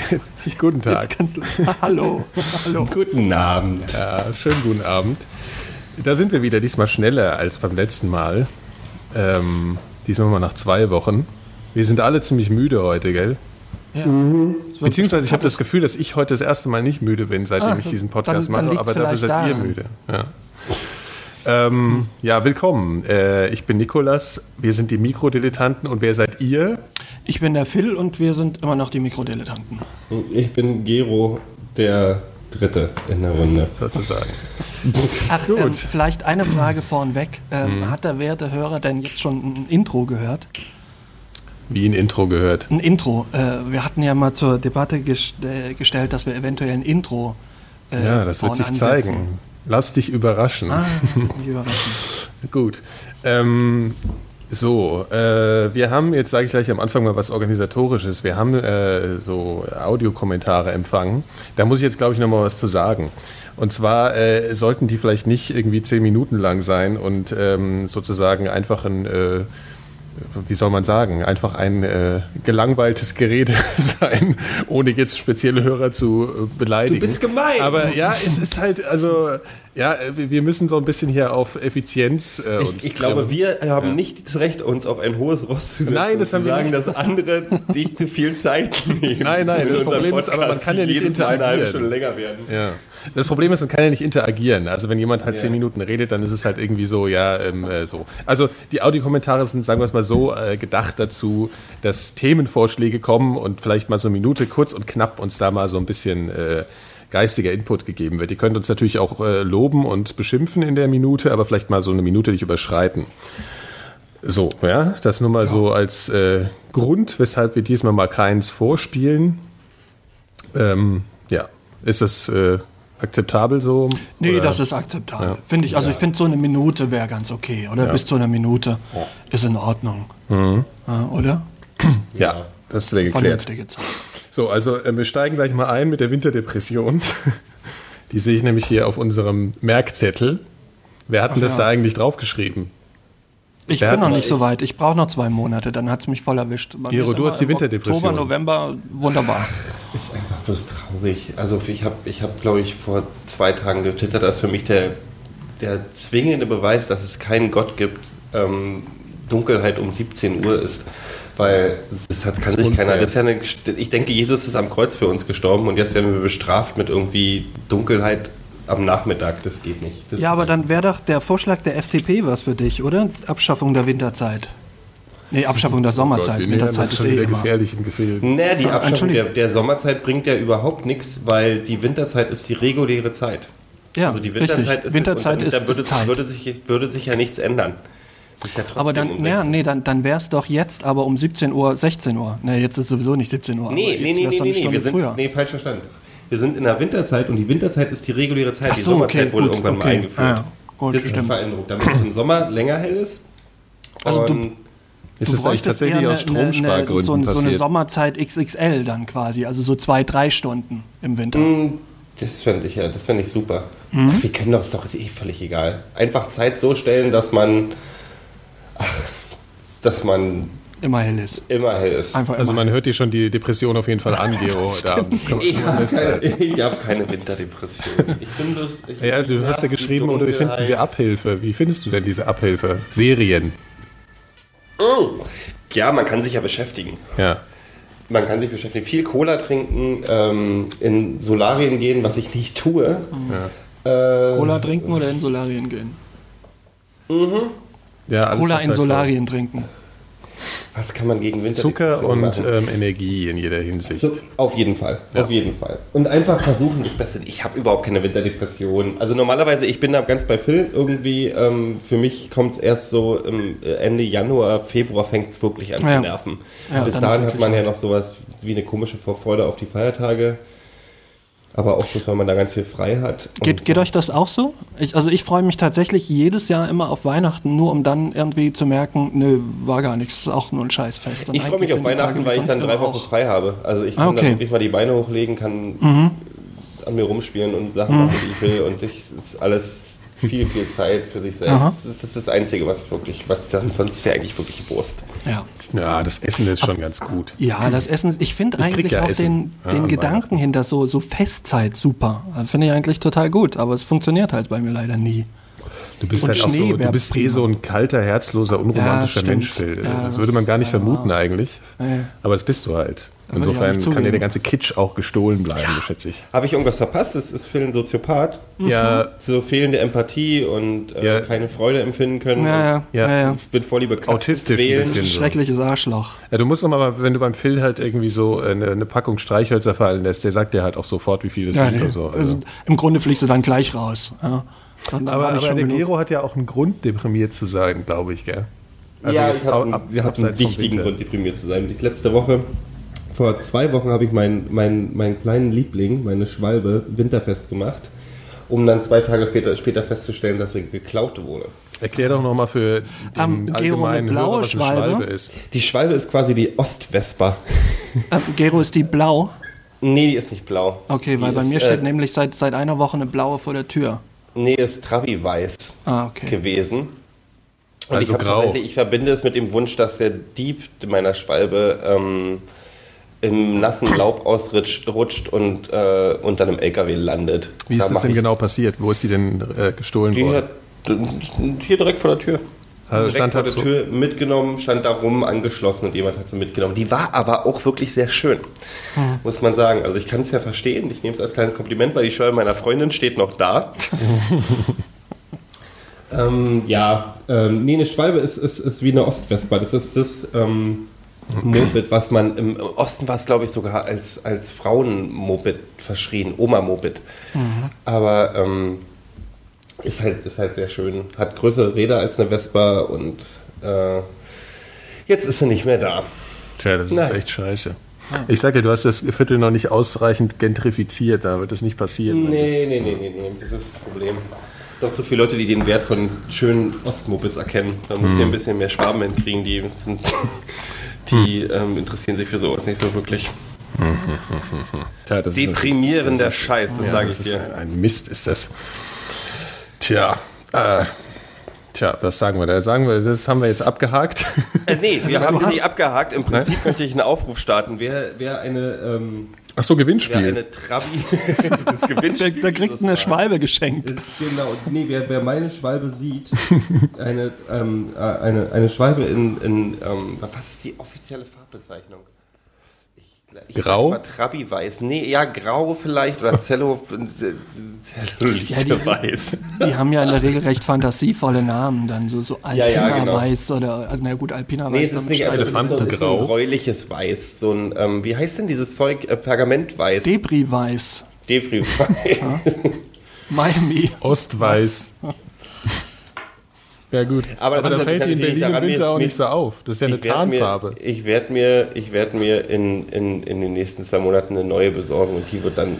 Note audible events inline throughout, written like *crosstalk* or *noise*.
*laughs* guten Tag. *laughs* Hallo. hallo. Guten Abend. Ja, schönen guten Abend. Da sind wir wieder, diesmal schneller als beim letzten Mal. Ähm, diesmal mal nach zwei Wochen. Wir sind alle ziemlich müde heute, gell? Ja. Mhm. Beziehungsweise ich habe das Gefühl, dass ich heute das erste Mal nicht müde bin, seitdem ah, ich diesen Podcast dann, dann mache, aber dafür seid daran. ihr müde. Ja. Ähm, ja, willkommen. Äh, ich bin Nikolas, wir sind die Mikrodilettanten und wer seid ihr? Ich bin der Phil und wir sind immer noch die Mikrodilettanten. Ich bin Gero, der Dritte in der Runde. Sozusagen. Ach, ähm, vielleicht eine Frage vornweg. Ähm, hm. Hat der werte Hörer denn jetzt schon ein Intro gehört? Wie ein Intro gehört? Ein Intro. Äh, wir hatten ja mal zur Debatte gest äh, gestellt, dass wir eventuell ein Intro. Äh, ja, das wird sich ansetzen. zeigen. Lass dich überraschen. Ah, mich überraschen. *laughs* Gut. Ähm, so, äh, wir haben jetzt, sage ich gleich am Anfang mal was Organisatorisches. Wir haben äh, so Audiokommentare empfangen. Da muss ich jetzt, glaube ich, noch mal was zu sagen. Und zwar äh, sollten die vielleicht nicht irgendwie zehn Minuten lang sein und ähm, sozusagen einfach ein äh, wie soll man sagen, einfach ein äh, gelangweiltes Gerede *laughs* sein, ohne jetzt spezielle Hörer zu äh, beleidigen. Du bist gemein. Aber ja, es ist halt, also, ja, wir müssen so ein bisschen hier auf Effizienz äh, uns Ich, ich glaube, wir haben ja. nicht das Recht, uns auf ein hohes Ross zu setzen nein, das haben wir sagen, dass andere *laughs* sich zu viel Zeit nehmen. Nein, nein, das Problem ist aber, man kann ja nicht interagieren. Eine halbe Stunde länger werden. Ja. Das Problem ist, man kann ja nicht interagieren. Also wenn jemand halt ja. zehn Minuten redet, dann ist es halt irgendwie so, ja, ähm, äh, so. Also die Audiokommentare sind, sagen wir es mal so, äh, gedacht dazu, dass Themenvorschläge kommen und vielleicht mal so eine Minute kurz und knapp uns da mal so ein bisschen äh, geistiger Input gegeben wird. Ihr könnt uns natürlich auch äh, loben und beschimpfen in der Minute, aber vielleicht mal so eine Minute nicht überschreiten. So, ja, das nur mal ja. so als äh, Grund, weshalb wir diesmal mal keins vorspielen. Ähm, ja, ist das äh, akzeptabel so? Nee, oder? das ist akzeptabel. Ja. Finde ich. Also ja. ich finde so eine Minute wäre ganz okay, oder? Ja. Bis zu einer Minute ist in Ordnung. Mhm. oder? *clears throat* Ja, das wäre geklärt. So, also äh, wir steigen gleich mal ein mit der Winterdepression. *laughs* Die sehe ich nämlich hier auf unserem Merkzettel. Wer hat denn das da eigentlich draufgeschrieben? Ich Wer bin noch nicht so weit. Ich brauche noch zwei Monate, dann hat es mich voll erwischt. Gero, du hast die Winterdepression. Oktober, November, wunderbar. *laughs* Ist einfach bloß traurig. Also ich habe, ich hab, glaube ich, vor zwei Tagen getwittert, dass für mich der, der zwingende Beweis, dass es keinen Gott gibt, ähm, Dunkelheit um 17 Uhr ist. Weil das hat, kann das sich keiner. Das ja eine, ich denke, Jesus ist am Kreuz für uns gestorben und jetzt werden wir bestraft mit irgendwie Dunkelheit am Nachmittag, das geht nicht. Das ja, aber dann wäre doch der Vorschlag der FDP was für dich, oder? Abschaffung der Winterzeit. Nee, Abschaffung der Sommerzeit. Oh Gott, Winterzeit ist schon eh wieder gefährlich im Gefehl. Naja, die Abschaffung der, der, Sommerzeit bringt ja überhaupt nichts, weil die Winterzeit ist die reguläre Zeit. Ja, also die Winterzeit richtig. ist, Winterzeit ist, da würde, ist Zeit. Würde, sich, würde sich ja nichts ändern. Ja aber dann, um ja, nee, dann, dann wäre es doch jetzt aber um 17 Uhr, 16 Uhr. Nee, jetzt ist sowieso nicht 17 Uhr. Nee, nee, nee, nee, nee, wir sind, früher. nee, falsch verstanden wir sind in der Winterzeit und die Winterzeit ist die reguläre Zeit. Ach die so, Sommerzeit okay, wurde gut, irgendwann okay. mal eingeführt. Ah, gut, das ist eine Veränderung, damit es im Sommer länger hell ist. Also du, ist es eigentlich tatsächlich aus Stromspargründen so, passiert? So eine Sommerzeit XXL dann quasi, also so zwei, drei Stunden im Winter. Mm, das fände ich ja, das fände ich super. Mhm. Ach, wir können doch, ist doch eh völlig egal. Einfach Zeit so stellen, dass man, ach, dass man immer hell ist. Immer hell ist. Einfach also man hört dir schon die Depression auf jeden Fall an, *laughs* Gero. ich habe hab keine Winterdepression. Ich bin das, ich ja, du hast ja geschrieben, oder wie finden wir Abhilfe? Wie findest du denn diese Abhilfe? Serien. Mm. Ja, man kann sich ja beschäftigen. Ja. Man kann sich beschäftigen. Viel Cola trinken, ähm, in Solarien gehen, was ich nicht tue. Mhm. Ja. Äh, Cola trinken oder in Solarien gehen? Mhm. Ja, alles, Cola in Solarien so. trinken. Was kann man gegen Winter Zucker und ähm, Energie in jeder Hinsicht. So, auf jeden Fall, ja. auf jeden Fall. Und einfach versuchen das Beste. Ich habe überhaupt keine Winterdepression. Also normalerweise, ich bin da ganz bei Phil irgendwie. Ähm, für mich kommt es erst so ähm, Ende Januar, Februar fängt es wirklich an ja. zu nerven. Ja, Bis dahin hat man ja noch sowas wie eine komische Vorfreude auf die Feiertage aber auch bloß, weil man da ganz viel frei hat. Geht, geht euch das auch so? Ich, also ich freue mich tatsächlich jedes Jahr immer auf Weihnachten, nur um dann irgendwie zu merken, nö, war gar nichts, ist auch nur ein Scheißfest. Und ich freue mich auf Weihnachten, weil ich dann drei Wochen frei habe. Also ich kann ah, okay. dann wirklich mal die Beine hochlegen, kann mhm. an mir rumspielen und Sachen mhm. machen, die ich will und ich ist alles viel, viel Zeit für sich selbst. Das ist, das ist, das Einzige, was wirklich, was dann, sonst ist ja eigentlich wirklich Wurst. Ja. Ja, das Essen ist schon ganz gut. Ja, das Essen, ich finde eigentlich ja auch Essen. den, den ja, Gedanken hinter so, so Festzeit super. Finde ich eigentlich total gut, aber es funktioniert halt bei mir leider nie. Du bist und halt Schnee auch so, du bist eh so ein kalter, herzloser, unromantischer ja, Mensch, Phil. Ja, das, das, würde man gar nicht vermuten eigentlich. Aber das bist du halt. Insofern kann dir der ganze Kitsch auch gestohlen bleiben, ja. schätze ich. Habe ich irgendwas verpasst? Ist, ist Phil ein Soziopath? Ja. So fehlende Empathie und äh, ja. keine Freude empfinden können. Ja, ja. ja. ja. Ich bin voll liebe Autistisch ein bisschen. So. Schreckliches Arschloch. Ja, du musst nochmal, wenn du beim Phil halt irgendwie so eine, eine, Packung Streichhölzer fallen lässt, der sagt dir halt auch sofort, wie viel es ja, sind nee. so. Also. Also, Im Grunde fliegst du dann gleich raus. Ja. Aber, aber der Gero hat ja auch einen Grund, deprimiert zu sein, glaube ich, gell? Also ja, ich hab, ab, wir hatten einen wichtigen Grund, deprimiert zu sein. Ich letzte Woche, vor zwei Wochen, habe ich meinen mein, mein kleinen Liebling, meine Schwalbe, winterfest gemacht, um dann zwei Tage später, später festzustellen, dass sie geklaut wurde. Erklär doch nochmal für den um, allgemeinen Hörer, was eine Schwalbe. Schwalbe ist. Die Schwalbe ist quasi die Ostvesper. Ähm, Gero, ist die blau? Nee, die ist nicht blau. Okay, weil die bei ist, mir steht äh, nämlich seit, seit einer Woche eine blaue vor der Tür. Nee, ist Trabi-Weiß ah, okay. gewesen. Und also ich, grau. ich verbinde es mit dem Wunsch, dass der Dieb meiner Schwalbe ähm, im nassen Laub ausrutscht und, äh, und dann im LKW landet. Wie ist das denn genau passiert? Wo ist die denn äh, gestohlen die worden? Hat, hier direkt vor der Tür. Also stand vor der so Tür mitgenommen, stand da rum, angeschlossen und jemand hat sie mitgenommen. Die war aber auch wirklich sehr schön, hm. muss man sagen. Also ich kann es ja verstehen, ich nehme es als kleines Kompliment, weil die Scheuer meiner Freundin steht noch da. *laughs* ähm, ja, ähm, nee, eine Schwalbe ist, ist, ist wie eine Ostwespa. Das ist das ähm, Moped, was man im Osten war es, glaube ich, sogar als, als Frauen-Moped verschrien, Oma-Moped. Mhm. Aber ähm, ist halt, ist halt sehr schön. Hat größere Räder als eine Vespa und äh, jetzt ist sie nicht mehr da. Tja, das Nein. ist echt scheiße. Ich sage ja, du hast das Viertel noch nicht ausreichend gentrifiziert, da wird das nicht passieren. Nee, nee, nee, nee, nee, das ist das Problem. Noch zu viele Leute, die den Wert von schönen Ostmopeds erkennen. Da muss hm. hier ein bisschen mehr Schwaben hinkriegen, die, sind, *laughs* die hm. ähm, interessieren sich für sowas nicht so wirklich. Ja, Deprimierender Scheiß, das ja, sage ich dir. Ein, ein Mist ist das. Tja, äh, tja, was sagen wir da? Sagen wir, das haben wir jetzt abgehakt? Äh, nee, *laughs* wir haben es nicht abgehakt. Im Prinzip Nein? möchte ich einen Aufruf starten. Wer, wer eine. Ähm, Ach so, Gewinnspiel. Wer eine Trabi. *laughs* das Gewinnspiel. Da, da kriegt eine Schwalbe geschenkt. Genau, nee, wer, wer meine Schwalbe sieht, *laughs* eine, ähm, äh, eine, eine Schwalbe in. in ähm, was ist die offizielle Farbbezeichnung? Ich grau? Trabi weiß. Nee, ja, grau vielleicht oder Zello, *laughs* Zello-Lichte-Weiß. Ja, die, die, haben ja in der Regel recht fantasievolle Namen, dann so, so Alpina ja, ja, genau. Weiß oder, also na gut, Alpina nee, Weiß. Nee, es ist nicht, also Elefantengrau. So, so ein gräuliches Weiß, so ein, ähm, wie heißt denn dieses Zeug, äh, Pergamentweiß? Debris-Weiß. Debris-Weiß. Miami. Ostweiß. Ja gut, aber, aber da fällt die in Berlin im Winter auch nicht so auf. Das ist ja eine Tarnfarbe. Mir, ich werde mir, ich werd mir in, in, in den nächsten zwei Monaten eine neue besorgen und die wird dann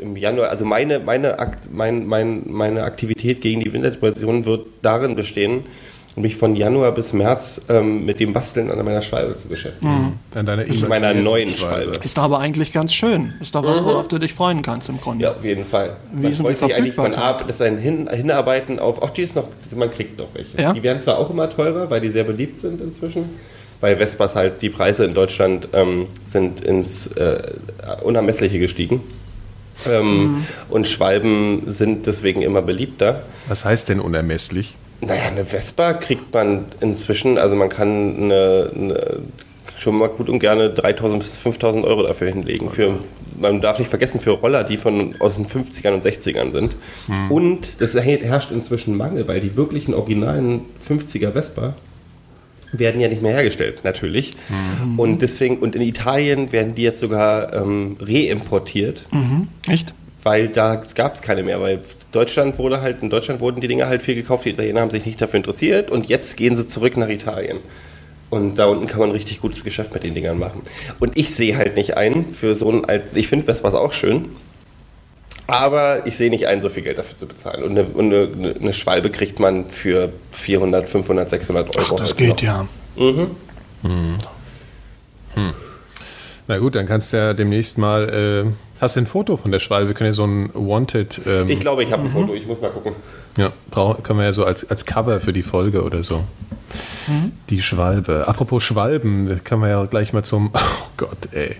im Januar, also meine, meine, mein, mein, meine Aktivität gegen die Winterdepression wird darin bestehen, mich von Januar bis März ähm, mit dem Basteln an meiner Schwalbe zu beschäftigen. Mhm. An deiner ist meiner neuen Schwalbe. Ist aber eigentlich ganz schön. Ist doch was, mhm. worauf du dich freuen kannst im Grunde. Ja, auf jeden Fall. Wie man freut sich eigentlich, man ab, das ist ein Hin Hinarbeiten auf, auch die ist noch, man kriegt noch welche. Ja? Die werden zwar auch immer teurer, weil die sehr beliebt sind inzwischen, weil Vespas halt, die Preise in Deutschland ähm, sind ins äh, Unermessliche gestiegen. Ähm, mhm. Und Schwalben sind deswegen immer beliebter. Was heißt denn unermesslich? Naja, eine Vespa kriegt man inzwischen, also man kann eine, eine schon mal gut und gerne 3.000 bis 5.000 Euro dafür hinlegen. Für, man darf nicht vergessen, für Roller, die von aus den 50ern und 60ern sind. Hm. Und es herrscht inzwischen Mangel, weil die wirklichen originalen 50er Vespa werden ja nicht mehr hergestellt, natürlich. Mhm. Und deswegen, und in Italien werden die jetzt sogar ähm, reimportiert. Mhm. Echt? Weil da gab es keine mehr, weil Deutschland wurde halt, in Deutschland wurden die Dinger halt viel gekauft, die Italiener haben sich nicht dafür interessiert und jetzt gehen sie zurück nach Italien. Und da unten kann man richtig gutes Geschäft mit den Dingern machen. Und ich sehe halt nicht ein, für so ein, ich finde Vespas auch schön, aber ich sehe nicht ein, so viel Geld dafür zu bezahlen. Und eine, eine, eine Schwalbe kriegt man für 400, 500, 600 Euro. Ach, das geht noch. ja. Mhm. Hm. Hm. Na gut, dann kannst du ja demnächst mal äh Hast du ein Foto von der Schwalbe? Wir können ja so ein Wanted. Ähm ich glaube, ich habe ein mhm. Foto. Ich muss mal gucken. Ja, brauch, können wir ja so als, als Cover für die Folge oder so. Mhm. Die Schwalbe. Apropos Schwalben, kann man ja gleich mal zum, *laughs* oh Gott, ey.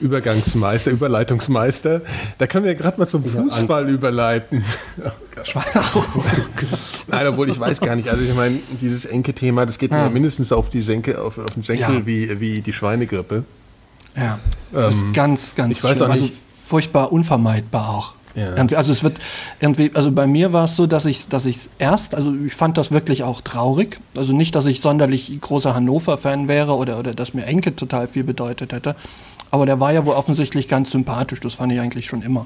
Übergangsmeister, Überleitungsmeister. Da können wir ja gerade mal zum Fußball überleiten. *laughs* Oh *laughs* Nein, obwohl ich weiß gar nicht. Also ich meine, dieses Enke-Thema, das geht ja. mir mindestens auf die Senke, auf, auf den Senkel ja. wie, wie die Schweinegrippe. Ja, das ähm, ist ganz, ganz ich weiß auch nicht. Also furchtbar unvermeidbar auch. Ja. Also es wird irgendwie, also bei mir war es so, dass ich, dass ich erst, also ich fand das wirklich auch traurig. Also nicht, dass ich sonderlich großer Hannover-Fan wäre oder, oder dass mir Enke total viel bedeutet hätte. Aber der war ja wohl offensichtlich ganz sympathisch. Das fand ich eigentlich schon immer.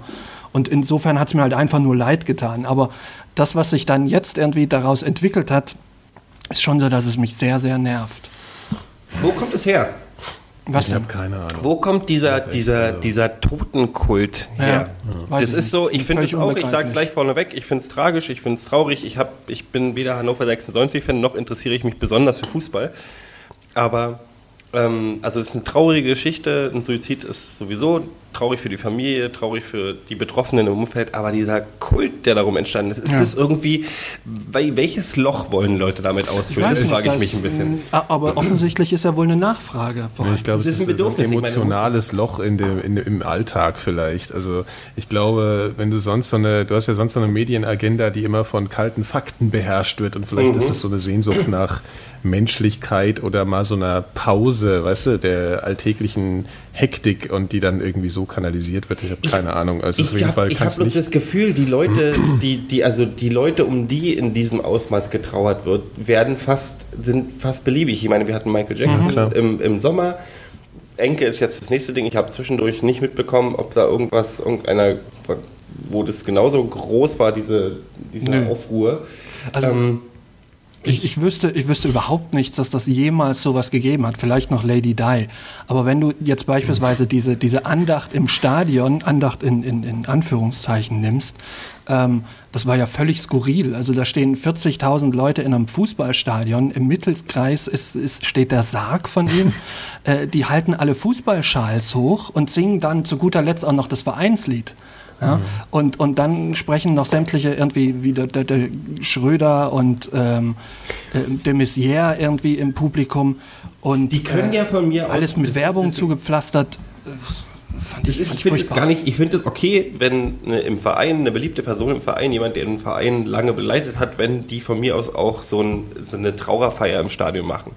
Und insofern hat es mir halt einfach nur leid getan. Aber das, was sich dann jetzt irgendwie daraus entwickelt hat, ist schon so, dass es mich sehr, sehr nervt. Wo kommt es her? Was ich habe keine Ahnung. Wo kommt dieser, dieser, dieser Totenkult her? Ja, das ist so, ich finde es auch, ich sage es gleich vorneweg, ich finde es tragisch, ich finde es traurig. Ich, hab, ich bin weder Hannover 96-Fan, noch interessiere ich mich besonders für Fußball. Aber ähm, also es ist eine traurige Geschichte. Ein Suizid ist sowieso traurig für die Familie, traurig für die Betroffenen im Umfeld, aber dieser Kult, der darum entstanden ist, ist ja. es irgendwie, welches Loch wollen Leute damit ausfüllen? Das frage ich mich ein bisschen. Aber offensichtlich ist ja wohl eine Nachfrage. Ja, ich glaube, es ist, ist ein, ein emotionales Loch in dem, in, im Alltag vielleicht. Also ich glaube, wenn du sonst so eine, du hast ja sonst so eine Medienagenda, die immer von kalten Fakten beherrscht wird und vielleicht mhm. ist es so eine Sehnsucht nach Menschlichkeit oder mal so einer Pause, weißt du, der alltäglichen Hektik und die dann irgendwie so kanalisiert wird. Ich habe keine Ahnung. Also ich habe hab bloß das Gefühl, die Leute, die, die, also die Leute, um die in diesem Ausmaß getrauert wird, werden fast, sind fast beliebig. Ich meine, wir hatten Michael Jackson mhm. im, im Sommer. Enke ist jetzt das nächste Ding. Ich habe zwischendurch nicht mitbekommen, ob da irgendwas, irgendeiner, wo das genauso groß war, diese, diese Aufruhr. Also, ähm, ich, ich, wüsste, ich wüsste überhaupt nichts, dass das jemals sowas gegeben hat. Vielleicht noch Lady Di. Aber wenn du jetzt beispielsweise diese, diese Andacht im Stadion, Andacht in, in, in Anführungszeichen nimmst, ähm, das war ja völlig skurril. Also da stehen 40.000 Leute in einem Fußballstadion. Im Mittelkreis ist, ist, steht der Sarg von ihm. *laughs* äh, die halten alle Fußballschals hoch und singen dann zu guter Letzt auch noch das Vereinslied. Ja? Mhm. Und, und dann sprechen noch sämtliche irgendwie wie der, der, der Schröder und ähm, äh, de Maizière irgendwie im Publikum. Und, die können äh, ja von mir alles mit Werbung zugepflastert. Fand ich, ich finde es gar nicht, ich finde es okay, wenn eine, im Verein, eine beliebte Person im Verein, jemand, der den Verein lange begleitet hat, wenn die von mir aus auch so, ein, so eine Trauerfeier im Stadion machen.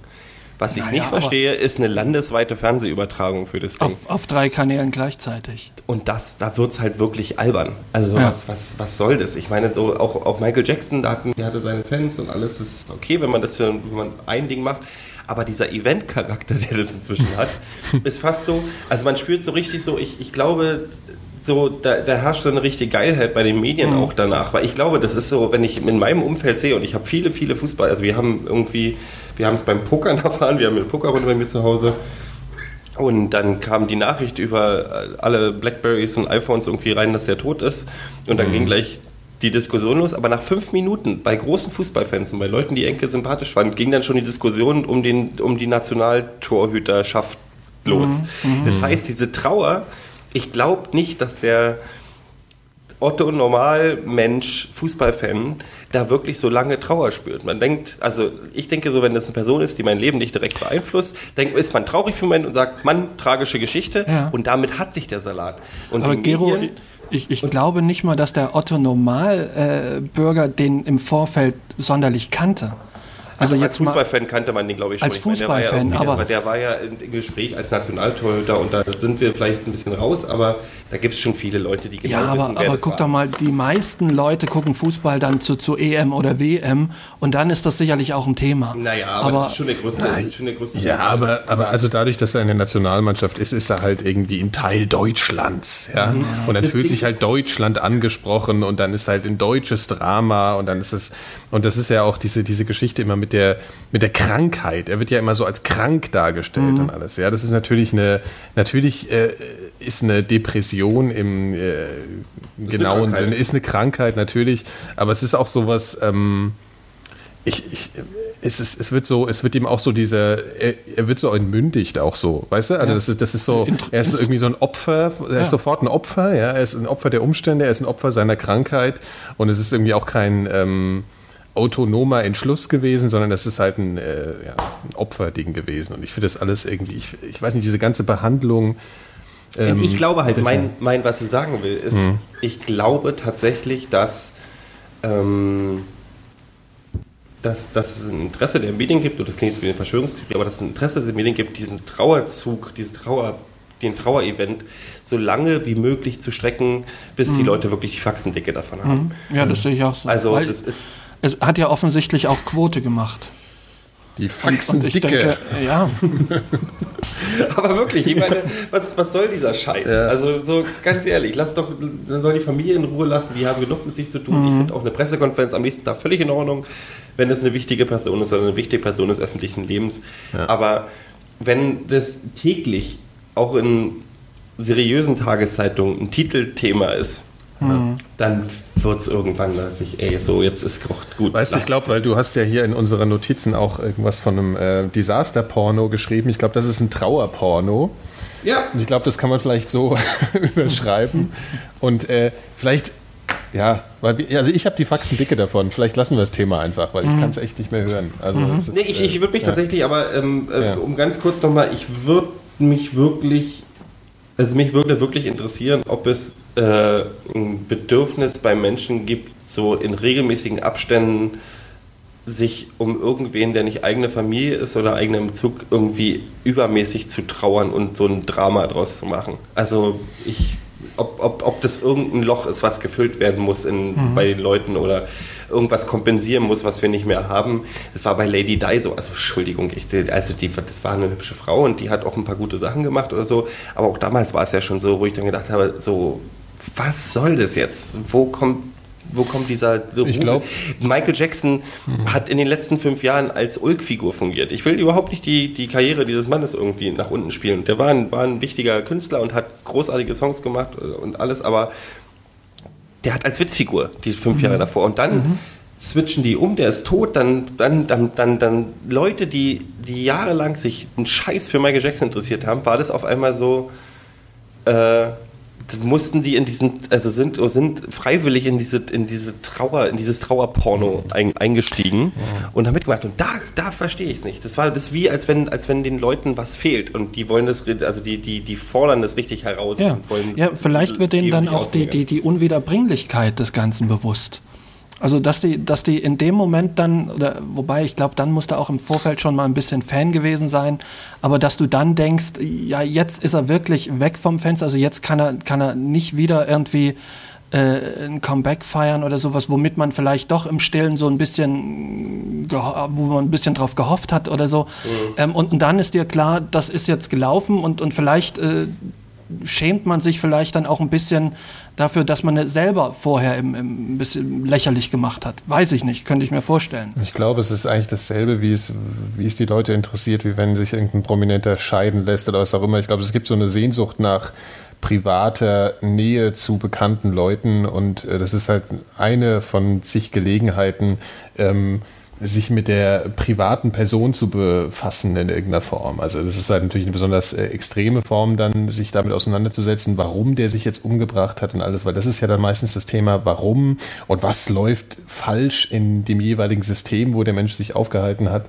Was ich naja, nicht verstehe, ist eine landesweite Fernsehübertragung für das Ding. Auf, auf drei Kanälen gleichzeitig. Und das, da wird es halt wirklich albern. Also ja. was, was, was soll das? Ich meine, so auch, auch Michael Jackson, da hatten, der hatte seine Fans und alles ist okay, wenn man das für wenn man ein Ding macht. Aber dieser Event-Charakter, *laughs* der das inzwischen hat, *laughs* ist fast so, also man spürt so richtig so, ich, ich glaube, so, da, da herrscht so eine richtige Geilheit bei den Medien mhm. auch danach. Weil ich glaube, das ist so, wenn ich in meinem Umfeld sehe und ich habe viele, viele Fußball, also wir haben irgendwie, wir haben es beim Pokern *laughs* erfahren, wir haben eine Pokerrunde bei mir zu Hause. Und dann kam die Nachricht über alle Blackberries und iPhones irgendwie rein, dass der tot ist. Und dann mhm. ging gleich die Diskussion los. Aber nach fünf Minuten bei großen Fußballfans und bei Leuten, die Enke sympathisch fanden, ging dann schon die Diskussion um, den, um die Nationaltorhüterschaft los. Mhm. mhm. Das heißt, diese Trauer ich glaube nicht, dass der Otto Normalmensch, Fußballfan, da wirklich so lange Trauer spürt. Man denkt, also ich denke so, wenn das eine Person ist, die mein Leben nicht direkt beeinflusst, denkt, ist man traurig für einen Moment und sagt, Mann, tragische Geschichte ja. und damit hat sich der Salat. Und Aber Gero, Medien, ich, ich glaube nicht mal, dass der Otto Normalbürger äh, den im Vorfeld sonderlich kannte. Also, als Fußballfan kannte man den, glaube ich, schon. Als Fußballfan, ja aber, aber der war ja im Gespräch als Nationaltorhüter und da sind wir vielleicht ein bisschen raus, aber da gibt es schon viele Leute, die genau ja, aber, wissen, wer aber guck war. doch mal, die meisten Leute gucken Fußball dann zu, zu EM oder WM und dann ist das sicherlich auch ein Thema. Naja, aber, aber das ist schon der größte, nein, schon der größte Ja, aber, aber also dadurch, dass er eine Nationalmannschaft ist, ist er halt irgendwie ein Teil Deutschlands. Ja? Mhm. Und dann das fühlt Ding sich halt Deutschland angesprochen und dann ist halt ein deutsches Drama und dann ist es, und das ist ja auch diese, diese Geschichte immer mit der, mit der Krankheit. Er wird ja immer so als krank dargestellt mhm. und alles. Ja, das ist natürlich eine, natürlich äh, ist eine Depression im äh, genauen Sinne, ist eine Krankheit natürlich, aber es ist auch sowas, ähm, ich, ich, es, ist, es wird so, es wird ihm auch so dieser, er, er wird so entmündigt auch so, weißt du? Also ja. das ist, das ist so, er ist irgendwie so ein Opfer, er ist sofort ein Opfer, ja, er ist ein Opfer der Umstände, er ist ein Opfer seiner Krankheit und es ist irgendwie auch kein, ähm, autonomer Entschluss gewesen, sondern das ist halt ein, äh, ja, ein Opferding gewesen. Und ich finde das alles irgendwie, ich, ich weiß nicht, diese ganze Behandlung. Ähm, ich glaube halt, mein, mein, was ich sagen will, ist, mhm. ich glaube tatsächlich, dass, ähm, dass, dass es ein Interesse der Medien gibt, und das klingt jetzt wie eine Verschwörungstheorie, aber dass es ein Interesse der Medien gibt, diesen Trauerzug, diesen Trauer den Trauerevent so lange wie möglich zu strecken, bis mhm. die Leute wirklich die Faxendicke davon haben. Mhm. Ja, das sehe ich auch so. Also Weil das ist es hat ja offensichtlich auch Quote gemacht. Die Faxendicke. Ja. *laughs* Aber wirklich, ich meine, was, was soll dieser Scheiß? Ja. Also so ganz ehrlich, lass doch, dann soll die Familie in Ruhe lassen, die haben genug mit sich zu tun. Mhm. Ich finde auch eine Pressekonferenz am nächsten Tag völlig in Ordnung, wenn es eine wichtige Person ist oder eine wichtige Person des öffentlichen Lebens. Ja. Aber wenn das täglich auch in seriösen Tageszeitungen ein Titelthema ist, mhm. dann wird es irgendwann, dass ich, ey, so jetzt ist gut. Weißt du, ich glaube, weil du hast ja hier in unseren Notizen auch irgendwas von einem äh, Desaster-Porno geschrieben. Ich glaube, das ist ein Trauerporno. Ja. Und ich glaube, das kann man vielleicht so *laughs* überschreiben. Und äh, vielleicht ja, weil also ich habe die Faxen dicke davon. Vielleicht lassen wir das Thema einfach, weil ich mhm. kann es echt nicht mehr hören. Also mhm. ist, nee, ich, ich würde mich äh, tatsächlich, aber ähm, äh, ja. um ganz kurz nochmal, ich würde mich wirklich also mich würde wirklich interessieren, ob es äh, ein Bedürfnis bei Menschen gibt, so in regelmäßigen Abständen sich um irgendwen, der nicht eigene Familie ist oder eigener im Zug, irgendwie übermäßig zu trauern und so ein Drama draus zu machen. Also ich ob, ob, ob das irgendein Loch ist, was gefüllt werden muss in, mhm. bei den Leuten oder irgendwas kompensieren muss, was wir nicht mehr haben. Das war bei Lady Di so. Also Entschuldigung, ich, also die, das war eine hübsche Frau und die hat auch ein paar gute Sachen gemacht oder so. Aber auch damals war es ja schon so, wo ich dann gedacht habe, so, was soll das jetzt? Wo kommt wo kommt dieser Ruhe? Ich glaube, Michael Jackson hm. hat in den letzten fünf Jahren als Ulk-Figur fungiert. Ich will überhaupt nicht die, die Karriere dieses Mannes irgendwie nach unten spielen. Der war ein, war ein wichtiger Künstler und hat großartige Songs gemacht und alles, aber der hat als Witzfigur die fünf mhm. Jahre davor. Und dann mhm. switchen die um, der ist tot, dann, dann, dann, dann, dann Leute, die, die jahrelang sich einen Scheiß für Michael Jackson interessiert haben, war das auf einmal so, äh, mussten die in diesen, also sind, sind freiwillig in diese, in diese Trauer, in dieses Trauerporno ein, eingestiegen ja. und haben mitgemacht. Und da, da verstehe ich es nicht. Das war das wie, als wenn, als wenn den Leuten was fehlt und die wollen das, also die, die, die fordern das richtig heraus. Ja, ja vielleicht wird denen dann auch die, die, die Unwiederbringlichkeit des Ganzen bewusst. Also dass die, dass die in dem Moment dann, oder wobei ich glaube, dann musste auch im Vorfeld schon mal ein bisschen Fan gewesen sein, aber dass du dann denkst, ja, jetzt ist er wirklich weg vom Fenster, also jetzt kann er, kann er nicht wieder irgendwie äh, ein Comeback feiern oder sowas, womit man vielleicht doch im Stillen so ein bisschen, wo man ein bisschen drauf gehofft hat oder so. Mhm. Ähm, und, und, dann ist dir klar, das ist jetzt gelaufen und, und vielleicht äh, schämt man sich vielleicht dann auch ein bisschen dafür, dass man es selber vorher im, im ein bisschen lächerlich gemacht hat. Weiß ich nicht, könnte ich mir vorstellen. Ich glaube, es ist eigentlich dasselbe, wie es, wie es die Leute interessiert, wie wenn sich irgendein Prominenter scheiden lässt oder was auch immer. Ich glaube, es gibt so eine Sehnsucht nach privater Nähe zu bekannten Leuten und äh, das ist halt eine von zig Gelegenheiten, ähm, sich mit der privaten Person zu befassen in irgendeiner Form. Also das ist halt natürlich eine besonders äh, extreme Form, dann sich damit auseinanderzusetzen, warum der sich jetzt umgebracht hat und alles, weil das ist ja dann meistens das Thema, warum und was läuft falsch in dem jeweiligen System, wo der Mensch sich aufgehalten hat.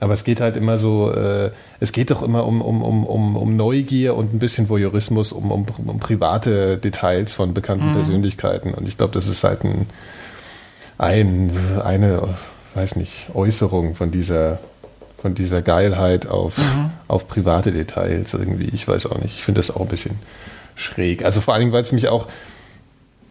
Aber es geht halt immer so, äh, es geht doch immer um, um, um, um, um Neugier und ein bisschen Voyeurismus, um, um, um private Details von bekannten mhm. Persönlichkeiten. Und ich glaube, das ist halt ein, ein eine weiß nicht, Äußerung von dieser, von dieser Geilheit auf, mhm. auf private Details irgendwie. Ich weiß auch nicht. Ich finde das auch ein bisschen schräg. Also vor allem, weil es mich auch,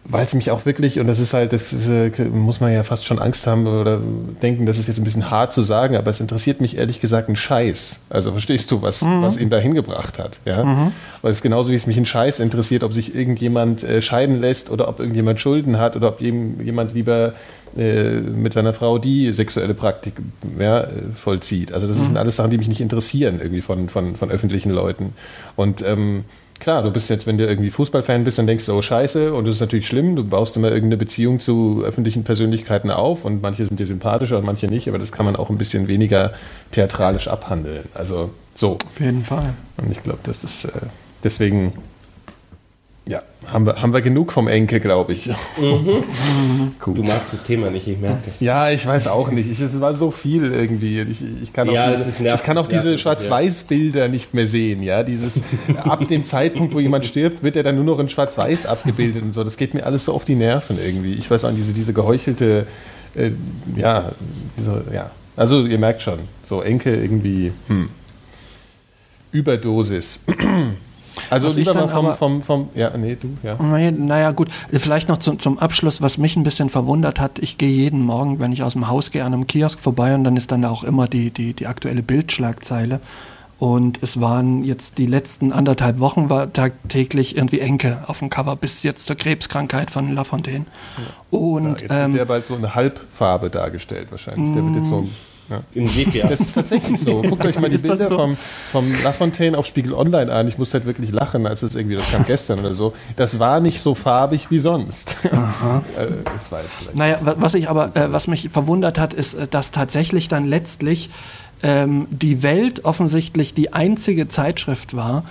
weil es mich auch wirklich, und das ist halt, das ist, äh, muss man ja fast schon Angst haben oder denken, das ist jetzt ein bisschen hart zu sagen, aber es interessiert mich ehrlich gesagt ein Scheiß. Also verstehst du, was, mhm. was ihn da hingebracht hat? Ja? Mhm. Weil es genauso wie es mich ein Scheiß interessiert, ob sich irgendjemand äh, scheiden lässt oder ob irgendjemand Schulden hat oder ob jemand lieber äh, mit seiner Frau die sexuelle Praktik ja, vollzieht. Also das mhm. sind alles Sachen, die mich nicht interessieren irgendwie von, von, von öffentlichen Leuten. Und ähm, klar, du bist jetzt, wenn du irgendwie Fußballfan bist, dann denkst du, oh scheiße, und das ist natürlich schlimm, du baust immer irgendeine Beziehung zu öffentlichen Persönlichkeiten auf und manche sind dir sympathischer und manche nicht, aber das kann man auch ein bisschen weniger theatralisch abhandeln. Also so. Auf jeden Fall. Und ich glaube, das ist äh, deswegen ja, Haben wir, haben wir genug vom Enke, glaube ich. Mhm. du magst das Thema nicht, ich merke das. Ja, ich weiß auch nicht. Ich, es war so viel irgendwie. Ich, ich kann auch ja, diese, nervig, ich kann auch diese Schwarz-Weiß-Bilder nicht mehr sehen. Ja, dieses ab dem Zeitpunkt, wo jemand stirbt, wird er dann nur noch in Schwarz-Weiß abgebildet und so. Das geht mir alles so auf die Nerven irgendwie. Ich weiß auch, diese, diese geheuchelte, äh, ja, diese, ja. Also ihr merkt schon, so Enke irgendwie, hm. Überdosis. Also was lieber mal vom, vom, vom, ja, nee, du, ja. Naja, gut, vielleicht noch zum, zum Abschluss, was mich ein bisschen verwundert hat, ich gehe jeden Morgen, wenn ich aus dem Haus gehe, an einem Kiosk vorbei und dann ist dann auch immer die, die, die aktuelle Bildschlagzeile. Und es waren jetzt die letzten anderthalb Wochen war tagtäglich irgendwie Enke auf dem Cover bis jetzt zur Krebskrankheit von Lafontaine. Ja. Und ja, jetzt ähm, wird der bald so eine Halbfarbe dargestellt wahrscheinlich. Der wird jetzt so ja. In Sepia. *laughs* Das ist tatsächlich so. *laughs* Guckt euch mal die Bilder so? vom, vom Lafontaine auf Spiegel Online an. Ich musste halt wirklich lachen, als es irgendwie, das kam gestern oder so. Das war nicht so farbig wie sonst. Aha. *laughs* Äh, das war jetzt naja, was ich aber, äh, was mich verwundert hat, ist, äh, dass tatsächlich dann letztlich ähm, die Welt offensichtlich die einzige Zeitschrift war,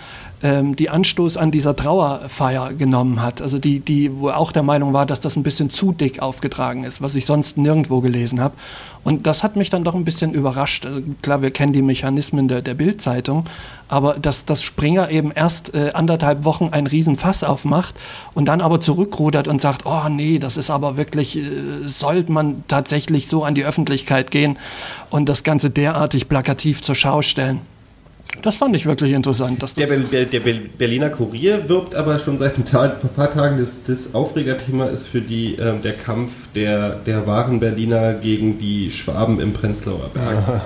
ähm, die Anstoß an dieser Trauerfeier genommen hat. Also die, die, wo auch der Meinung war, dass das ein bisschen zu dick aufgetragen ist, was ich sonst nirgendwo gelesen habe. Und das hat mich dann doch ein bisschen überrascht. Also klar, wir kennen die Mechanismen der, der Bildzeitung, aber dass, dass Springer eben erst äh, anderthalb Wochen ein Riesenfass aufmacht und dann aber zurückrudert und sagt, oh nee, das ist aber wirklich, äh, sollte man tatsächlich so an die Öffentlichkeit gehen und das Ganze derartig plakativ zur Schau stellen. Das fand ich wirklich interessant. der, Be der Berliner Kurier wirbt aber schon seit ein, Tag, ein paar Tagen, das, das Aufregerthema ist für die, äh, der Kampf der, der wahren Berliner gegen die Schwaben im Prenzlauer Berg. Ja.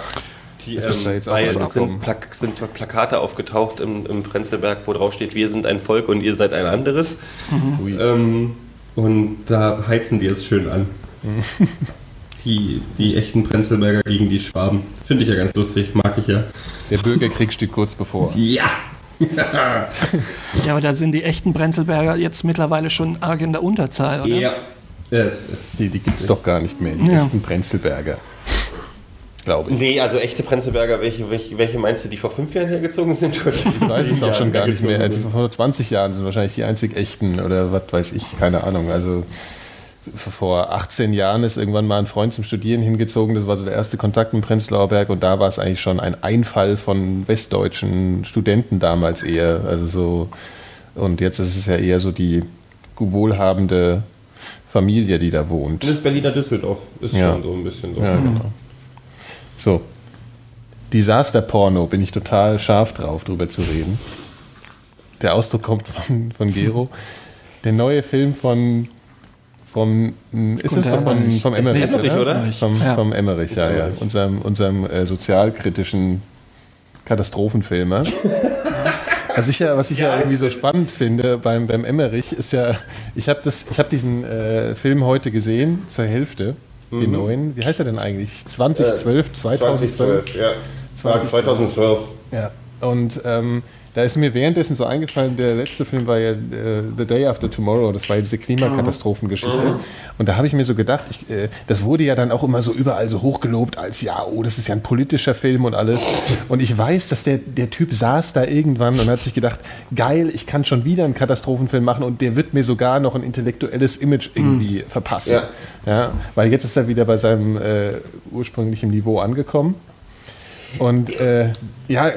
Die, ähm, da jetzt auch so sind, Plak sind, Plakate aufgetaucht im, im Prenzlberg, wo drauf steht, wir sind ein Volk und ihr seid ein anderes. Mhm. Ähm, und da heizen die jetzt schön an. *laughs* die, die echten Prenzlberger gegen die Schwaben. Finde ich ja ganz lustig, mag ich ja. Der Bürgerkrieg steht kurz bevor. Ja! *laughs* ja, aber da sind die echten Prenzlberger jetzt mittlerweile schon arg in der Unterzahl, oder? Ja. Es, es, die die gibt es doch gar nicht mehr, die ja. echten Prenzlberger. Glaube ich. Nee, also echte Prenzlberger, welche, welche, welche meinst du, die vor fünf Jahren hergezogen sind? Ich weiß es auch schon gar nicht mehr. Die vor 20 Jahren sind wahrscheinlich die einzig echten oder was weiß ich, keine Ahnung. Also vor 18 Jahren ist irgendwann mal ein Freund zum Studieren hingezogen. Das war so der erste Kontakt mit Prenzlauer Berg und da war es eigentlich schon ein Einfall von westdeutschen Studenten damals eher. Also so, und jetzt ist es ja eher so die wohlhabende Familie, die da wohnt. Das Berliner Düsseldorf ist ja. schon so ein bisschen so. Ja, genau. So. Disaster-Porno, bin ich total scharf drauf, drüber zu reden. Der Ausdruck kommt von, von Gero. Der neue Film von vom, ist es von, vom Emmerich, Emmerich oder? oder? Vom, ja. vom Emmerich, ja, ja. Unserem, unserem äh, sozialkritischen Katastrophenfilmer. *laughs* was ich ja, was ich ja, ja irgendwie so spannend finde beim, beim Emmerich ist ja, ich habe hab diesen äh, Film heute gesehen, zur Hälfte, mhm. den neuen. Wie heißt er denn eigentlich? 2012, äh, 2012? 2012, ja. 2012. 2012. Ja. Und ähm, da ist mir währenddessen so eingefallen, der letzte Film war ja äh, The Day After Tomorrow, das war ja diese Klimakatastrophengeschichte. Mhm. Und da habe ich mir so gedacht, ich, äh, das wurde ja dann auch immer so überall so hochgelobt als, ja, oh, das ist ja ein politischer Film und alles. Und ich weiß, dass der, der Typ saß da irgendwann und hat sich gedacht, geil, ich kann schon wieder einen Katastrophenfilm machen und der wird mir sogar noch ein intellektuelles Image irgendwie mhm. verpassen. Ja. ja. Weil jetzt ist er wieder bei seinem äh, ursprünglichen Niveau angekommen. Und äh, ja,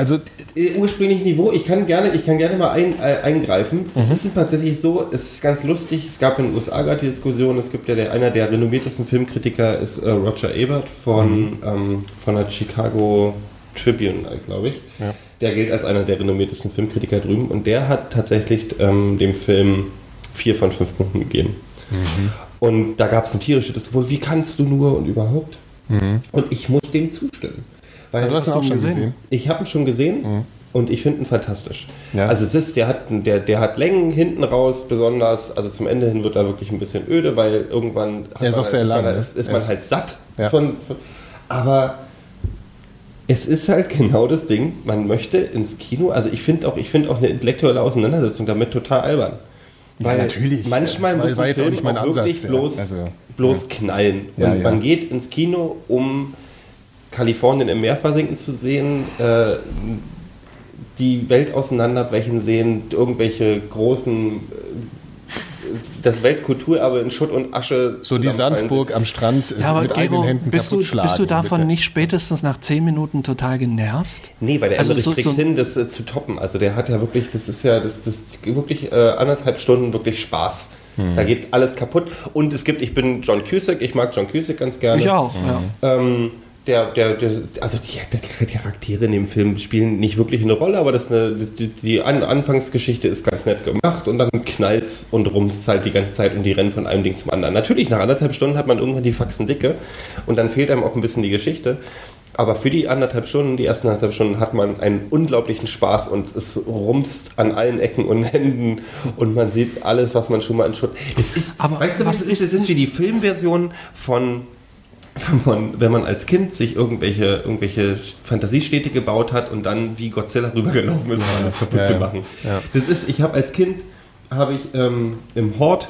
also äh, ursprünglich Niveau, ich kann gerne, ich kann gerne mal ein, äh, eingreifen. Mhm. Es ist tatsächlich so, es ist ganz lustig, es gab in den USA gerade die Diskussion, es gibt ja der, einer der renommiertesten Filmkritiker ist äh, Roger Ebert von, mhm. ähm, von der Chicago Tribune, glaube ich. Ja. Der gilt als einer der renommiertesten Filmkritiker drüben und der hat tatsächlich ähm, dem Film vier von fünf Punkten gegeben. Mhm. Und da gab es eine tierische Diskussion, wie kannst du nur und überhaupt? Mhm. Und ich muss dem zustimmen. Weil, du hast ihn auch schon gesehen? gesehen? Ich habe ihn schon gesehen mhm. und ich finde ihn fantastisch. Ja. Also es ist, der hat, der, der hat Längen hinten raus besonders, also zum Ende hin wird er wirklich ein bisschen öde, weil irgendwann der ist, auch sehr lang, man, ist, ist man halt satt ja. von, von, aber es ist halt genau das Ding, man möchte ins Kino, also ich finde auch, ich auch eine intellektuelle Auseinandersetzung damit total albern. Weil ja, natürlich. Manchmal muss Ansatz, wirklich bloß, also, bloß knallen. Und man geht ins Kino, um Kalifornien im Meer versinken zu sehen, äh, die Welt auseinanderbrechen sehen, irgendwelche großen das Weltkulturerbe in Schutt und Asche. So die Sandburg am Strand ist ja, mit Gero, eigenen Händen bist du, bist du davon bitte. nicht spätestens nach zehn Minuten total genervt? Nee, weil der also so, kriegt so hin, das äh, zu toppen. Also der hat ja wirklich, das ist ja, das, das wirklich äh, anderthalb Stunden wirklich Spaß. Hm. Da geht alles kaputt. Und es gibt, ich bin John Cusack, ich mag John Cusack ganz gerne. Ich auch, ja. Ähm, der, der, der, also die, die, Charaktere in dem Film spielen nicht wirklich eine Rolle, aber das eine, die, die Anfangsgeschichte ist ganz nett gemacht und dann knallt's und rumst halt die ganze Zeit und die rennen von einem Ding zum anderen. Natürlich, nach anderthalb Stunden hat man irgendwann die Faxen dicke und dann fehlt einem auch ein bisschen die Geschichte. Aber für die anderthalb Stunden, die ersten anderthalb Stunden, hat man einen unglaublichen Spaß und es rumst an allen Ecken und Händen und man sieht alles, was man schon mal in Schutt. Es ist, aber weißt du, was, was ist? Es ist wie die Filmversion von von, wenn man als Kind sich irgendwelche, irgendwelche Fantasiestädte gebaut hat und dann wie Godzilla rübergelaufen ist, um alles kaputt ja, zu machen. Ja. Das ist, ich habe als Kind, habe ich ähm, im Hort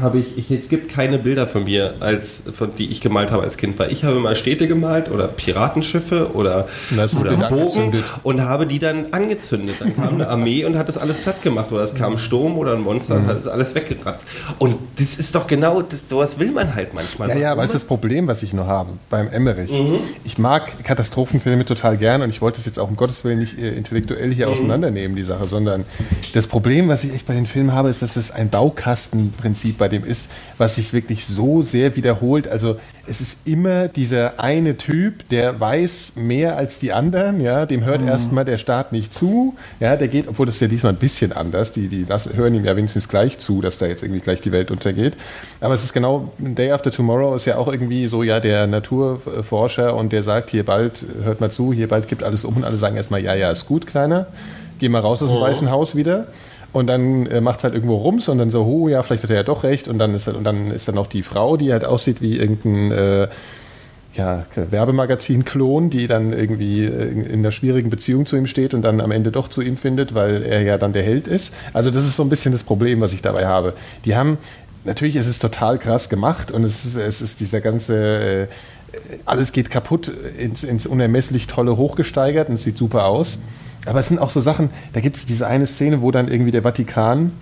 habe ich, ich, es gibt keine Bilder von mir, als, von, die ich gemalt habe als Kind, weil ich habe mal Städte gemalt oder Piratenschiffe oder, oder Bogen und habe die dann angezündet. Dann kam eine Armee und hat das alles platt gemacht oder es kam ein Sturm oder ein Monster und hat das alles weggekratzt. Und das ist doch genau, das, sowas will man halt manchmal. Ja, ja, aber ist das Problem, was ich nur habe beim Emmerich. Mhm. Ich mag Katastrophenfilme total gern und ich wollte es jetzt auch um Gottes Willen nicht äh, intellektuell hier mhm. auseinandernehmen, die Sache, sondern das Problem, was ich echt bei den Filmen habe, ist, dass es ein Baukastenprinzip bei dem ist, was sich wirklich so sehr wiederholt. Also es ist immer dieser eine Typ, der weiß mehr als die anderen, ja, dem hört mhm. erstmal der Staat nicht zu, ja, der geht, obwohl das ist ja diesmal ein bisschen anders, die, die lassen, hören ihm ja wenigstens gleich zu, dass da jetzt irgendwie gleich die Welt untergeht. Aber es ist genau, Day After Tomorrow ist ja auch irgendwie so, ja, der Naturforscher und der sagt, hier bald, hört mal zu, hier bald gibt alles um und alle sagen erstmal, ja, ja, ist gut, Kleiner, geh mal raus aus dem oh. Weißen Haus wieder. Und dann äh, macht es halt irgendwo Rums und dann so, oh ja, vielleicht hat er ja doch recht. Und dann ist, und dann ist dann noch die Frau, die halt aussieht wie irgendein äh, ja, Werbemagazin-Klon, die dann irgendwie äh, in einer schwierigen Beziehung zu ihm steht und dann am Ende doch zu ihm findet, weil er ja dann der Held ist. Also das ist so ein bisschen das Problem, was ich dabei habe. Die haben, natürlich ist es total krass gemacht und es ist, es ist dieser ganze, äh, alles geht kaputt ins, ins unermesslich Tolle hochgesteigert und es sieht super aus. Aber es sind auch so Sachen, da gibt es diese eine Szene, wo dann irgendwie der Vatikan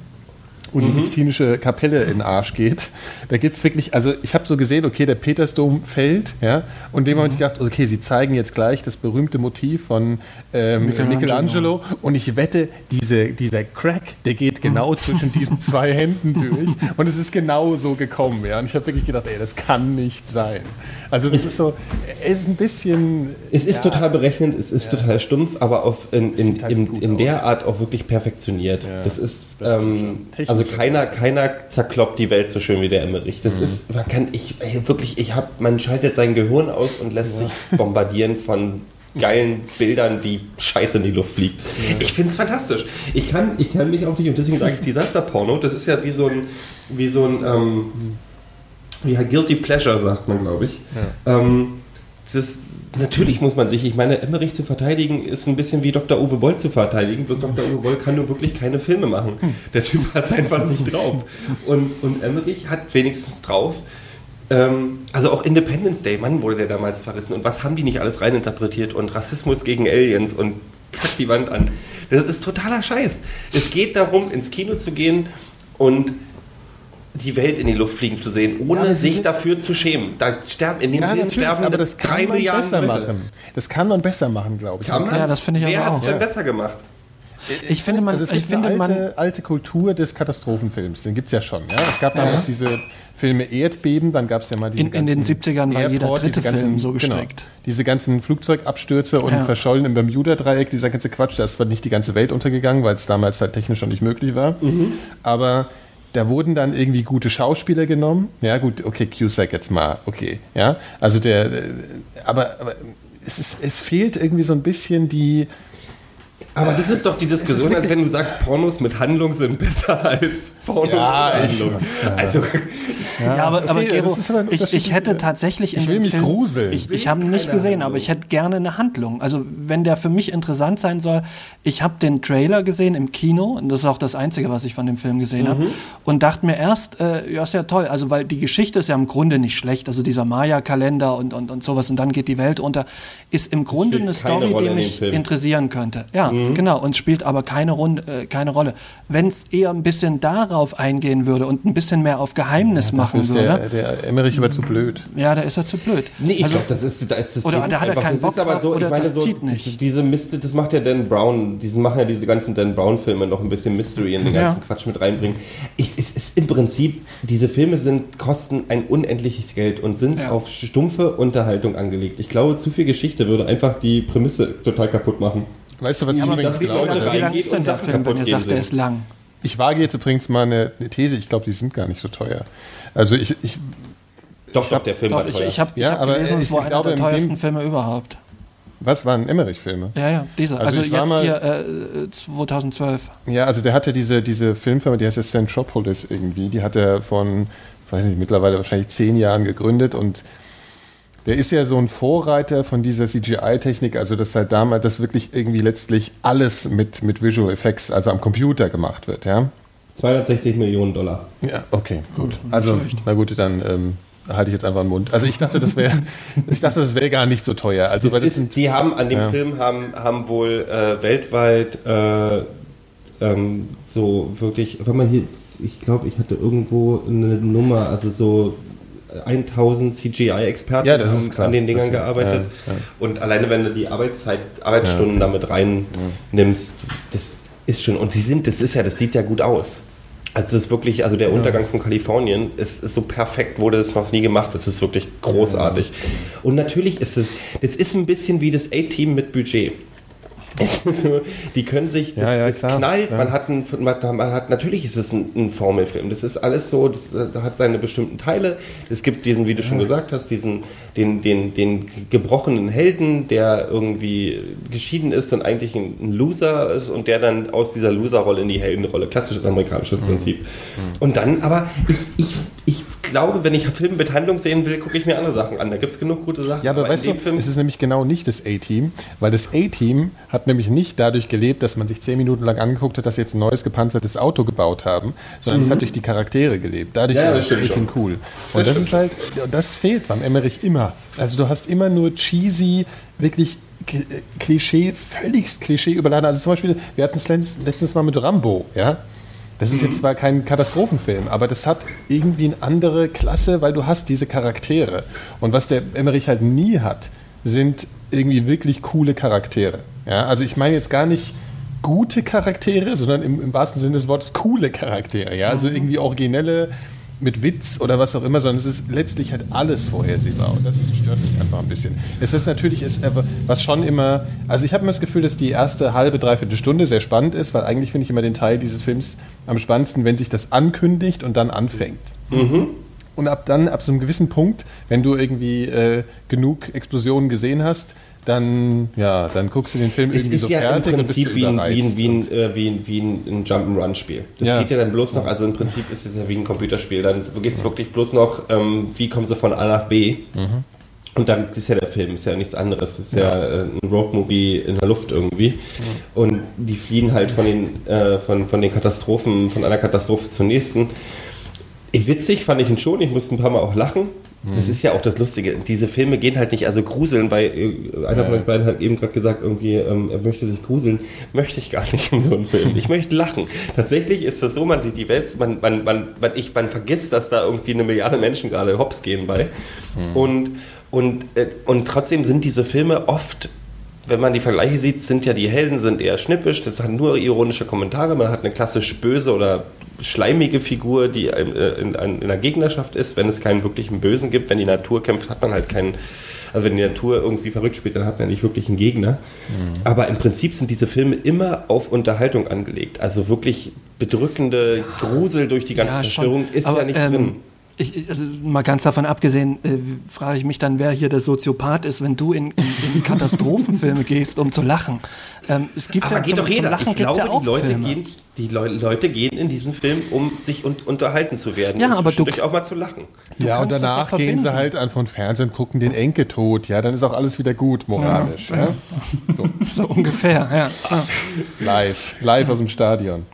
und die mhm. Sixtinische Kapelle in den Arsch geht. Da gibt es wirklich, also ich habe so gesehen, okay, der Petersdom fällt, ja, und dem mhm. habe ich gedacht, okay, sie zeigen jetzt gleich das berühmte Motiv von ähm, Michelangelo. Michelangelo. und ich wette, diese, dieser Crack, der geht genau *laughs* zwischen diesen zwei Händen durch und es ist genau so gekommen, ja, und ich habe wirklich gedacht, ey, das kann nicht sein. Also das ist so, es ist ein bisschen... Es ist ja, total berechnend, es ist ja. total stumpf, aber auf, in, in, halt in, in der Art auch wirklich perfektioniert. Ja. Das ist, ähm, also keiner, keiner zerkloppt die Welt so schön wie der Emmerich. Das mhm. ist, man kann, ich, wirklich, ich habe, man schaltet sein Gehirn aus und lässt sich bombardieren von geilen Bildern, wie Scheiße in die Luft fliegt. Ja. Ich finde es fantastisch. Ich kann, ich kann mich auch nicht, und deswegen sage ich Disaster-Porno, das ist ja wie so ein, wie so ein, ähm, ja, Guilty Pleasure, sagt man, glaube ich. Ja. Ähm, das, natürlich muss man sich, ich meine, Emmerich zu verteidigen ist ein bisschen wie Dr. Uwe Boll zu verteidigen, bloß Dr. Uwe Boll kann nur wirklich keine Filme machen. Hm. Der Typ hat es einfach nicht drauf. Und, und Emmerich hat wenigstens drauf. Ähm, also auch Independence Day, Mann, wurde der damals verrissen. Und was haben die nicht alles reininterpretiert? Und Rassismus gegen Aliens und kack die Wand an. Das ist totaler Scheiß. Es geht darum, ins Kino zu gehen und die Welt in die Luft fliegen zu sehen, ohne ja, sich dafür zu schämen. Da sterben in dem ja, Film sterben aber das kann drei man Milliarden besser Leute. machen. Das kann man besser machen, glaube ich. Kann man? Ja, das finde ich Wer hat es denn besser gemacht? Ich, ich finde, man, also es ich finde eine alte, alte Kultur des Katastrophenfilms, den gibt es ja schon. Ja? Es gab damals diese Filme Erdbeben, dann gab es ja mal diese in, in den 70ern war jeder dritte ganzen, Film so gestrickt. Genau, diese ganzen Flugzeugabstürze und ja. Verschollen im Bermuda-Dreieck, dieser ganze Quatsch, da ist zwar nicht die ganze Welt untergegangen, weil es damals halt technisch noch nicht möglich war, mhm. aber da wurden dann irgendwie gute Schauspieler genommen. Ja, gut, okay, Cusack jetzt mal, okay. Ja, also der, aber, aber es, ist, es fehlt irgendwie so ein bisschen die. Aber das ist doch die Diskussion, als wenn du sagst, Pornos mit Handlung sind besser als Pornos ja, mit Handlung. Ich, ja. Also, ja, ja aber, okay, aber Gero, ich, ich, hätte tatsächlich in ich will mich Film, gruseln. Ich, ich habe ihn nicht gesehen, Handlung. aber ich hätte gerne eine Handlung. Also wenn der für mich interessant sein soll, ich habe den Trailer gesehen im Kino, und das ist auch das Einzige, was ich von dem Film gesehen mhm. habe, und dachte mir erst, äh, ja, ist ja toll, also weil die Geschichte ist ja im Grunde nicht schlecht, also dieser Maya-Kalender und, und, und sowas, und dann geht die Welt unter, ist im Grunde eine Story, die mich interessieren könnte. Ja, mhm. Mhm. Genau, und spielt aber keine, Runde, äh, keine Rolle. Wenn es eher ein bisschen darauf eingehen würde und ein bisschen mehr auf Geheimnis ja, machen ist würde. Der, der Emmerich aber zu blöd. Ja, da ist er zu blöd. Nee, ich also, glaube, das ist, da ist das Oder da hat er keinen Bock drauf, so, oder meine, das so, zieht nicht. Diese Mist, das macht ja Dan Brown, die machen ja diese ganzen Dan Brown-Filme noch ein bisschen Mystery in den ganzen ja. Quatsch mit reinbringen. Ich, es ist im Prinzip, diese Filme sind, kosten ein unendliches Geld und sind ja. auf stumpfe Unterhaltung angelegt. Ich glaube, zu viel Geschichte würde einfach die Prämisse total kaputt machen. Weißt du, was ja, ich übrigens glaube? Wie lang ist denn der Film, wenn ihr sagt, der ist lang? Ich wage jetzt übrigens mal eine, eine These, ich glaube, die sind gar nicht so teuer. Also ich... ich doch, ich doch, der Film doch, war teuer. Ich, ich habe ja, hab gelesen, es war einer der teuersten Filme überhaupt. Was waren Emmerich-Filme? Ja, ja, dieser. Also, also jetzt mal, hier äh, 2012. Ja, also der hatte diese, diese Filmfirma, die heißt ja Centropolis irgendwie. Die hat er von, weiß nicht, mittlerweile wahrscheinlich zehn Jahren gegründet und der ist ja so ein Vorreiter von dieser CGI-Technik, also dass halt damals das wirklich irgendwie letztlich alles mit, mit Visual Effects, also am Computer gemacht wird, ja? 260 Millionen Dollar. Ja, okay, gut. Also, na gut, dann ähm, halte ich jetzt einfach den Mund. Also ich dachte, das wäre, *laughs* ich dachte, das wäre gar nicht so teuer. Also das ist, sind, die haben an dem ja. Film haben, haben wohl äh, weltweit äh, ähm, so wirklich, wenn man hier, ich glaube, ich hatte irgendwo eine Nummer, also so 1000 CGI-Experten ja, haben an den Dingern gearbeitet. Ja. Und alleine wenn du die Arbeitszeit, Arbeitsstunden damit reinnimmst, das ist schon, und die sind, das ist ja, das sieht ja gut aus. Also das ist wirklich, also der Untergang von Kalifornien ist, ist so perfekt, wurde das noch nie gemacht. Das ist wirklich großartig. Und natürlich ist es, das ist ein bisschen wie das A-Team mit Budget. *laughs* so, die können sich, das, ja, ja, das knallt, ja. man, hat ein, man hat, natürlich ist es ein, ein Formelfilm, das ist alles so, das, das, hat seine bestimmten Teile, es gibt diesen, wie du schon gesagt hast, diesen, den, den, den gebrochenen Helden, der irgendwie geschieden ist und eigentlich ein, ein Loser ist und der dann aus dieser Loserrolle in die Heldenrolle, klassisches amerikanisches mhm. Prinzip. Mhm. Und dann, aber ich, ich glaube, wenn ich Filme mit Handlung sehen will, gucke ich mir andere Sachen an. Da gibt es genug gute Sachen. Ja, aber, aber weißt du, Film es ist nämlich genau nicht das A-Team, weil das A-Team hat nämlich nicht dadurch gelebt, dass man sich zehn Minuten lang angeguckt hat, dass sie jetzt ein neues gepanzertes Auto gebaut haben, sondern mhm. es hat durch die Charaktere gelebt. Dadurch ja, war das A-Team cool. Und das, das ist halt, das fehlt beim Emmerich immer. Also du hast immer nur cheesy, wirklich Klischee, völligst Klischee überladen. Also zum Beispiel, wir hatten es letztens mal mit Rambo, ja. Das ist jetzt zwar kein Katastrophenfilm, aber das hat irgendwie eine andere Klasse, weil du hast diese Charaktere. Und was der Emmerich halt nie hat, sind irgendwie wirklich coole Charaktere. Ja, also ich meine jetzt gar nicht gute Charaktere, sondern im, im wahrsten Sinne des Wortes coole Charaktere. Ja, also mhm. irgendwie originelle mit Witz oder was auch immer, sondern es ist letztlich halt alles vorhersehbar und das stört mich einfach ein bisschen. Es ist natürlich, ist, was schon immer, also ich habe immer das Gefühl, dass die erste halbe, dreiviertel Stunde sehr spannend ist, weil eigentlich finde ich immer den Teil dieses Films am spannendsten, wenn sich das ankündigt und dann anfängt. Mhm. Und ab dann, ab so einem gewissen Punkt, wenn du irgendwie äh, genug Explosionen gesehen hast, dann, ja, dann guckst du den Film irgendwie so ja fertig und bist du wie ein, wie ein, wie ein, äh, wie ein, wie ein Jump'n'Run-Spiel. Das ja. geht ja dann bloß noch, also im Prinzip ist es ja wie ein Computerspiel. Dann geht es wirklich bloß noch, ähm, wie kommen sie von A nach B. Mhm. Und dann ist ja der Film, ist ja nichts anderes. Es ist ja, ja äh, ein Roadmovie in der Luft irgendwie. Mhm. Und die fliehen halt von den, äh, von, von den Katastrophen, von einer Katastrophe zur nächsten. Witzig fand ich ihn schon, ich musste ein paar Mal auch lachen. Das ist ja auch das Lustige. Diese Filme gehen halt nicht, also gruseln, weil äh, einer von euch beiden hat eben gerade gesagt, irgendwie, ähm, er möchte sich gruseln. Möchte ich gar nicht in so einem Film. Ich möchte lachen. Tatsächlich ist das so, man sieht die Welt, man, man, man, man, ich, man vergisst, dass da irgendwie eine Milliarde Menschen gerade hops gehen bei. Mhm. Und, und, äh, und trotzdem sind diese Filme oft wenn man die Vergleiche sieht, sind ja die Helden sind eher schnippisch, das hat nur ironische Kommentare, man hat eine klassisch böse oder schleimige Figur, die äh, in, in, in der Gegnerschaft ist, wenn es keinen wirklichen Bösen gibt. Wenn die Natur kämpft, hat man halt keinen. Also wenn die Natur irgendwie verrückt spielt, dann hat man nicht wirklich einen Gegner. Mhm. Aber im Prinzip sind diese Filme immer auf Unterhaltung angelegt. Also wirklich bedrückende Grusel durch die ganze ja, Zerstörung ist Aber, ja nicht ähm, drin ich, also mal ganz davon abgesehen, äh, frage ich mich dann, wer hier der Soziopath ist, wenn du in, in, in Katastrophenfilme *laughs* gehst, um zu lachen. Ähm, es gibt Aber ja geht zum, doch jeder. Lachen ich glaube, ja die, Leute gehen, die Le Leute gehen in diesen Film, um sich un unterhalten zu werden. Ja, und aber du auch mal zu lachen. Du ja, und danach gehen sie halt an von Fernsehen, gucken den Enkel tot. Ja, dann ist auch alles wieder gut, moralisch. Ja, ja. *laughs* So. so. ungefähr, ja. Live, live aus dem Stadion.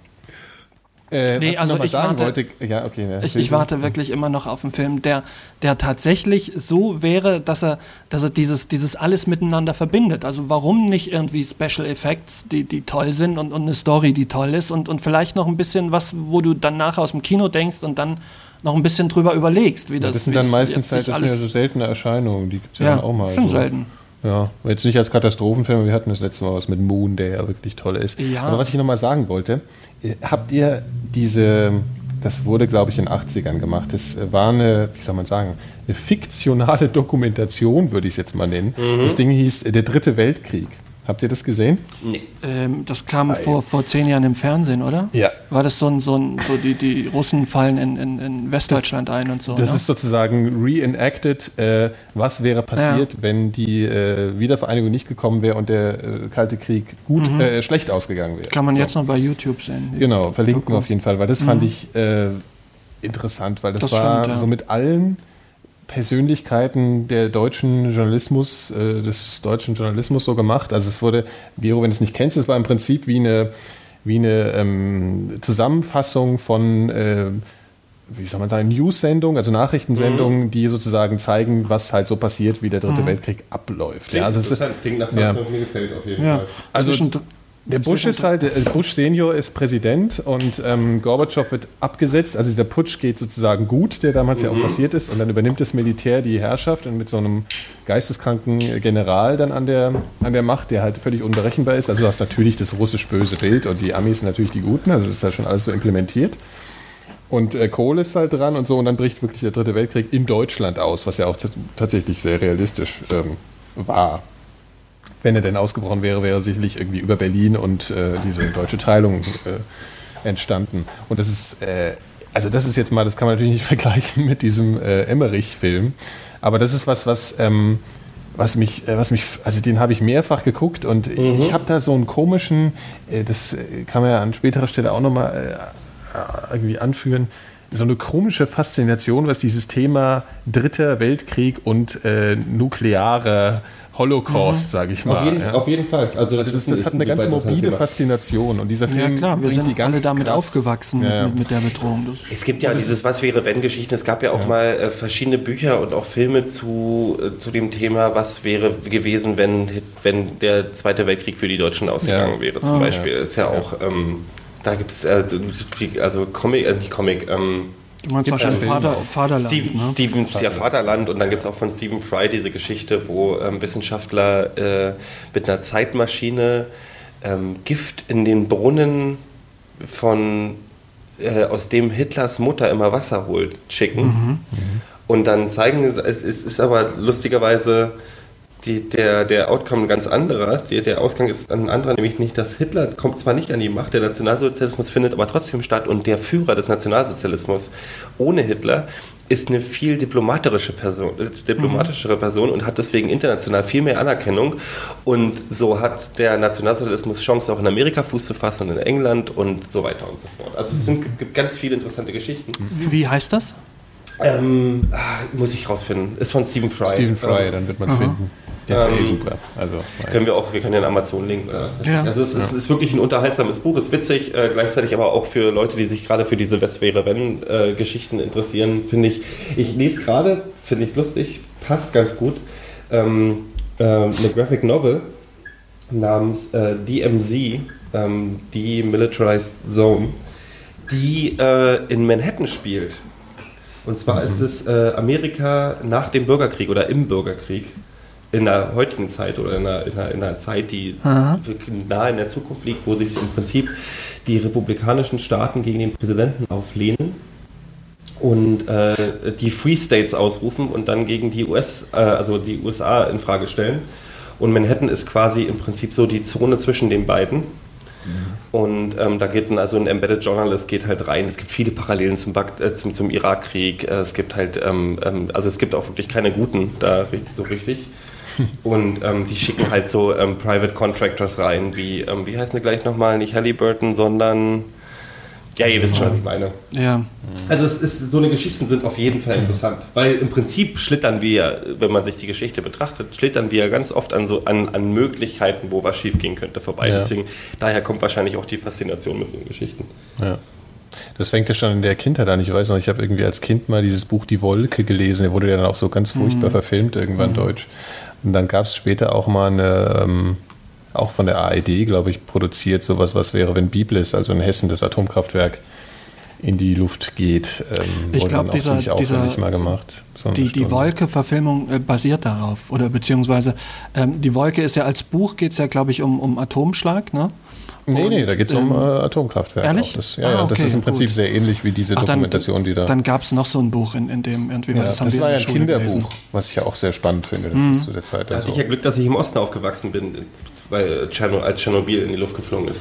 Äh, nee, also ich, sagen warte, wollte, ja, okay, ja, ich, ich, warte wirklich immer noch auf einen Film, der, der tatsächlich so wäre, dass er, dass er dieses, dieses alles miteinander verbindet. Also warum nicht irgendwie Special Effects, die, die toll sind und, und eine Story, die toll ist und, und vielleicht noch ein bisschen was, wo du dann nachher aus dem Kino denkst und dann noch ein bisschen drüber überlegst, wie das ja, Das sind dann meistens halt das sind so seltene Erscheinungen, die gibt es ja, ja, dann auch mal. Schon so. selten. Ja, jetzt nicht als Katastrophenfilm, wir hatten das letzte Mal was mit Moon, der ja wirklich toll ist. Ja. Aber was ich nochmal sagen wollte, habt ihr diese, das wurde glaube ich in den 80ern gemacht, das war eine, wie soll man sagen, eine fiktionale Dokumentation, würde ich es jetzt mal nennen. Mhm. Das Ding hieß Der Dritte Weltkrieg. Habt ihr das gesehen? Nee. Ähm, das kam vor, vor zehn Jahren im Fernsehen, oder? Ja. War das so ein, so ein so die, die Russen fallen in, in, in Westdeutschland das, ein und so? Das ne? ist sozusagen reenacted, äh, was wäre passiert, ja. wenn die äh, Wiedervereinigung nicht gekommen wäre und der äh, Kalte Krieg gut, mhm. Äh, schlecht ausgegangen wäre. Kann man so. jetzt noch bei YouTube sehen. Genau, verlinken wir auf jeden Fall, weil das mhm. fand ich äh, interessant, weil das, das war stimmt, ja. so mit allen Persönlichkeiten der deutschen Journalismus, äh, des deutschen Journalismus so gemacht. Also es wurde, Vero, wenn du es nicht kennst, es war im Prinzip wie eine, wie eine ähm, Zusammenfassung von äh, wie soll man sagen, News-Sendungen, also Nachrichtensendungen, mhm. die sozusagen zeigen, was halt so passiert, wie der Dritte mhm. Weltkrieg abläuft. Klingt ja, also es ist, klingt nach was, ja. mir gefällt auf jeden ja. Fall. Also, der Bush ist halt, äh, Bush Senior ist Präsident und ähm, Gorbatschow wird abgesetzt. Also dieser Putsch geht sozusagen gut, der damals mhm. ja auch mhm. passiert ist. Und dann übernimmt das Militär die Herrschaft und mit so einem geisteskranken General dann an der, an der Macht, der halt völlig unberechenbar ist. Also du hast natürlich das russisch böse Bild und die Amis sind natürlich die Guten. Also das ist ja schon alles so implementiert. Und äh, Kohl ist halt dran und so. Und dann bricht wirklich der Dritte Weltkrieg in Deutschland aus, was ja auch tatsächlich sehr realistisch ähm, war wenn er denn ausgebrochen wäre, wäre er sicherlich irgendwie über Berlin und äh, diese deutsche Teilung äh, entstanden. Und das ist, äh, also das ist jetzt mal, das kann man natürlich nicht *laughs* vergleichen mit diesem äh, Emmerich-Film, aber das ist was, was, ähm, was mich, äh, was mich, also den habe ich mehrfach geguckt und mhm. ich habe da so einen komischen, äh, das kann man ja an späterer Stelle auch nochmal irgendwie anführen, so eine komische Faszination, was dieses Thema Dritter Weltkrieg und äh, nukleare Holocaust, mhm. sage ich mal. Auf jeden, ja. auf jeden Fall. Also das, das, das hat eine ganz mobile Faszination und dieser Film ja, klar, wir sind die ganz alle damit krass. aufgewachsen ja, mit, mit, der Bedrohung. Das es gibt ja dieses Was wäre wenn Geschichten. Es gab ja auch mal äh, verschiedene Bücher und auch Filme zu, äh, zu dem Thema, was wäre gewesen, wenn, wenn der Zweite Weltkrieg für die Deutschen ausgegangen wäre, zum ah, Beispiel. Ist ja auch, ähm, da gibt es äh, also Comic, äh, nicht Comic, ähm, Du meinst wahrscheinlich Vater, Vaterland. Steven, ne? Stevens, Vaterland. ja, Vaterland. Und dann gibt es auch von Stephen Fry diese Geschichte, wo ähm, Wissenschaftler äh, mit einer Zeitmaschine ähm, Gift in den Brunnen von, äh, aus dem Hitlers Mutter immer Wasser holt, schicken. Mhm. Mhm. Und dann zeigen, es, es ist aber lustigerweise die, der, der Outcome ein ganz anderer. Der, der Ausgang ist ein anderer, nämlich nicht, dass Hitler kommt zwar nicht an die Macht, der Nationalsozialismus findet aber trotzdem statt und der Führer des Nationalsozialismus ohne Hitler ist eine viel diplomatischere Person, äh, diplomatischere Person und hat deswegen international viel mehr Anerkennung. Und so hat der Nationalsozialismus Chance, auch in Amerika Fuß zu fassen und in England und so weiter und so fort. Also es sind, gibt ganz viele interessante Geschichten. Wie heißt das? Ähm, ah, muss ich rausfinden. Ist von Stephen Fry. Stephen Fry, dann wird man es finden. Das ist ähm, eh super. Also, können wir auch, wir können ja einen Amazon-Link oder was. Ja. Also es, ja. ist, ist, wirklich ein unterhaltsames Buch, ist witzig, äh, gleichzeitig aber auch für Leute, die sich gerade für diese West wäre wenn äh, Geschichten interessieren, finde ich. Ich lese gerade, finde ich lustig, passt ganz gut, ähm, äh, eine Graphic Novel namens äh, DMZ, ähm, Demilitarized Zone, die äh, in Manhattan spielt. Und zwar mhm. ist es äh, Amerika nach dem Bürgerkrieg oder im Bürgerkrieg in der heutigen Zeit oder in einer, in einer, in einer Zeit, die Aha. nah in der Zukunft liegt, wo sich im Prinzip die republikanischen Staaten gegen den Präsidenten auflehnen und äh, die Free States ausrufen und dann gegen die US, äh, also die USA in Frage stellen. Und Manhattan ist quasi im Prinzip so die Zone zwischen den beiden. Mhm. Und ähm, da geht ein, also ein Embedded Journalist geht halt rein. Es gibt viele Parallelen zum, äh, zum, zum Irakkrieg. Äh, es gibt halt, ähm, ähm, also es gibt auch wirklich keine guten da so richtig. *laughs* Und ähm, die schicken halt so ähm, Private Contractors rein, wie, ähm, wie heißen die gleich nochmal? Nicht Halliburton, sondern. Ja, ihr wisst schon, was ich meine. Ja. Also es ist, so eine Geschichten sind auf jeden Fall interessant, weil im Prinzip schlittern wir, wenn man sich die Geschichte betrachtet, schlittern wir ganz oft an so an, an Möglichkeiten, wo was schiefgehen könnte, vorbei. Ja. Deswegen, daher kommt wahrscheinlich auch die Faszination mit so Geschichten. Ja. Das fängt ja schon in der Kindheit an. Ich weiß noch, ich habe irgendwie als Kind mal dieses Buch Die Wolke gelesen. Der wurde ja dann auch so ganz furchtbar mhm. verfilmt, irgendwann mhm. deutsch. Und dann gab es später auch mal eine, ähm, auch von der AED, glaube ich, produziert, sowas, was wäre, wenn Biblis, also in Hessen das Atomkraftwerk, in die Luft geht. Ähm, ich glaube, dieser, dieser, mal gemacht. So die, die Wolke-Verfilmung äh, basiert darauf. Oder beziehungsweise ähm, die Wolke ist ja als Buch, geht es ja, glaube ich, um, um Atomschlag, ne? Nee, und, nee, da geht es um ähm, äh, Atomkraftwerke. Ehrlich? Das, ja, ah, okay, das ist im Prinzip gut. sehr ähnlich wie diese Ach, Dokumentation, dann, die da. Dann gab es noch so ein Buch, in, in dem irgendwie ja, das, das war ja ein Kinderbuch, gelesen. was ich ja auch sehr spannend finde. Das mhm. ist zu der Zeit. Da hatte so. ich ja Glück, dass ich im Osten aufgewachsen bin, weil Tscherno, als Tschernobyl in die Luft geflogen ist.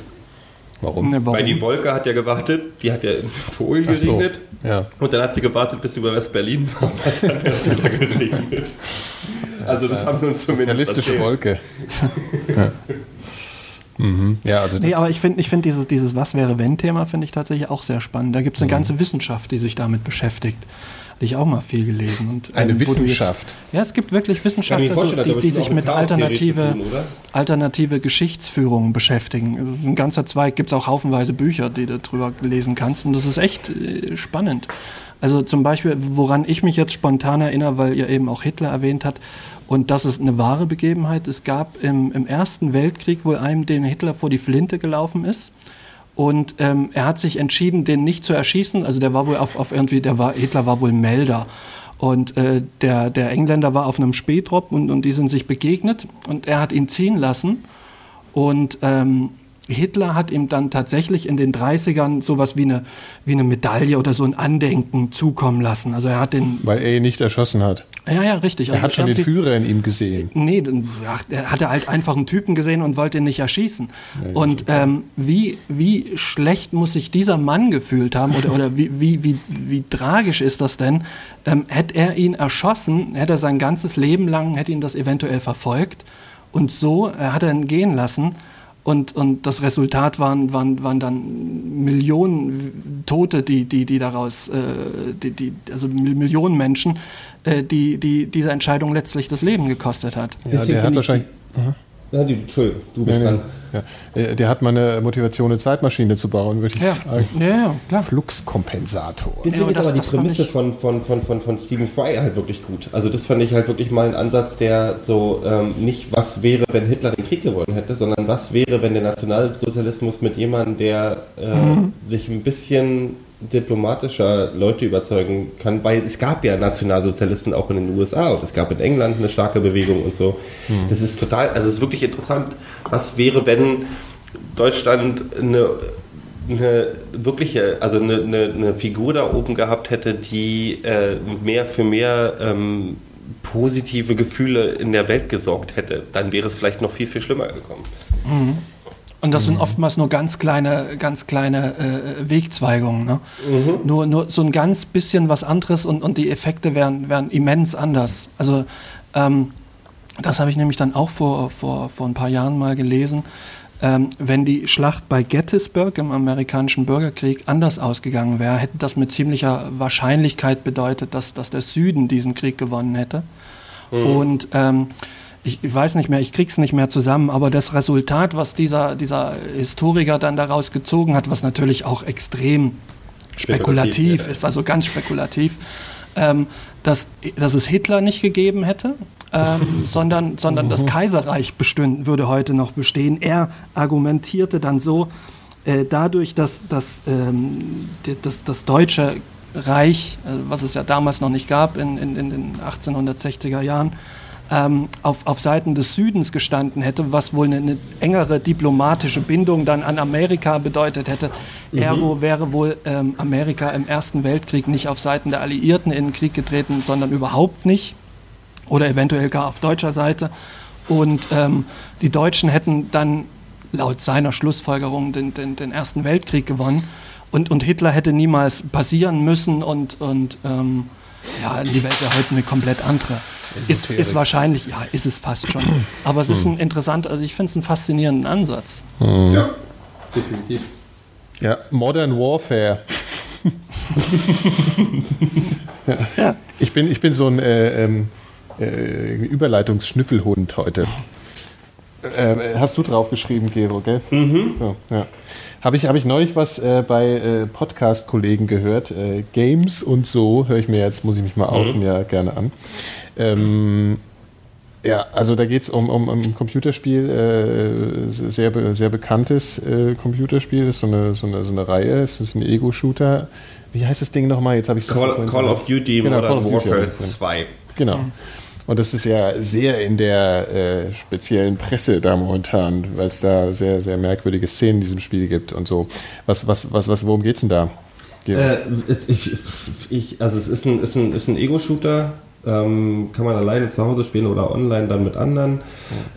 Warum? Ne, warum? Weil die Wolke hat ja gewartet, die hat ja in Polen geregnet. So, ja. Und dann hat sie gewartet, bis sie über West-Berlin war, und hat dann erst wieder geregnet. Also das haben sie uns zumindest Sozialistische. Wolke. ja. Mhm. Ja, also nee, aber ich finde ich find dieses, dieses Was wäre wenn Thema finde ich tatsächlich auch sehr spannend. Da gibt es eine mhm. ganze Wissenschaft, die sich damit beschäftigt. Hatte ich auch mal viel gelesen. Und, eine ähm, Wissenschaft? Jetzt, ja, es gibt wirklich Wissenschaftler, also, die, die sich mit alternative, tun, alternative Geschichtsführung beschäftigen. Ein ganzer Zweig gibt es auch haufenweise Bücher, die du darüber lesen kannst. Und das ist echt äh, spannend. Also zum Beispiel, woran ich mich jetzt spontan erinnere, weil ihr eben auch Hitler erwähnt habt, und das ist eine wahre Begebenheit. Es gab im, im Ersten Weltkrieg wohl einen, dem Hitler vor die Flinte gelaufen ist. Und ähm, er hat sich entschieden, den nicht zu erschießen. Also der war wohl auf, auf irgendwie, der war, Hitler war wohl Melder. Und äh, der, der Engländer war auf einem Spätrop und, und die sind sich begegnet und er hat ihn ziehen lassen. Und ähm, Hitler hat ihm dann tatsächlich in den 30ern sowas wie eine, wie eine Medaille oder so ein Andenken zukommen lassen. Also er hat den. Weil er ihn nicht erschossen hat. Ja, ja, richtig. Er also hat schon den Führer in ihm gesehen. Nee, er hatte halt einfach einen Typen gesehen und wollte ihn nicht erschießen. Ja, und ähm, wie, wie schlecht muss sich dieser Mann gefühlt haben oder, oder wie, wie, wie, wie tragisch ist das denn? Ähm, hätte er ihn erschossen, hätte er sein ganzes Leben lang, hätte ihn das eventuell verfolgt. Und so äh, hat er ihn gehen lassen. Und, und das Resultat waren, waren, waren dann Millionen Tote, die, die, die daraus, äh, die, die, also Millionen Menschen, äh, die, die diese Entscheidung letztlich das Leben gekostet hat. Ja, der hat wahrscheinlich. Aha. Ja, die, Entschuldigung, du bist nee, dran. Ja. Äh, der hat mal eine Motivation, eine Zeitmaschine zu bauen, würde ich ja. sagen. Ja, ja, klar. Fluxkompensator. Deswegen ist aber die Prämisse von, von, von, von, von Stephen Fry halt wirklich gut. Also das fand ich halt wirklich mal ein Ansatz, der so ähm, nicht was wäre, wenn Hitler den Krieg gewonnen hätte, sondern was wäre, wenn der Nationalsozialismus mit jemandem, der äh, mhm. sich ein bisschen diplomatischer Leute überzeugen kann, weil es gab ja Nationalsozialisten auch in den USA und es gab in England eine starke Bewegung und so. Mhm. Das ist total, also es ist wirklich interessant, was wäre, wenn Deutschland eine, eine wirkliche, also eine, eine, eine Figur da oben gehabt hätte, die äh, mehr für mehr ähm, positive Gefühle in der Welt gesorgt hätte, dann wäre es vielleicht noch viel, viel schlimmer gekommen. Mhm. Und das sind mhm. oftmals nur ganz kleine, ganz kleine äh, Wegzweigungen. Ne? Mhm. Nur, nur so ein ganz bisschen was anderes und, und die Effekte wären, wären immens anders. Also ähm, das habe ich nämlich dann auch vor, vor, vor ein paar Jahren mal gelesen. Ähm, wenn die Schlacht bei Gettysburg im amerikanischen Bürgerkrieg anders ausgegangen wäre, hätte das mit ziemlicher Wahrscheinlichkeit bedeutet, dass, dass der Süden diesen Krieg gewonnen hätte. Mhm. Und ähm, ich, ich weiß nicht mehr, ich krieg's nicht mehr zusammen, aber das Resultat, was dieser, dieser Historiker dann daraus gezogen hat, was natürlich auch extrem spekulativ, spekulativ ist, also ganz spekulativ, ähm, dass, dass es Hitler nicht gegeben hätte, ähm, *laughs* sondern, sondern das Kaiserreich bestünden, würde heute noch bestehen. Er argumentierte dann so, äh, dadurch, dass, dass ähm, das, das deutsche Reich, äh, was es ja damals noch nicht gab in, in, in den 1860er Jahren, ähm, auf, auf Seiten des Südens gestanden hätte, was wohl eine, eine engere diplomatische Bindung dann an Amerika bedeutet hätte. Mhm. Ergo wäre wohl ähm, Amerika im Ersten Weltkrieg nicht auf Seiten der Alliierten in den Krieg getreten, sondern überhaupt nicht. Oder eventuell gar auf deutscher Seite. Und ähm, die Deutschen hätten dann laut seiner Schlussfolgerung den, den, den Ersten Weltkrieg gewonnen. Und, und Hitler hätte niemals passieren müssen und, und ähm, ja, die Welt wäre heute eine komplett andere. Ist, ist, wahrscheinlich, ja, ist es fast schon. Aber es ist hm. ein interessanter, also ich finde es einen faszinierenden Ansatz. Hm. Ja, definitiv. Ja, Modern Warfare. *laughs* ja. Ich, bin, ich bin so ein äh, ähm, äh, Überleitungsschnüffelhund heute. Äh, hast du drauf geschrieben, Gero, gell? Mhm. So, ja. Habe ich, hab ich neulich was äh, bei äh, Podcast-Kollegen gehört. Äh, Games und so höre ich mir jetzt, muss ich mich mal outen, mhm. ja gerne an. Ähm, ja, also da geht es um, um, um ein Computerspiel, äh, sehr, sehr bekanntes äh, Computerspiel, das ist so eine, so eine, so eine Reihe, es ist ein Ego-Shooter. Wie heißt das Ding nochmal? Jetzt habe ich Call, Call of Duty genau, Modern Warfare 2. Genau. Und das ist ja sehr in der äh, speziellen Presse da momentan, weil es da sehr, sehr merkwürdige Szenen in diesem Spiel gibt und so. Was, was, was, was worum geht's denn da? Äh, ich, ich, also es ist ein, ist ein, ist ein Ego-Shooter, ähm, kann man alleine zu Hause spielen oder online dann mit anderen.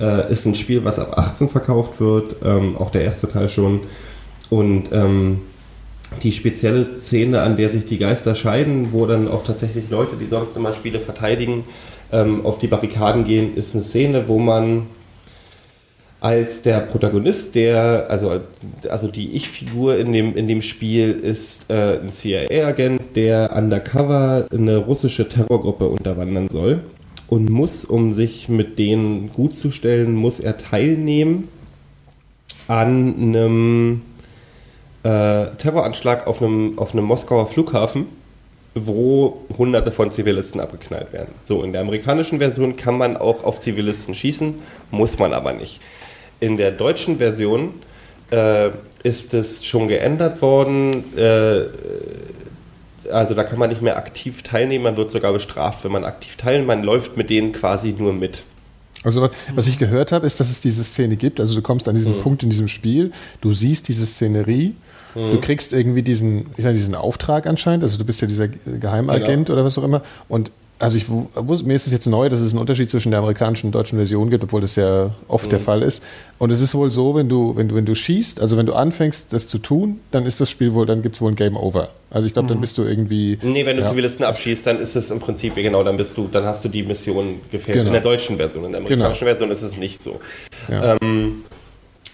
Äh, ist ein Spiel, was ab 18 verkauft wird, ähm, auch der erste Teil schon. Und ähm, die spezielle Szene, an der sich die Geister scheiden, wo dann auch tatsächlich Leute, die sonst immer Spiele verteidigen, ähm, auf die Barrikaden gehen, ist eine Szene, wo man als der Protagonist, der, also, also die Ich-Figur in dem, in dem Spiel ist äh, ein CIA-Agent, der undercover eine russische Terrorgruppe unterwandern soll und muss, um sich mit denen gut zu stellen, muss er teilnehmen an einem äh, Terroranschlag auf einem, auf einem Moskauer Flughafen, wo hunderte von Zivilisten abgeknallt werden. So, in der amerikanischen Version kann man auch auf Zivilisten schießen, muss man aber nicht. In der deutschen Version äh, ist es schon geändert worden. Äh, also da kann man nicht mehr aktiv teilnehmen, man wird sogar bestraft, wenn man aktiv teilnimmt. Man läuft mit denen quasi nur mit. Also was, was ich gehört habe, ist, dass es diese Szene gibt. Also du kommst an diesen mhm. Punkt in diesem Spiel, du siehst diese Szenerie, mhm. du kriegst irgendwie diesen, ich meine, diesen Auftrag anscheinend. Also du bist ja dieser Geheimagent genau. oder was auch immer. Und also ich mir ist es jetzt neu, dass es einen Unterschied zwischen der amerikanischen und deutschen Version gibt, obwohl das ja oft mhm. der Fall ist. Und es ist wohl so, wenn du, wenn du, wenn du schießt, also wenn du anfängst, das zu tun, dann ist das Spiel wohl, dann gibt es wohl ein Game Over. Also ich glaube, mhm. dann bist du irgendwie. Nee, wenn du ja. Zivilisten abschießt, dann ist es im Prinzip, genau, dann bist du, dann hast du die Mission gefehlt. Genau. In der deutschen Version. In der genau. amerikanischen genau. Version ist es nicht so. Ja. Ähm,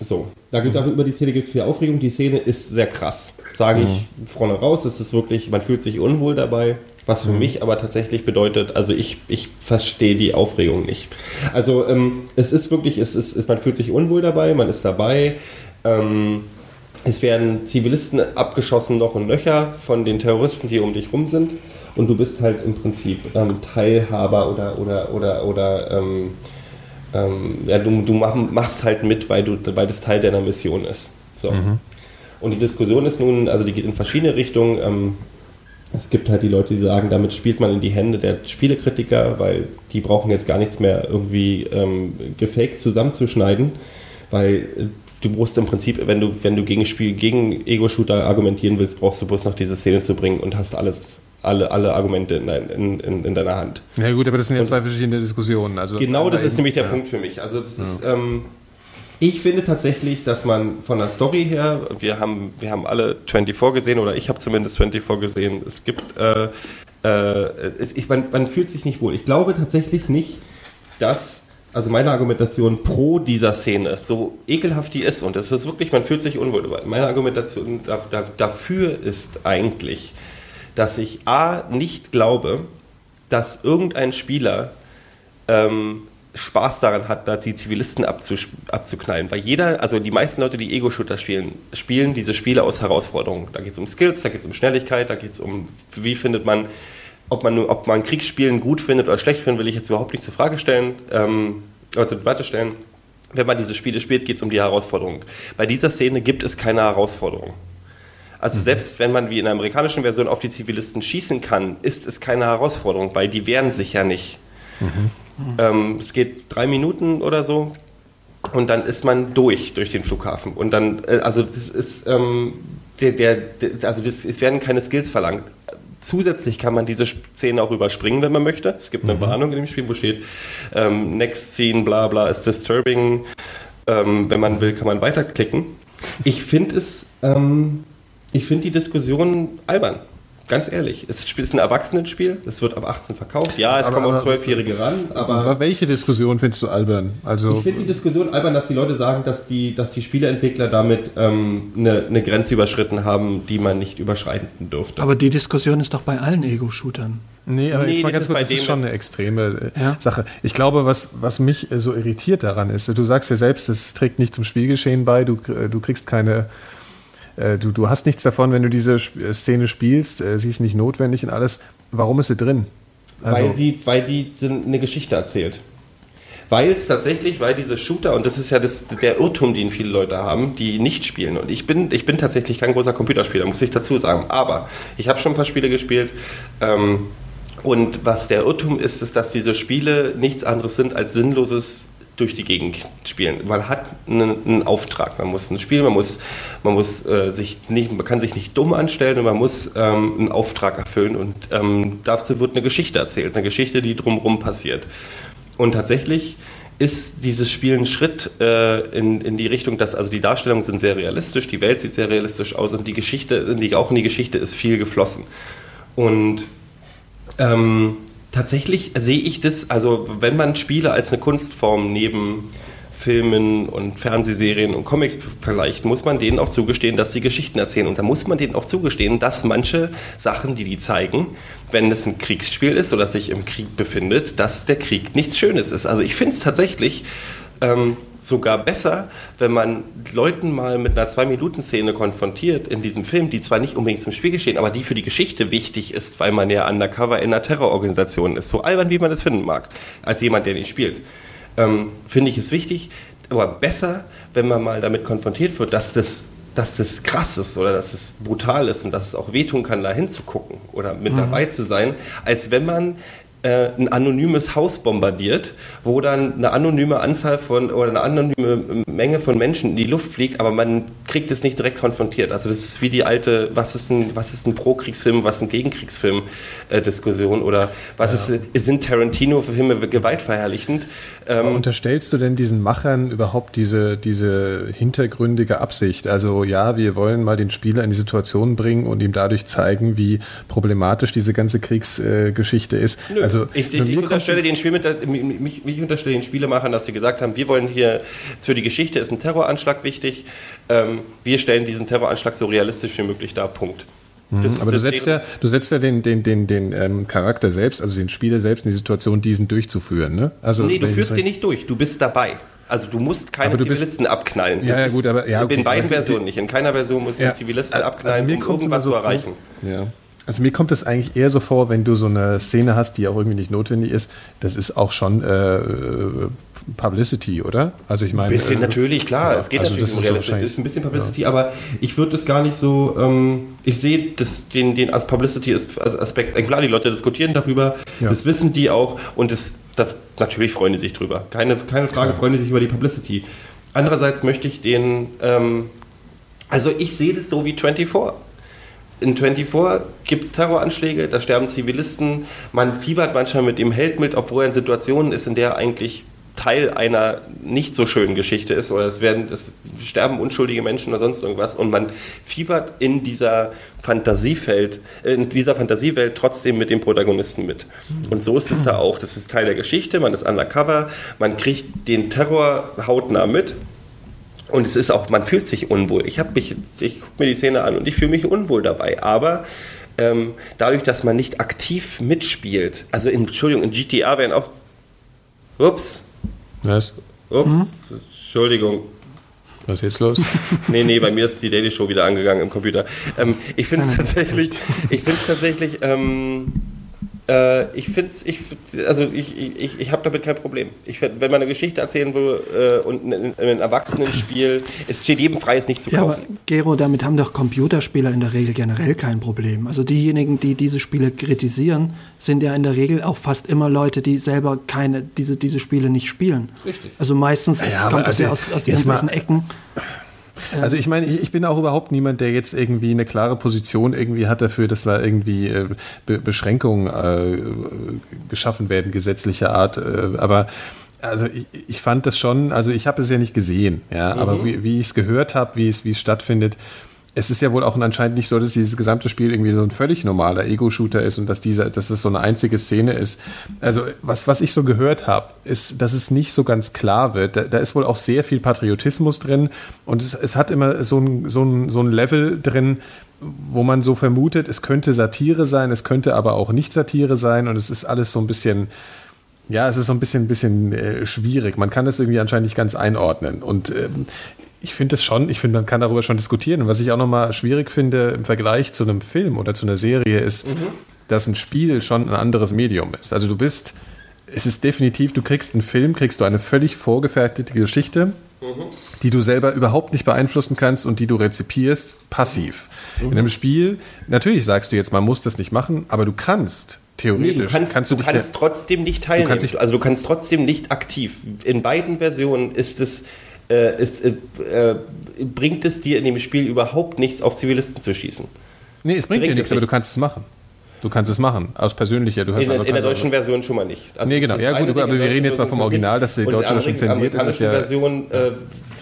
so, da gibt auch über die Szene gibt viel Aufregung. Die Szene ist sehr krass, sage ich mhm. vorne raus. Es ist wirklich, man fühlt sich unwohl dabei. Was für mhm. mich aber tatsächlich bedeutet, also ich, ich verstehe die Aufregung nicht. Also ähm, es ist wirklich, es ist, es, man fühlt sich unwohl dabei, man ist dabei. Ähm, es werden Zivilisten abgeschossen noch und nöcher von den Terroristen, die um dich rum sind. Und du bist halt im Prinzip ähm, Teilhaber oder, oder, oder, oder ähm, ja, du, du mach, machst halt mit, weil, du, weil das Teil deiner Mission ist. So. Mhm. Und die Diskussion ist nun, also die geht in verschiedene Richtungen. Ähm, es gibt halt die Leute, die sagen, damit spielt man in die Hände der Spielekritiker, weil die brauchen jetzt gar nichts mehr irgendwie ähm, gefaked zusammenzuschneiden, weil äh, du brauchst im Prinzip, wenn du, wenn du gegen Spiel, gegen Ego-Shooter argumentieren willst, brauchst du bloß noch diese Szene zu bringen und hast alles, alle, alle Argumente in, in, in, in deiner Hand. Ja gut, aber das sind ja zwei verschiedene Diskussionen. Also genau das ist nämlich der ja. Punkt für mich. Also das ja. ist, ähm, ich finde tatsächlich, dass man von der Story her, wir haben, wir haben alle 24 gesehen oder ich habe zumindest 24 gesehen. Es gibt, äh, äh, es, ich, man, man fühlt sich nicht wohl. Ich glaube tatsächlich nicht, dass, also meine Argumentation pro dieser Szene, so ekelhaft die ist und es ist wirklich, man fühlt sich unwohl dabei. Meine Argumentation da, da, dafür ist eigentlich, dass ich A, nicht glaube, dass irgendein Spieler ähm, Spaß daran hat, da die Zivilisten abzuknallen. Weil jeder, also die meisten Leute, die Ego-Shooter spielen, spielen diese Spiele aus Herausforderungen. Da geht es um Skills, da geht es um Schnelligkeit, da geht es um, wie findet man, ob man, ob man Kriegsspielen gut findet oder schlecht findet, will ich jetzt überhaupt nicht zur Frage stellen, ähm, also Debatte stellen. Wenn man diese Spiele spielt, geht es um die Herausforderung. Bei dieser Szene gibt es keine Herausforderung. Also mhm. selbst wenn man wie in der amerikanischen Version auf die Zivilisten schießen kann, ist es keine Herausforderung, weil die wehren sich ja nicht. Mhm. Ähm, es geht drei Minuten oder so und dann ist man durch durch den Flughafen. Und dann, äh, also das ist, ähm, der, der, der, also das, es werden keine Skills verlangt. Zusätzlich kann man diese Szene auch überspringen, wenn man möchte. Es gibt eine mhm. Warnung in dem Spiel, wo steht, ähm, Next Scene, bla bla, ist disturbing. Ähm, wenn man will, kann man weiterklicken. Ich finde es, ähm, ich finde die Diskussion albern. Ganz ehrlich, es ist ein Erwachsenenspiel, es wird ab 18 verkauft. Ja, es aber, kommen auch Zwölfjährige ran, aber. Welche Diskussion findest du albern? Also ich finde die Diskussion albern, dass die Leute sagen, dass die, dass die Spieleentwickler damit ähm, eine, eine Grenze überschritten haben, die man nicht überschreiten dürfte. Aber die Diskussion ist doch bei allen Ego-Shootern. Nee, aber nee, jetzt mal ganz kurz, das ist schon eine extreme äh, ja? Sache. Ich glaube, was, was mich äh, so irritiert daran ist, du sagst ja selbst, das trägt nicht zum Spielgeschehen bei, du, äh, du kriegst keine, du, du hast nichts davon, wenn du diese Szene spielst, sie ist nicht notwendig und alles. Warum ist sie drin? Also weil, die, weil die eine Geschichte erzählt weil es tatsächlich, weil diese Shooter, und das ist ja das, der Irrtum, den viele Leute haben, die nicht spielen. Und ich bin, ich bin tatsächlich kein großer Computerspieler, muss ich dazu sagen. Aber ich habe schon ein paar Spiele gespielt. Ähm, und was der Irrtum ist, ist, dass diese Spiele nichts anderes sind als sinnloses durch die Gegend spielen. Man hat einen, einen Auftrag, man muss ein Spiel, man muss, man muss äh, sich nicht, man kann sich nicht dumm anstellen und man muss ähm, einen Auftrag erfüllen und ähm, dazu wird eine Geschichte erzählt, eine Geschichte, die drumherum passiert. Und tatsächlich ist dieses Spiel ein Schritt äh, in, in die Richtung, dass also die Darstellungen sind sehr realistisch, die Welt sieht sehr realistisch aus und die Geschichte, die, auch in die Geschichte ist viel geflossen. Und ähm, tatsächlich sehe ich das, also wenn man Spiele als eine Kunstform neben Filmen und Fernsehserien und Comics vergleicht, muss man denen auch zugestehen, dass sie Geschichten erzählen. Und da muss man denen auch zugestehen, dass manche Sachen, die die zeigen, wenn es ein Kriegsspiel ist oder sich im Krieg befindet, dass der Krieg nichts Schönes ist. Also ich finde es tatsächlich ähm, sogar besser, wenn man Leuten mal mit einer Zwei-Minuten-Szene konfrontiert in diesem Film, die zwar nicht unbedingt zum Spiel geschehen, aber die für die Geschichte wichtig ist, weil man ja undercover in einer Terrororganisation ist. So albern, wie man das finden mag, als jemand, der nicht spielt. Ähm, Finde ich es wichtig, aber besser, wenn man mal damit konfrontiert wird, dass das dass das krass ist oder dass es brutal ist und dass es auch wehtun kann, da hinzugucken oder mit mhm. dabei zu sein, als wenn man äh, ein anonymes Haus bombardiert, wo dann eine anonyme Anzahl von oder eine anonyme Menge von Menschen in die Luft fliegt, aber man kriegt es nicht direkt konfrontiert. Also das ist wie die alte, was ist ein, was ist ein Pro-Kriegsfilm, was ist ein Gegenkriegsfilm äh, oder was ja. ist, sind Tarantino-Filme gewaltverherrlichend? Ähm, unterstellst du denn diesen Machern überhaupt diese, diese hintergründige Absicht? Also ja, wir wollen mal den Spieler in die Situation bringen und ihm dadurch zeigen, wie problematisch diese ganze Kriegsgeschichte äh, ist. Nö, also ich, ich, ich unterstelle den Spiel mich, mich unterstelle den Spielemachern, dass sie gesagt haben, wir wollen hier für die Geschichte ist ein Terroranschlag wichtig. Ähm, wir stellen diesen Terroranschlag so realistisch wie möglich dar. Punkt. Mhm, aber du setzt, ja, du setzt ja den, den, den, den ähm, Charakter selbst, also den Spieler selbst in die Situation, diesen durchzuführen. Ne? Also, nee, du führst den nicht durch, du bist dabei. Also du musst keine du Zivilisten bist, abknallen. Ja, ja, gut, aber ja, in den beiden Versionen nicht. In keiner Version musst du ja, Zivilisten also abknallen, also um irgendwas so zu erreichen. Ja. Also mir kommt es eigentlich eher so vor, wenn du so eine Szene hast, die auch irgendwie nicht notwendig ist, das ist auch schon äh, Publicity, oder? Also ich meine. Ein bisschen äh, natürlich, klar. Ja, es geht also natürlich um Realismus. Es ist ein bisschen Publicity, ja. aber ich würde das gar nicht so. Ähm, ich sehe den, den als Publicity-Aspekt. Klar, die Leute diskutieren darüber, ja. das wissen die auch und das, das natürlich freuen die sich drüber. Keine, keine Frage, klar. freuen die sich über die Publicity. Andererseits möchte ich den. Ähm, also ich sehe das so wie 24 in 24 gibt es Terroranschläge, da sterben Zivilisten, man fiebert manchmal mit dem Held mit, obwohl er in Situationen ist, in der er eigentlich Teil einer nicht so schönen Geschichte ist oder es werden es sterben unschuldige Menschen oder sonst irgendwas. Und man fiebert in dieser Fantasiefeld in dieser Fantasiewelt trotzdem mit dem Protagonisten mit. Und so ist es da auch. Das ist Teil der Geschichte man ist undercover man kriegt den Terror hautnah mit und es ist auch, man fühlt sich unwohl. Ich habe mich, ich gucke mir die Szene an und ich fühle mich unwohl dabei. Aber ähm, dadurch, dass man nicht aktiv mitspielt, also in, Entschuldigung, in GTA werden auch, ups, was? Ups, hm? Entschuldigung. Was ist jetzt los? *laughs* nee, nee, bei mir ist die Daily Show wieder angegangen im Computer. Ähm, ich finde es tatsächlich, ich finde es tatsächlich, ähm, äh, ich finde es, ich, also ich, ich, ich habe damit kein Problem. Ich, wenn man eine Geschichte erzählen will äh, und ein, ein Erwachsenenspiel, es steht jedem frei, es nicht zu kaufen. Ja, aber Gero, damit haben doch Computerspieler in der Regel generell kein Problem. Also diejenigen, die diese Spiele kritisieren, sind ja in der Regel auch fast immer Leute, die selber keine, diese, diese Spiele nicht spielen. Richtig. Also meistens ja, kommt das ja also aus, aus irgendwelchen Ecken. Also ich meine, ich, ich, bin auch überhaupt niemand, der jetzt irgendwie eine klare Position irgendwie hat dafür, dass wir irgendwie äh, Be Beschränkungen äh, geschaffen werden, gesetzlicher Art. Äh, aber also ich, ich, fand das schon, also ich habe es ja nicht gesehen, ja, mhm. aber wie, wie ich es gehört habe, wie es, wie es stattfindet, es ist ja wohl auch anscheinend nicht so, dass dieses gesamte Spiel irgendwie so ein völlig normaler Ego-Shooter ist und dass dieser, dass es so eine einzige Szene ist. Also was, was ich so gehört habe, ist, dass es nicht so ganz klar wird. Da, da ist wohl auch sehr viel Patriotismus drin und es, es hat immer so ein, so ein, so ein Level drin, wo man so vermutet, es könnte Satire sein, es könnte aber auch nicht Satire sein und es ist alles so ein bisschen, ja, es ist so ein bisschen, bisschen äh, schwierig. Man kann das irgendwie anscheinend nicht ganz einordnen und ähm, ich finde es schon, ich finde, man kann darüber schon diskutieren. Und was ich auch nochmal schwierig finde im Vergleich zu einem Film oder zu einer Serie ist, mhm. dass ein Spiel schon ein anderes Medium ist. Also du bist, es ist definitiv, du kriegst einen Film, kriegst du eine völlig vorgefertigte Geschichte, mhm. die du selber überhaupt nicht beeinflussen kannst und die du rezipierst passiv. Mhm. In einem Spiel, natürlich sagst du jetzt, man muss das nicht machen, aber du kannst Theoretisch. Nee, du kannst, kannst du, du kannst trotzdem nicht teilnehmen. Du kannst also du kannst trotzdem nicht aktiv. In beiden Versionen ist es äh, ist, äh, äh, bringt es dir in dem Spiel überhaupt nichts, auf Zivilisten zu schießen. Nee, es bringt, bringt dir nichts, aber du kannst es machen. Du kannst es machen, aus persönlicher. Du hast in, der, in der deutschen Version schon mal nicht. Also nee, genau. Ja, gut, aber wir reden jetzt mal vom Original, dass die deutsche schon zensiert ist. ist ja Version, äh,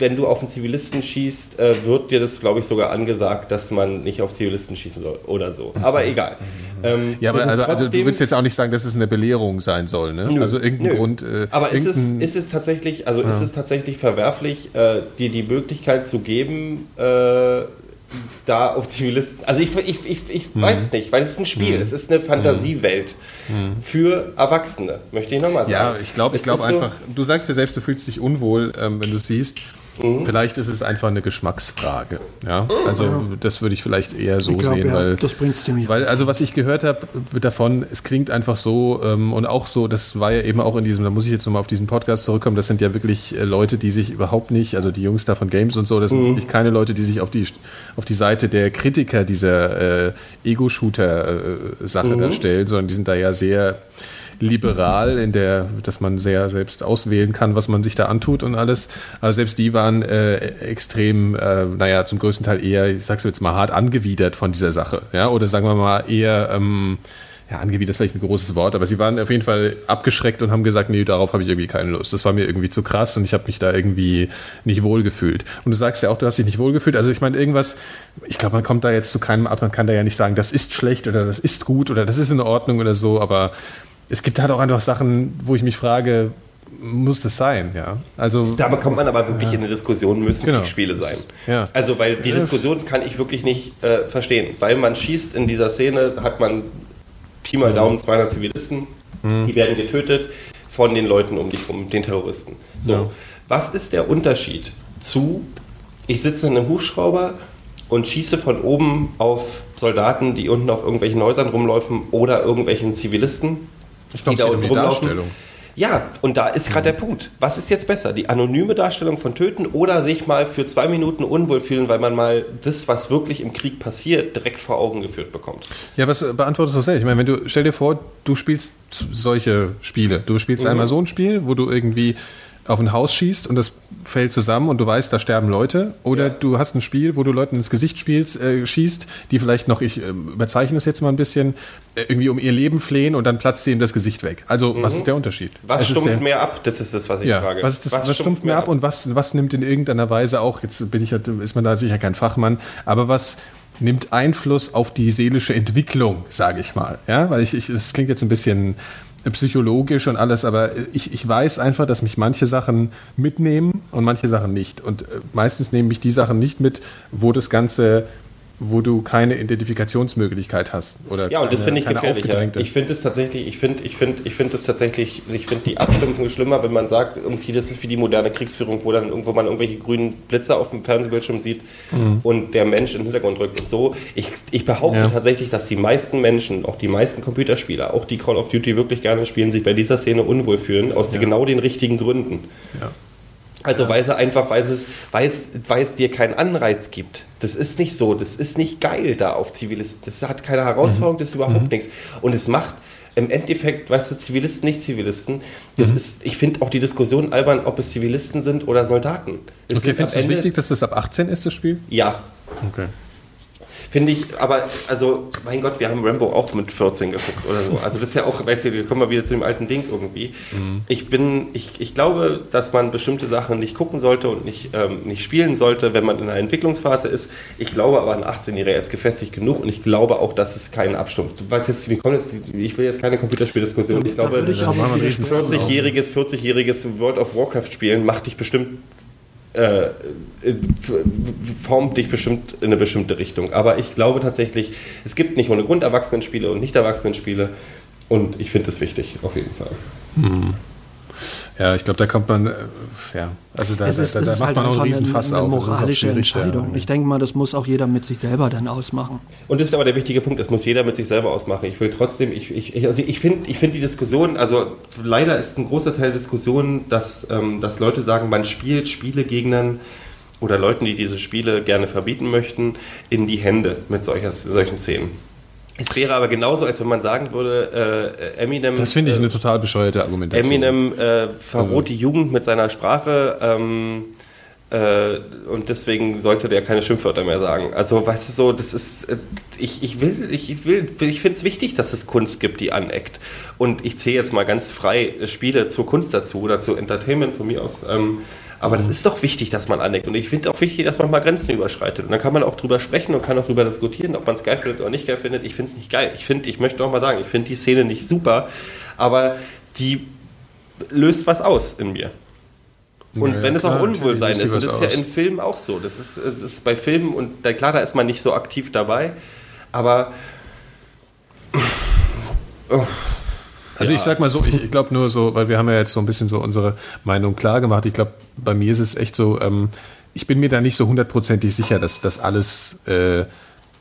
wenn du auf einen Zivilisten schießt, äh, wird dir das, glaube ich, sogar angesagt, dass man nicht auf Zivilisten schießen soll oder so. Aber mhm. egal. Ähm, ja, aber also, also, du würdest jetzt auch nicht sagen, dass es eine Belehrung sein soll, ne? Nö, also irgendein nö. Grund. Äh, aber ist es, ist es tatsächlich, also ja. ist es tatsächlich verwerflich, äh, dir die Möglichkeit zu geben, äh, da auf Zivilisten. Also ich, ich, ich, ich mhm. weiß es nicht, weil es ist ein Spiel, mhm. es ist eine Fantasiewelt mhm. für Erwachsene, möchte ich nochmal sagen. Ja, ich glaube ich glaub einfach, so du sagst ja selbst, du fühlst dich unwohl, ähm, wenn du siehst, Mhm. Vielleicht ist es einfach eine Geschmacksfrage. Ja? Also ja. das würde ich vielleicht eher so glaub, sehen, ja, weil das bringt's dem weil also was ich gehört habe davon, es klingt einfach so ähm, und auch so, das war ja eben auch in diesem, da muss ich jetzt nochmal auf diesen Podcast zurückkommen. Das sind ja wirklich äh, Leute, die sich überhaupt nicht, also die Jungs da von Games und so, das sind mhm. wirklich keine Leute, die sich auf die auf die Seite der Kritiker dieser äh, Ego-Shooter-Sache äh, mhm. da stellen, sondern die sind da ja sehr liberal, in der, dass man sehr selbst auswählen kann, was man sich da antut und alles. Aber selbst die waren äh, extrem, äh, naja, zum größten Teil eher, ich sag's jetzt mal hart, angewidert von dieser Sache. Ja, oder sagen wir mal eher, ähm, ja, angewidert ist vielleicht ein großes Wort, aber sie waren auf jeden Fall abgeschreckt und haben gesagt, nee, darauf habe ich irgendwie keine Lust. Das war mir irgendwie zu krass und ich habe mich da irgendwie nicht wohlgefühlt. Und du sagst ja auch, du hast dich nicht wohlgefühlt. Also ich meine, irgendwas, ich glaube, man kommt da jetzt zu keinem ab, man kann da ja nicht sagen, das ist schlecht oder das ist gut oder das ist in Ordnung oder so, aber es gibt halt auch einfach Sachen, wo ich mich frage, muss das sein, ja. Also da kommt man aber wirklich ja. in eine Diskussion, müssen genau. Kriegsspiele sein. Ja. Also weil die Diskussion kann ich wirklich nicht äh, verstehen, weil man schießt in dieser Szene, hat man Pi mal Daumen 200 Zivilisten, mhm. die werden getötet von den Leuten um dich rum, den Terroristen. So, ja. was ist der Unterschied zu ich sitze in einem Hubschrauber und schieße von oben auf Soldaten, die unten auf irgendwelchen Häusern rumlaufen oder irgendwelchen Zivilisten ich glaube, die da unten um Darstellung. Ja, und da ist gerade der Punkt. Was ist jetzt besser? Die anonyme Darstellung von Töten oder sich mal für zwei Minuten unwohl fühlen, weil man mal das, was wirklich im Krieg passiert, direkt vor Augen geführt bekommt? Ja, was beantwortest du das Ich meine, wenn du, stell dir vor, du spielst solche Spiele. Du spielst mhm. einmal so ein Spiel, wo du irgendwie auf ein Haus schießt und das fällt zusammen und du weißt, da sterben Leute. Oder ja. du hast ein Spiel, wo du Leuten ins Gesicht spielst, äh, schießt, die vielleicht noch, ich äh, überzeichne es jetzt mal ein bisschen, äh, irgendwie um ihr Leben flehen und dann platzt sie ihm das Gesicht weg. Also, mhm. was ist der Unterschied? Was es stumpft der, mehr ab? Das ist das, was ich ja, frage. Was, das, was, was stumpft mehr ab und was, was nimmt in irgendeiner Weise auch, jetzt bin ich, ist man da sicher kein Fachmann, aber was nimmt Einfluss auf die seelische Entwicklung, sage ich mal. Ja, weil ich, ich, das klingt jetzt ein bisschen psychologisch und alles, aber ich, ich weiß einfach, dass mich manche Sachen mitnehmen und manche Sachen nicht. Und äh, meistens nehmen mich die Sachen nicht mit, wo das Ganze wo du keine Identifikationsmöglichkeit hast oder ja und das finde ich gefährlich ich finde es tatsächlich ich finde ich finde ich finde es tatsächlich ich finde die Abstumpfung schlimmer wenn man sagt irgendwie das ist wie die moderne Kriegsführung wo dann irgendwo man irgendwelche grünen Blitzer auf dem Fernsehbildschirm sieht mhm. und der Mensch im Hintergrund drückt und so ich, ich behaupte ja. tatsächlich dass die meisten Menschen auch die meisten Computerspieler auch die Call of Duty wirklich gerne spielen sich bei dieser Szene unwohl fühlen aus ja. genau den richtigen Gründen ja. Also weil sie einfach, weil es, weil, es, weil es dir keinen Anreiz gibt. Das ist nicht so, das ist nicht geil da auf Zivilisten. Das hat keine Herausforderung, das ist überhaupt mhm. nichts. Und es macht im Endeffekt, weißt du, Zivilisten, nicht Zivilisten, das mhm. ist, ich finde auch die Diskussion albern, ob es Zivilisten sind oder Soldaten. Es okay, findest du es wichtig, dass das ab 18 ist, das Spiel? Ja. Okay. Finde ich, aber, also, mein Gott, wir haben Rambo auch mit 14 geguckt oder so. Also, das ist ja auch, weißt du, wir kommen mal wieder zu dem alten Ding irgendwie. Mhm. Ich bin, ich, ich glaube, dass man bestimmte Sachen nicht gucken sollte und nicht, ähm, nicht spielen sollte, wenn man in einer Entwicklungsphase ist. Ich glaube aber, ein 18-Jähriger ist gefestigt genug und ich glaube auch, dass es keinen Abstumpf. Du weißt jetzt, wir kommen jetzt, ich will jetzt keine Computerspieldiskussion. Ich glaube, ein 40-jähriges, 40-jähriges World of Warcraft spielen macht dich bestimmt äh, formt dich bestimmt in eine bestimmte Richtung. Aber ich glaube tatsächlich, es gibt nicht ohne Grund Erwachsenenspiele und Nicht-Erwachsenenspiele. Und ich finde das wichtig, auf jeden Fall. Hm. Ja, ich glaube, da kommt man, äh, ja, also da, ist, da, da macht halt man auch einen Riesenfass eine, eine auf. moralische Entscheidung. Ja. Ich denke mal, das muss auch jeder mit sich selber dann ausmachen. Und das ist aber der wichtige Punkt, das muss jeder mit sich selber ausmachen. Ich will trotzdem, ich, ich, also ich finde ich find die Diskussion, also leider ist ein großer Teil der Diskussion, dass, ähm, dass Leute sagen, man spielt Spiele Gegnern oder Leuten, die diese Spiele gerne verbieten möchten, in die Hände mit solcher, solchen Szenen. Es wäre aber genauso, als wenn man sagen würde, äh, Eminem. Das finde ich eine total bescheuerte Argumentation. Eminem äh, verroht also. die Jugend mit seiner Sprache ähm, äh, und deswegen sollte der keine Schimpfwörter mehr sagen. Also, weißt du so, das ist. Äh, ich, ich will, ich will, ich finde es wichtig, dass es Kunst gibt, die aneckt. Und ich zähle jetzt mal ganz frei Spiele zur Kunst dazu oder zu Entertainment von mir aus. Ähm, aber das ist doch wichtig, dass man aneckt. Und ich finde auch wichtig, dass man mal Grenzen überschreitet. Und dann kann man auch drüber sprechen und kann auch drüber diskutieren, ob man es geil findet oder nicht geil findet. Ich finde es nicht geil. Ich finde, ich möchte noch mal sagen, ich finde die Szene nicht super, aber die löst was aus in mir. Und ja, wenn es auch Unwohlsein ist, und das ist ja in Filmen auch so. Das ist, das ist bei Filmen, und da, klar, da ist man nicht so aktiv dabei, aber. Also ja. ich sag mal so, ich, ich glaube nur so, weil wir haben ja jetzt so ein bisschen so unsere Meinung klar gemacht. Ich glaube, bei mir ist es echt so, ähm, ich bin mir da nicht so hundertprozentig sicher, dass das alles äh,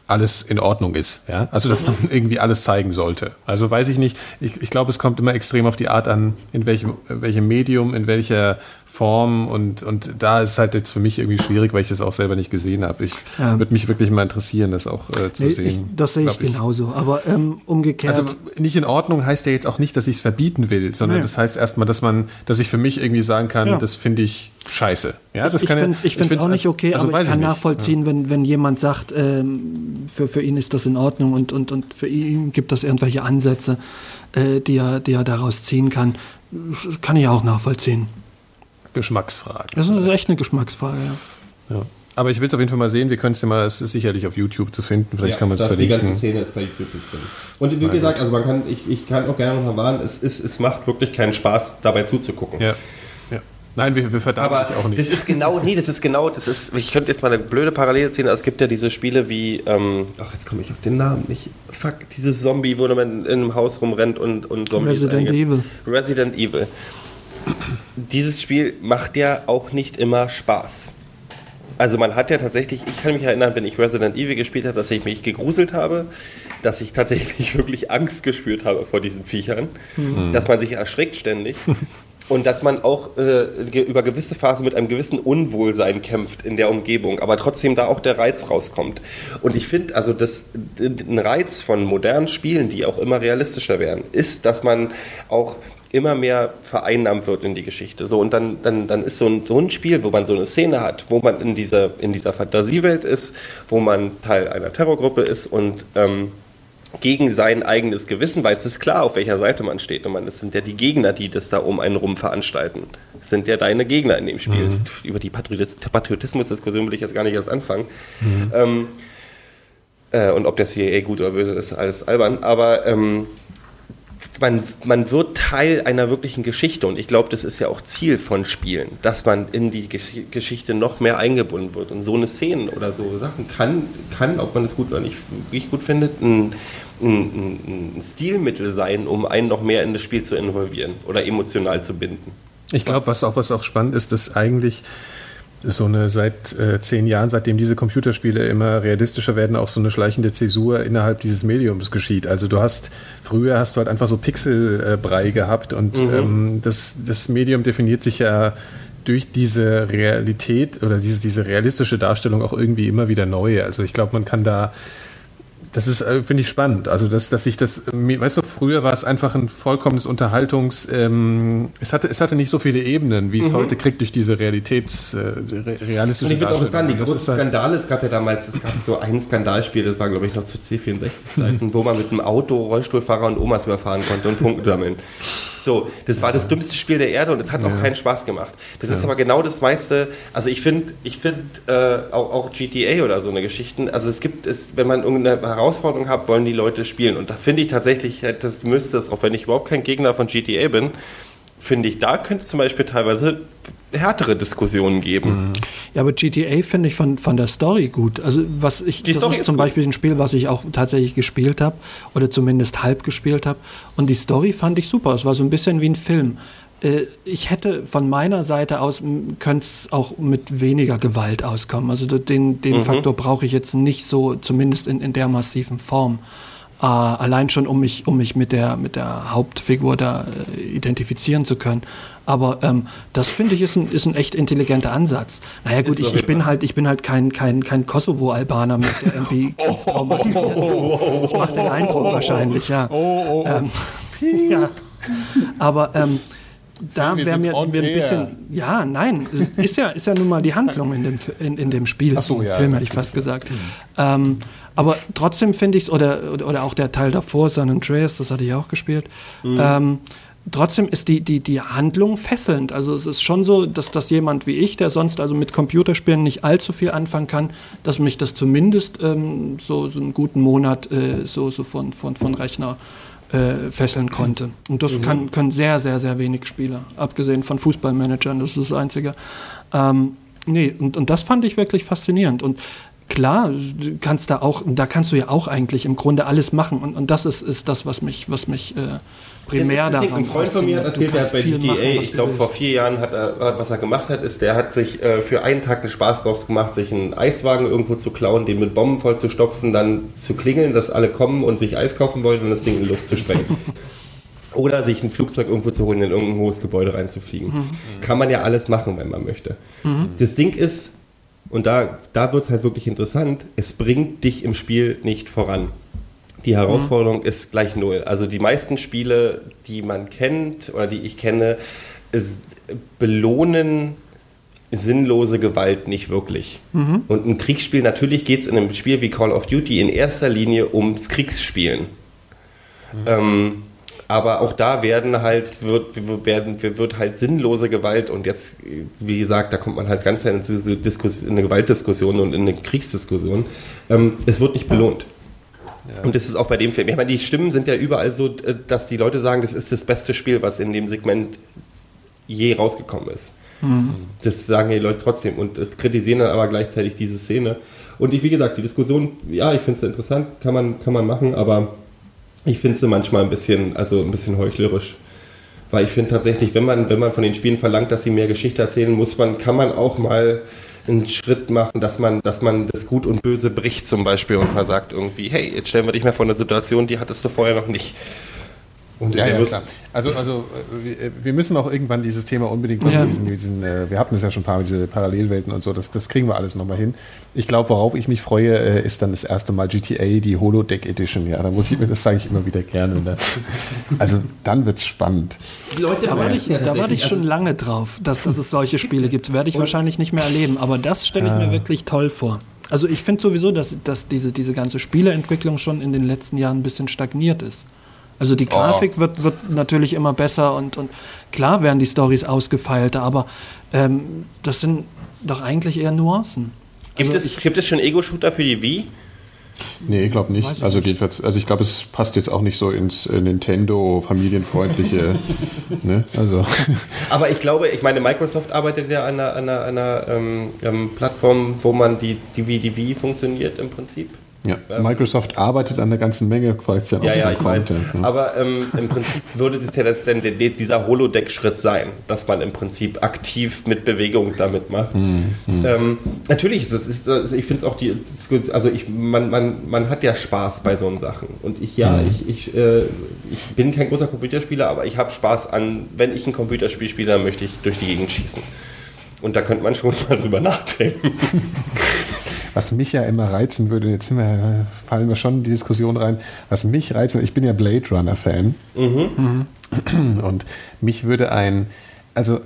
alles in Ordnung ist. Ja? Also, dass man *laughs* irgendwie alles zeigen sollte. Also, weiß ich nicht. Ich, ich glaube, es kommt immer extrem auf die Art an, in welchem, welchem Medium, in welcher Form und, und da ist es halt jetzt für mich irgendwie schwierig, weil ich das auch selber nicht gesehen habe. Ich ja. würde mich wirklich mal interessieren, das auch äh, zu nee, sehen. Ich, das sehe ich genauso, aber ähm, umgekehrt. Also nicht in Ordnung heißt ja jetzt auch nicht, dass ich es verbieten will, sondern nee. das heißt erstmal, dass man, dass ich für mich irgendwie sagen kann, ja. das finde ich scheiße. Ja, das ich, kann ich finde es auch nicht okay, also aber ich kann ich nachvollziehen, ja. wenn, wenn jemand sagt, ähm, für, für ihn ist das in Ordnung und, und, und für ihn gibt es irgendwelche Ansätze, äh, die, er, die er daraus ziehen kann. Das kann ich auch nachvollziehen. Geschmacksfrage. Das ist echt eine Geschmacksfrage, ja. ja. Aber ich will es auf jeden Fall mal sehen. Wir können es ja mal, es ist sicherlich auf YouTube zu finden. Vielleicht ja, kann man es verlinken. Die ganze Szene ist bei YouTube drin. Und wie gesagt, also man kann, ich, ich kann auch gerne noch mal warnen, es, ist, es macht wirklich keinen Spaß, dabei zuzugucken. Ja. ja. Nein, wir, wir verdammen dich auch nicht. Das ist genau, nee, das ist genau, das ist, ich könnte jetzt mal eine blöde Parallele ziehen, es gibt ja diese Spiele wie, ähm, ach, jetzt komme ich auf den Namen nicht, fuck, dieses Zombie, wo man in einem Haus rumrennt und, und Zombies Resident eingeht. Evil. Resident Evil dieses Spiel macht ja auch nicht immer Spaß. Also man hat ja tatsächlich, ich kann mich erinnern, wenn ich Resident Evil gespielt habe, dass ich mich gegruselt habe, dass ich tatsächlich *laughs* wirklich Angst gespürt habe vor diesen Viechern, mhm. dass man sich erschreckt ständig *laughs* und dass man auch äh, über gewisse Phasen mit einem gewissen Unwohlsein kämpft in der Umgebung, aber trotzdem da auch der Reiz rauskommt. Und ich finde, also das, ein Reiz von modernen Spielen, die auch immer realistischer werden, ist, dass man auch immer mehr vereinnahmt wird in die Geschichte. So, und dann, dann, dann ist so ein, so ein Spiel, wo man so eine Szene hat, wo man in dieser, in dieser Fantasiewelt ist, wo man Teil einer Terrorgruppe ist und ähm, gegen sein eigenes Gewissen weiß es klar, auf welcher Seite man steht. Und man, es sind ja die Gegner, die das da um einen rum veranstalten. Es sind ja deine Gegner in dem Spiel. Mhm. Über die Patriotismus-Diskussion will ich jetzt gar nicht erst anfangen. Mhm. Ähm, äh, und ob das hier eh gut oder böse ist, alles albern. Aber ähm, man, man wird Teil einer wirklichen Geschichte und ich glaube, das ist ja auch Ziel von Spielen, dass man in die Geschichte noch mehr eingebunden wird. Und so eine Szene oder so Sachen kann, kann ob man es gut oder nicht, nicht gut findet, ein, ein, ein Stilmittel sein, um einen noch mehr in das Spiel zu involvieren oder emotional zu binden. Ich glaube, was auch, was auch spannend ist, dass eigentlich so eine seit äh, zehn Jahren, seitdem diese Computerspiele immer realistischer werden, auch so eine schleichende Zäsur innerhalb dieses Mediums geschieht. Also du hast, früher hast du halt einfach so Pixelbrei äh, gehabt und mhm. ähm, das, das Medium definiert sich ja durch diese Realität oder diese, diese realistische Darstellung auch irgendwie immer wieder neu. Also ich glaube, man kann da das ist, äh, finde ich, spannend. Also, dass, dass ich das, weißt du, früher war es einfach ein vollkommenes Unterhaltungs, ähm, es, hatte, es hatte nicht so viele Ebenen, wie es mhm. heute kriegt durch diese Realitäts, äh, realistische Und ich würde auch sagen, die großen halt Skandale, es gab ja damals, es gab so ein Skandalspiel, das war, glaube ich, noch zu C64-Zeiten, mhm. wo man mit einem Auto Rollstuhlfahrer und Omas überfahren konnte und Punkte sammeln. So, das war das dümmste Spiel der Erde und es hat auch keinen Spaß gemacht. Das ist aber genau das meiste. Also ich finde, ich finde äh, auch, auch, GTA oder so eine Geschichten. Also es gibt es, wenn man irgendeine Herausforderung hat, wollen die Leute spielen. Und da finde ich tatsächlich, das müsste es, auch wenn ich überhaupt kein Gegner von GTA bin, finde ich, da könnte es zum Beispiel teilweise härtere Diskussionen geben. Ja, aber GTA finde ich von, von der Story gut. Also was ich die Story ist zum gut. Beispiel ein Spiel, was ich auch tatsächlich gespielt habe oder zumindest halb gespielt habe. Und die Story fand ich super. Es war so ein bisschen wie ein Film. Äh, ich hätte von meiner Seite aus könnte es auch mit weniger Gewalt auskommen. Also den, den mhm. Faktor brauche ich jetzt nicht so, zumindest in, in der massiven Form. Äh, allein schon, um mich, um mich mit der, mit der Hauptfigur da äh, identifizieren zu können. Aber ähm, das finde ich ist ein, ist ein echt intelligenter Ansatz. Naja gut, ich, ich bin halt, ich bin halt kein, kein, kein Kosovo-Albaner, mit der irgendwie *laughs* oh, oh, oh, Ich mache den Eindruck wahrscheinlich, ja. Ähm, *laughs* ja. Aber ähm, da wäre mir ein bisschen. Ja, nein, ist ja, ist ja nun mal die Handlung in dem, in, in dem Spiel. Ach so, ja. Film hätte ich fast gesagt. Mhm. Ähm, aber trotzdem finde ich es, oder, oder auch der Teil davor, San Andreas, das hatte ich auch gespielt. Mhm. Ähm, trotzdem ist die, die, die Handlung fesselnd. Also es ist schon so, dass das jemand wie ich, der sonst also mit Computerspielen nicht allzu viel anfangen kann, dass mich das zumindest ähm, so, so einen guten Monat äh, so, so von, von, von Rechner äh, fesseln konnte. Und das mhm. kann, können sehr, sehr, sehr wenig Spieler, abgesehen von Fußballmanagern, das ist das Einzige. Ähm, nee, und, und das fand ich wirklich faszinierend. Und klar, du kannst da auch, da kannst du ja auch eigentlich im Grunde alles machen. Und, und das ist, ist das, was mich, was mich äh, primär das ist, das Ein Freund von mir hat erzählt, der hat bei GTA, machen, ich glaube vor vier Jahren, hat er, was er gemacht hat, ist, der hat sich äh, für einen Tag einen Spaß draus gemacht, sich einen Eiswagen irgendwo zu klauen, den mit Bomben voll zu stopfen, dann zu klingeln, dass alle kommen und sich Eis kaufen wollen und das Ding in die Luft zu sprengen. *laughs* Oder sich ein Flugzeug irgendwo zu holen, in irgendein hohes Gebäude reinzufliegen. Mhm. Kann man ja alles machen, wenn man möchte. Mhm. Das Ding ist, und da, da wird es halt wirklich interessant, es bringt dich im Spiel nicht voran. Die Herausforderung mhm. ist gleich null. Also die meisten Spiele, die man kennt oder die ich kenne, ist, belohnen sinnlose Gewalt nicht wirklich. Mhm. Und ein Kriegsspiel, natürlich geht es in einem Spiel wie Call of Duty in erster Linie ums Kriegsspielen. Mhm. Ähm, aber auch da werden halt, wird, werden, wird halt sinnlose Gewalt und jetzt, wie gesagt, da kommt man halt ganz in eine, Diskussion, in eine Gewaltdiskussion und in eine Kriegsdiskussion. Ähm, es wird nicht belohnt. Ja. Und das ist auch bei dem Film. Ich meine, die Stimmen sind ja überall so, äh, dass die Leute sagen, das ist das beste Spiel, was in dem Segment je rausgekommen ist. Mhm. Das sagen die Leute trotzdem und äh, kritisieren dann aber gleichzeitig diese Szene. Und ich, wie gesagt, die Diskussion, ja, ich finde es interessant, kann man, kann man machen, aber ich finde sie manchmal ein bisschen, also ein bisschen heuchlerisch. Weil ich finde tatsächlich, wenn man, wenn man von den Spielen verlangt, dass sie mehr Geschichte erzählen, muss man, kann man auch mal einen Schritt machen, dass man, dass man das Gut und Böse bricht zum Beispiel und mal sagt irgendwie, hey, jetzt stellen wir dich mal vor eine Situation, die hattest du vorher noch nicht. Und ja, ja, klar. Also, also äh, wir müssen auch irgendwann dieses Thema unbedingt machen. Ja. Diesen, diesen, äh, wir hatten es ja schon ein paar Mal, diese Parallelwelten und so. Das, das kriegen wir alles nochmal hin. Ich glaube, worauf ich mich freue, äh, ist dann das erste Mal GTA, die Holodeck Edition. Ja, da muss ich, das sage ich immer wieder gerne. Ne? Also dann wird es spannend. Leute, da warte ich, da warte ich schon lange drauf, dass, dass es solche Spiele gibt. Werde ich wahrscheinlich nicht mehr erleben. Aber das stelle ich mir wirklich toll vor. Also ich finde sowieso, dass, dass diese, diese ganze Spieleentwicklung schon in den letzten Jahren ein bisschen stagniert ist. Also die Grafik oh. wird, wird natürlich immer besser und, und klar werden die Stories ausgefeilter, aber ähm, das sind doch eigentlich eher Nuancen. Gibt, also es, gibt es schon Ego-Shooter für die Wii? Nee, ich glaube nicht. Also jedenfalls, also ich glaube, es passt jetzt auch nicht so ins äh, Nintendo familienfreundliche. *laughs* ne? Also. Aber ich glaube, ich meine, Microsoft arbeitet ja an einer, an einer, einer ähm, ähm, Plattform, wo man die, die die Wii funktioniert im Prinzip. Ja, Microsoft arbeitet an der ganzen Menge quasi ja, ja, ich Content. Weiß. Aber ähm, im Prinzip würde das ja das denn dieser Holodeck-Schritt sein, dass man im Prinzip aktiv mit Bewegung damit macht. Hm, hm. Ähm, natürlich ist es, ich finde es auch die, also ich, man, man, man hat ja Spaß bei so Sachen. Und ich, ja, hm. ich, ich, äh, ich bin kein großer Computerspieler, aber ich habe Spaß an, wenn ich ein Computerspiel spiele, dann möchte ich durch die Gegend schießen. Und da könnte man schon *laughs* mal drüber nachdenken. *laughs* was mich ja immer reizen würde, jetzt wir, fallen wir schon in die Diskussion rein, was mich reizen, ich bin ja Blade Runner-Fan. Mhm. Und mich würde ein, also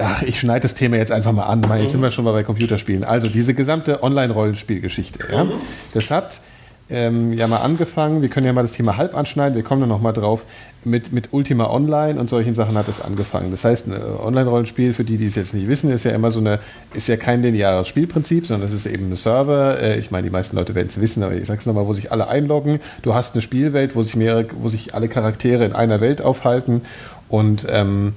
Ach, ich schneide das Thema jetzt einfach mal an. Jetzt mhm. sind wir schon mal bei Computerspielen. Also diese gesamte Online-Rollenspielgeschichte. Ja, mhm. Das hat ähm, ja mal angefangen. Wir können ja mal das Thema halb anschneiden. Wir kommen dann noch mal drauf. Mit, mit Ultima Online und solchen Sachen hat es angefangen. Das heißt, ein äh, Online-Rollenspiel, für die, die es jetzt nicht wissen, ist ja immer so eine, ist ja kein lineares Spielprinzip, sondern es ist eben ein Server. Äh, ich meine, die meisten Leute werden es wissen, aber ich sage es nochmal, wo sich alle einloggen. Du hast eine Spielwelt, wo sich mehrere, wo sich alle Charaktere in einer Welt aufhalten und ähm,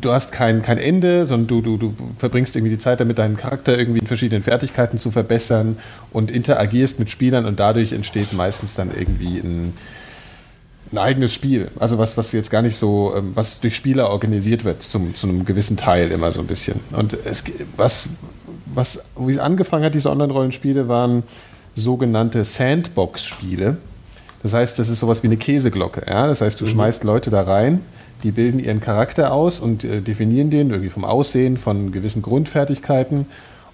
du hast kein, kein Ende, sondern du, du, du verbringst irgendwie die Zeit damit, deinen Charakter irgendwie in verschiedenen Fertigkeiten zu verbessern und interagierst mit Spielern und dadurch entsteht meistens dann irgendwie ein, ein eigenes Spiel. Also was, was jetzt gar nicht so, ähm, was durch Spieler organisiert wird, zum, zu einem gewissen Teil immer so ein bisschen. Und es, was, was, wie es angefangen hat, diese Online-Rollenspiele, waren sogenannte Sandbox-Spiele. Das heißt, das ist sowas wie eine Käseglocke. Ja? Das heißt, du mhm. schmeißt Leute da rein, die bilden ihren Charakter aus und äh, definieren den irgendwie vom Aussehen, von gewissen Grundfertigkeiten.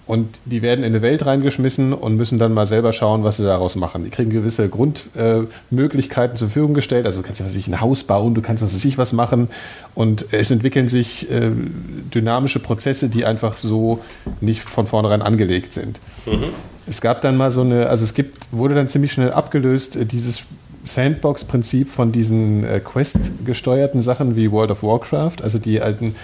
Und die werden in eine Welt reingeschmissen und müssen dann mal selber schauen, was sie daraus machen. Die kriegen gewisse Grundmöglichkeiten äh, zur Verfügung gestellt. Also du kannst ja sich ein Haus bauen, du kannst was sich was machen. Und es entwickeln sich äh, dynamische Prozesse, die einfach so nicht von vornherein angelegt sind. Mhm. Es gab dann mal so eine, also es gibt, wurde dann ziemlich schnell abgelöst, äh, dieses Sandbox-Prinzip von diesen äh, Quest-gesteuerten Sachen wie World of Warcraft, also die alten,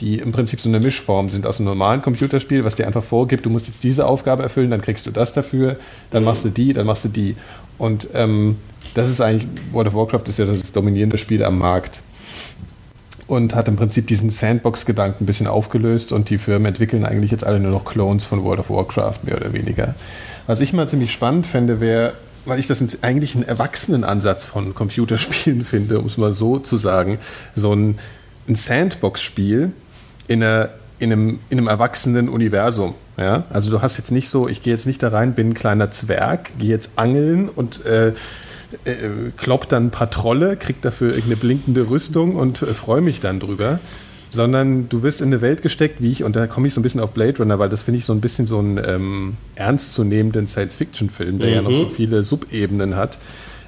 die im Prinzip so eine Mischform sind aus einem normalen Computerspiel, was dir einfach vorgibt, du musst jetzt diese Aufgabe erfüllen, dann kriegst du das dafür, dann machst du die, dann machst du die. Und ähm, das ist eigentlich, World of Warcraft ist ja das dominierende Spiel am Markt. Und hat im Prinzip diesen Sandbox-Gedanken ein bisschen aufgelöst und die Firmen entwickeln eigentlich jetzt alle nur noch Clones von World of Warcraft, mehr oder weniger. Was ich mal ziemlich spannend fände, wäre weil ich das eigentlich einen Erwachsenenansatz von Computerspielen *laughs* finde, um es mal so zu sagen, so ein, ein Sandbox-Spiel in, in, einem, in einem erwachsenen Universum. Ja? Also du hast jetzt nicht so, ich gehe jetzt nicht da rein, bin ein kleiner Zwerg, gehe jetzt angeln und äh, äh, klopp dann ein paar Trolle, krieg dafür irgendeine blinkende Rüstung und äh, freue mich dann drüber, sondern du wirst in eine Welt gesteckt, wie ich, und da komme ich so ein bisschen auf Blade Runner, weil das finde ich so ein bisschen so einen ähm, ernstzunehmenden Science-Fiction-Film, der mhm. ja noch so viele Subebenen hat.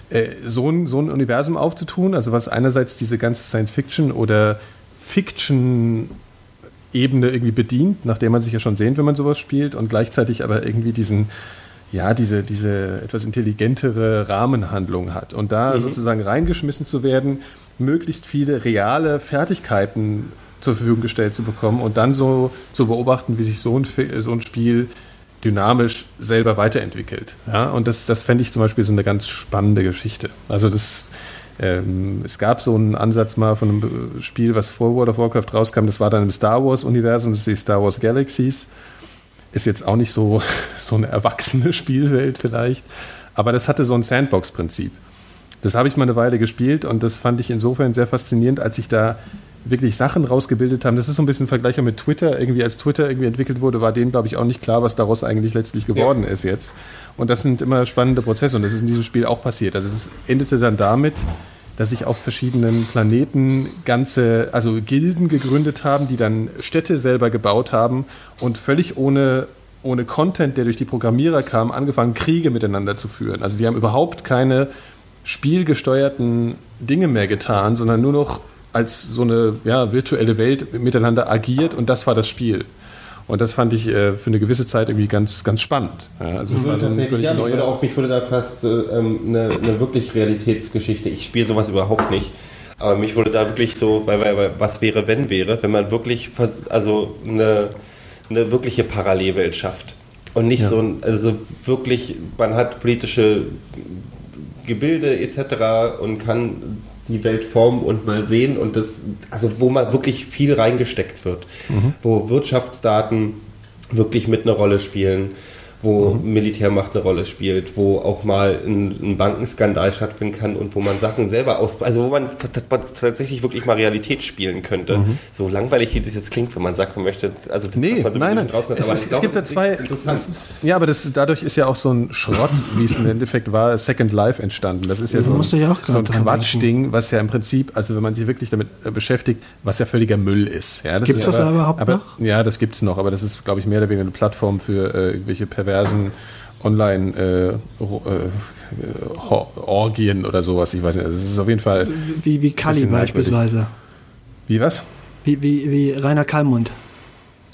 Äh, so, ein, so ein Universum aufzutun, also was einerseits diese ganze Science-Fiction oder Fiction Ebene irgendwie bedient, nachdem man sich ja schon sehnt, wenn man sowas spielt, und gleichzeitig aber irgendwie diesen, ja, diese, diese etwas intelligentere Rahmenhandlung hat. Und da mhm. sozusagen reingeschmissen zu werden, möglichst viele reale Fertigkeiten zur Verfügung gestellt zu bekommen und dann so zu beobachten, wie sich so ein, so ein Spiel dynamisch selber weiterentwickelt. Ja, und das, das fände ich zum Beispiel so eine ganz spannende Geschichte. Also das, ähm, es gab so einen Ansatz mal von einem Spiel, was vor World of Warcraft rauskam, das war dann im Star Wars-Universum, das ist die Star Wars Galaxies. Ist jetzt auch nicht so, *laughs* so eine erwachsene Spielwelt vielleicht, aber das hatte so ein Sandbox-Prinzip. Das habe ich mal eine Weile gespielt und das fand ich insofern sehr faszinierend, als ich da wirklich Sachen rausgebildet haben. Das ist so ein bisschen vergleichbar mit Twitter. Irgendwie als Twitter irgendwie entwickelt wurde, war denen, glaube ich, auch nicht klar, was daraus eigentlich letztlich geworden ja. ist jetzt. Und das sind immer spannende Prozesse und das ist in diesem Spiel auch passiert. Also es endete dann damit, dass sich auf verschiedenen Planeten ganze, also Gilden gegründet haben, die dann Städte selber gebaut haben und völlig ohne ohne Content, der durch die Programmierer kam, angefangen, Kriege miteinander zu führen. Also sie haben überhaupt keine spielgesteuerten Dinge mehr getan, sondern nur noch als so eine ja, virtuelle Welt miteinander agiert und das war das Spiel. Und das fand ich äh, für eine gewisse Zeit irgendwie ganz, ganz spannend. Ja, also es war so eine ja, mich, würde auch, mich würde da fast äh, ähm, eine, eine, wirklich Realitätsgeschichte. Ich spiele sowas überhaupt nicht. Aber mich würde da wirklich so, weil, weil, weil was wäre, wenn wäre, wenn man wirklich also eine, eine wirkliche Parallelwelt schafft. Und nicht ja. so ein, also wirklich, man hat politische Gebilde etc. und kann die Welt formen und mal sehen und das, also wo mal wirklich viel reingesteckt wird, mhm. wo Wirtschaftsdaten wirklich mit einer Rolle spielen, wo mhm. Militärmacht eine Rolle spielt, wo auch mal ein, ein, Bankenskandal stattfinden kann und wo man Sachen selber aus, also wo man tatsächlich wirklich mal Realität spielen könnte. Mhm. So langweilig wie das jetzt klingt, wenn man sagt, man möchte, also das, nee, so nein, nein. Draußen es, es, es gibt da zwei, das, ja, aber das, dadurch ist ja auch so ein Schrott, wie es im Endeffekt war, Second Life entstanden. Das ist ja, so ein, ja so ein Quatschding, was ja im Prinzip, also wenn man sich wirklich damit äh, beschäftigt, was ja völliger Müll ist. Ja, gibt es das aber, überhaupt aber, noch? Ja, das gibt es noch, aber das ist, glaube ich, mehr oder weniger eine Plattform für äh, irgendwelche perversen diversen Online-Orgien äh, oder sowas. Ich weiß nicht. Es ist auf jeden Fall. Wie, wie Kali beispielsweise. Wie was? Wie, wie, wie Rainer Kallmund.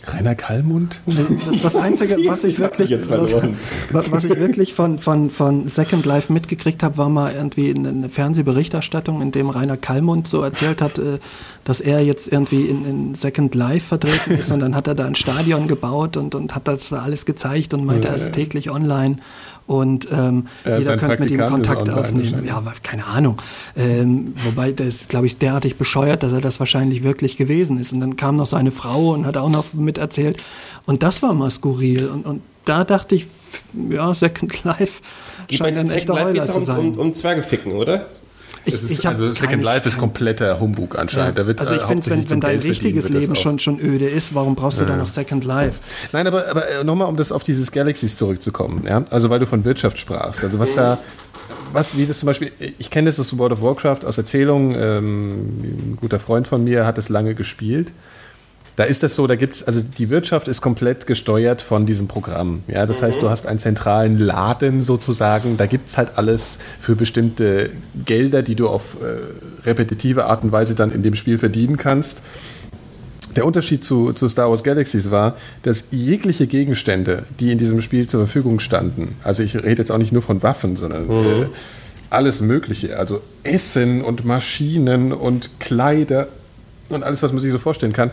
Rainer Kallmund? Das, das Einzige, *laughs* was ich wirklich, was, was, ich wirklich von, von, von Second Life mitgekriegt habe, war mal irgendwie eine Fernsehberichterstattung, in dem Rainer Kallmund so erzählt hat, äh, dass er jetzt irgendwie in, in Second Life vertreten ist und dann hat er da ein Stadion gebaut und, und hat das da alles gezeigt und meinte, er ist täglich online und ähm, jeder könnte mit ihm Kontakt aufnehmen. Ja, aber keine Ahnung. Ähm, wobei das, glaube ich, derartig bescheuert, dass er das wahrscheinlich wirklich gewesen ist. Und dann kam noch seine Frau und hat auch noch miterzählt. Und das war mal skurril. Und, und da dachte ich, ja, Second Life scheint ein echter Heuler zu sein. Um, um Zwerge ficken, oder? Ich, ist, also Second Life ist kompletter Humbug anscheinend. Ja. Da wird, also ich äh, finde, wenn, wenn dein richtiges Leben schon, schon öde ist, warum brauchst du ja. dann noch Second Life? Nein, aber, aber äh, nochmal, um das auf dieses Galaxies zurückzukommen. Ja? Also weil du von Wirtschaft sprachst. Also was da, was, wie das zum Beispiel, ich kenne das aus World of Warcraft aus Erzählungen, ähm, ein guter Freund von mir hat es lange gespielt. Da ist das so, da gibt es, also die Wirtschaft ist komplett gesteuert von diesem Programm. Ja, das mhm. heißt, du hast einen zentralen Laden sozusagen, da gibt es halt alles für bestimmte Gelder, die du auf äh, repetitive Art und Weise dann in dem Spiel verdienen kannst. Der Unterschied zu, zu Star Wars Galaxies war, dass jegliche Gegenstände, die in diesem Spiel zur Verfügung standen, also ich rede jetzt auch nicht nur von Waffen, sondern mhm. äh, alles Mögliche, also Essen und Maschinen und Kleider und alles, was man sich so vorstellen kann,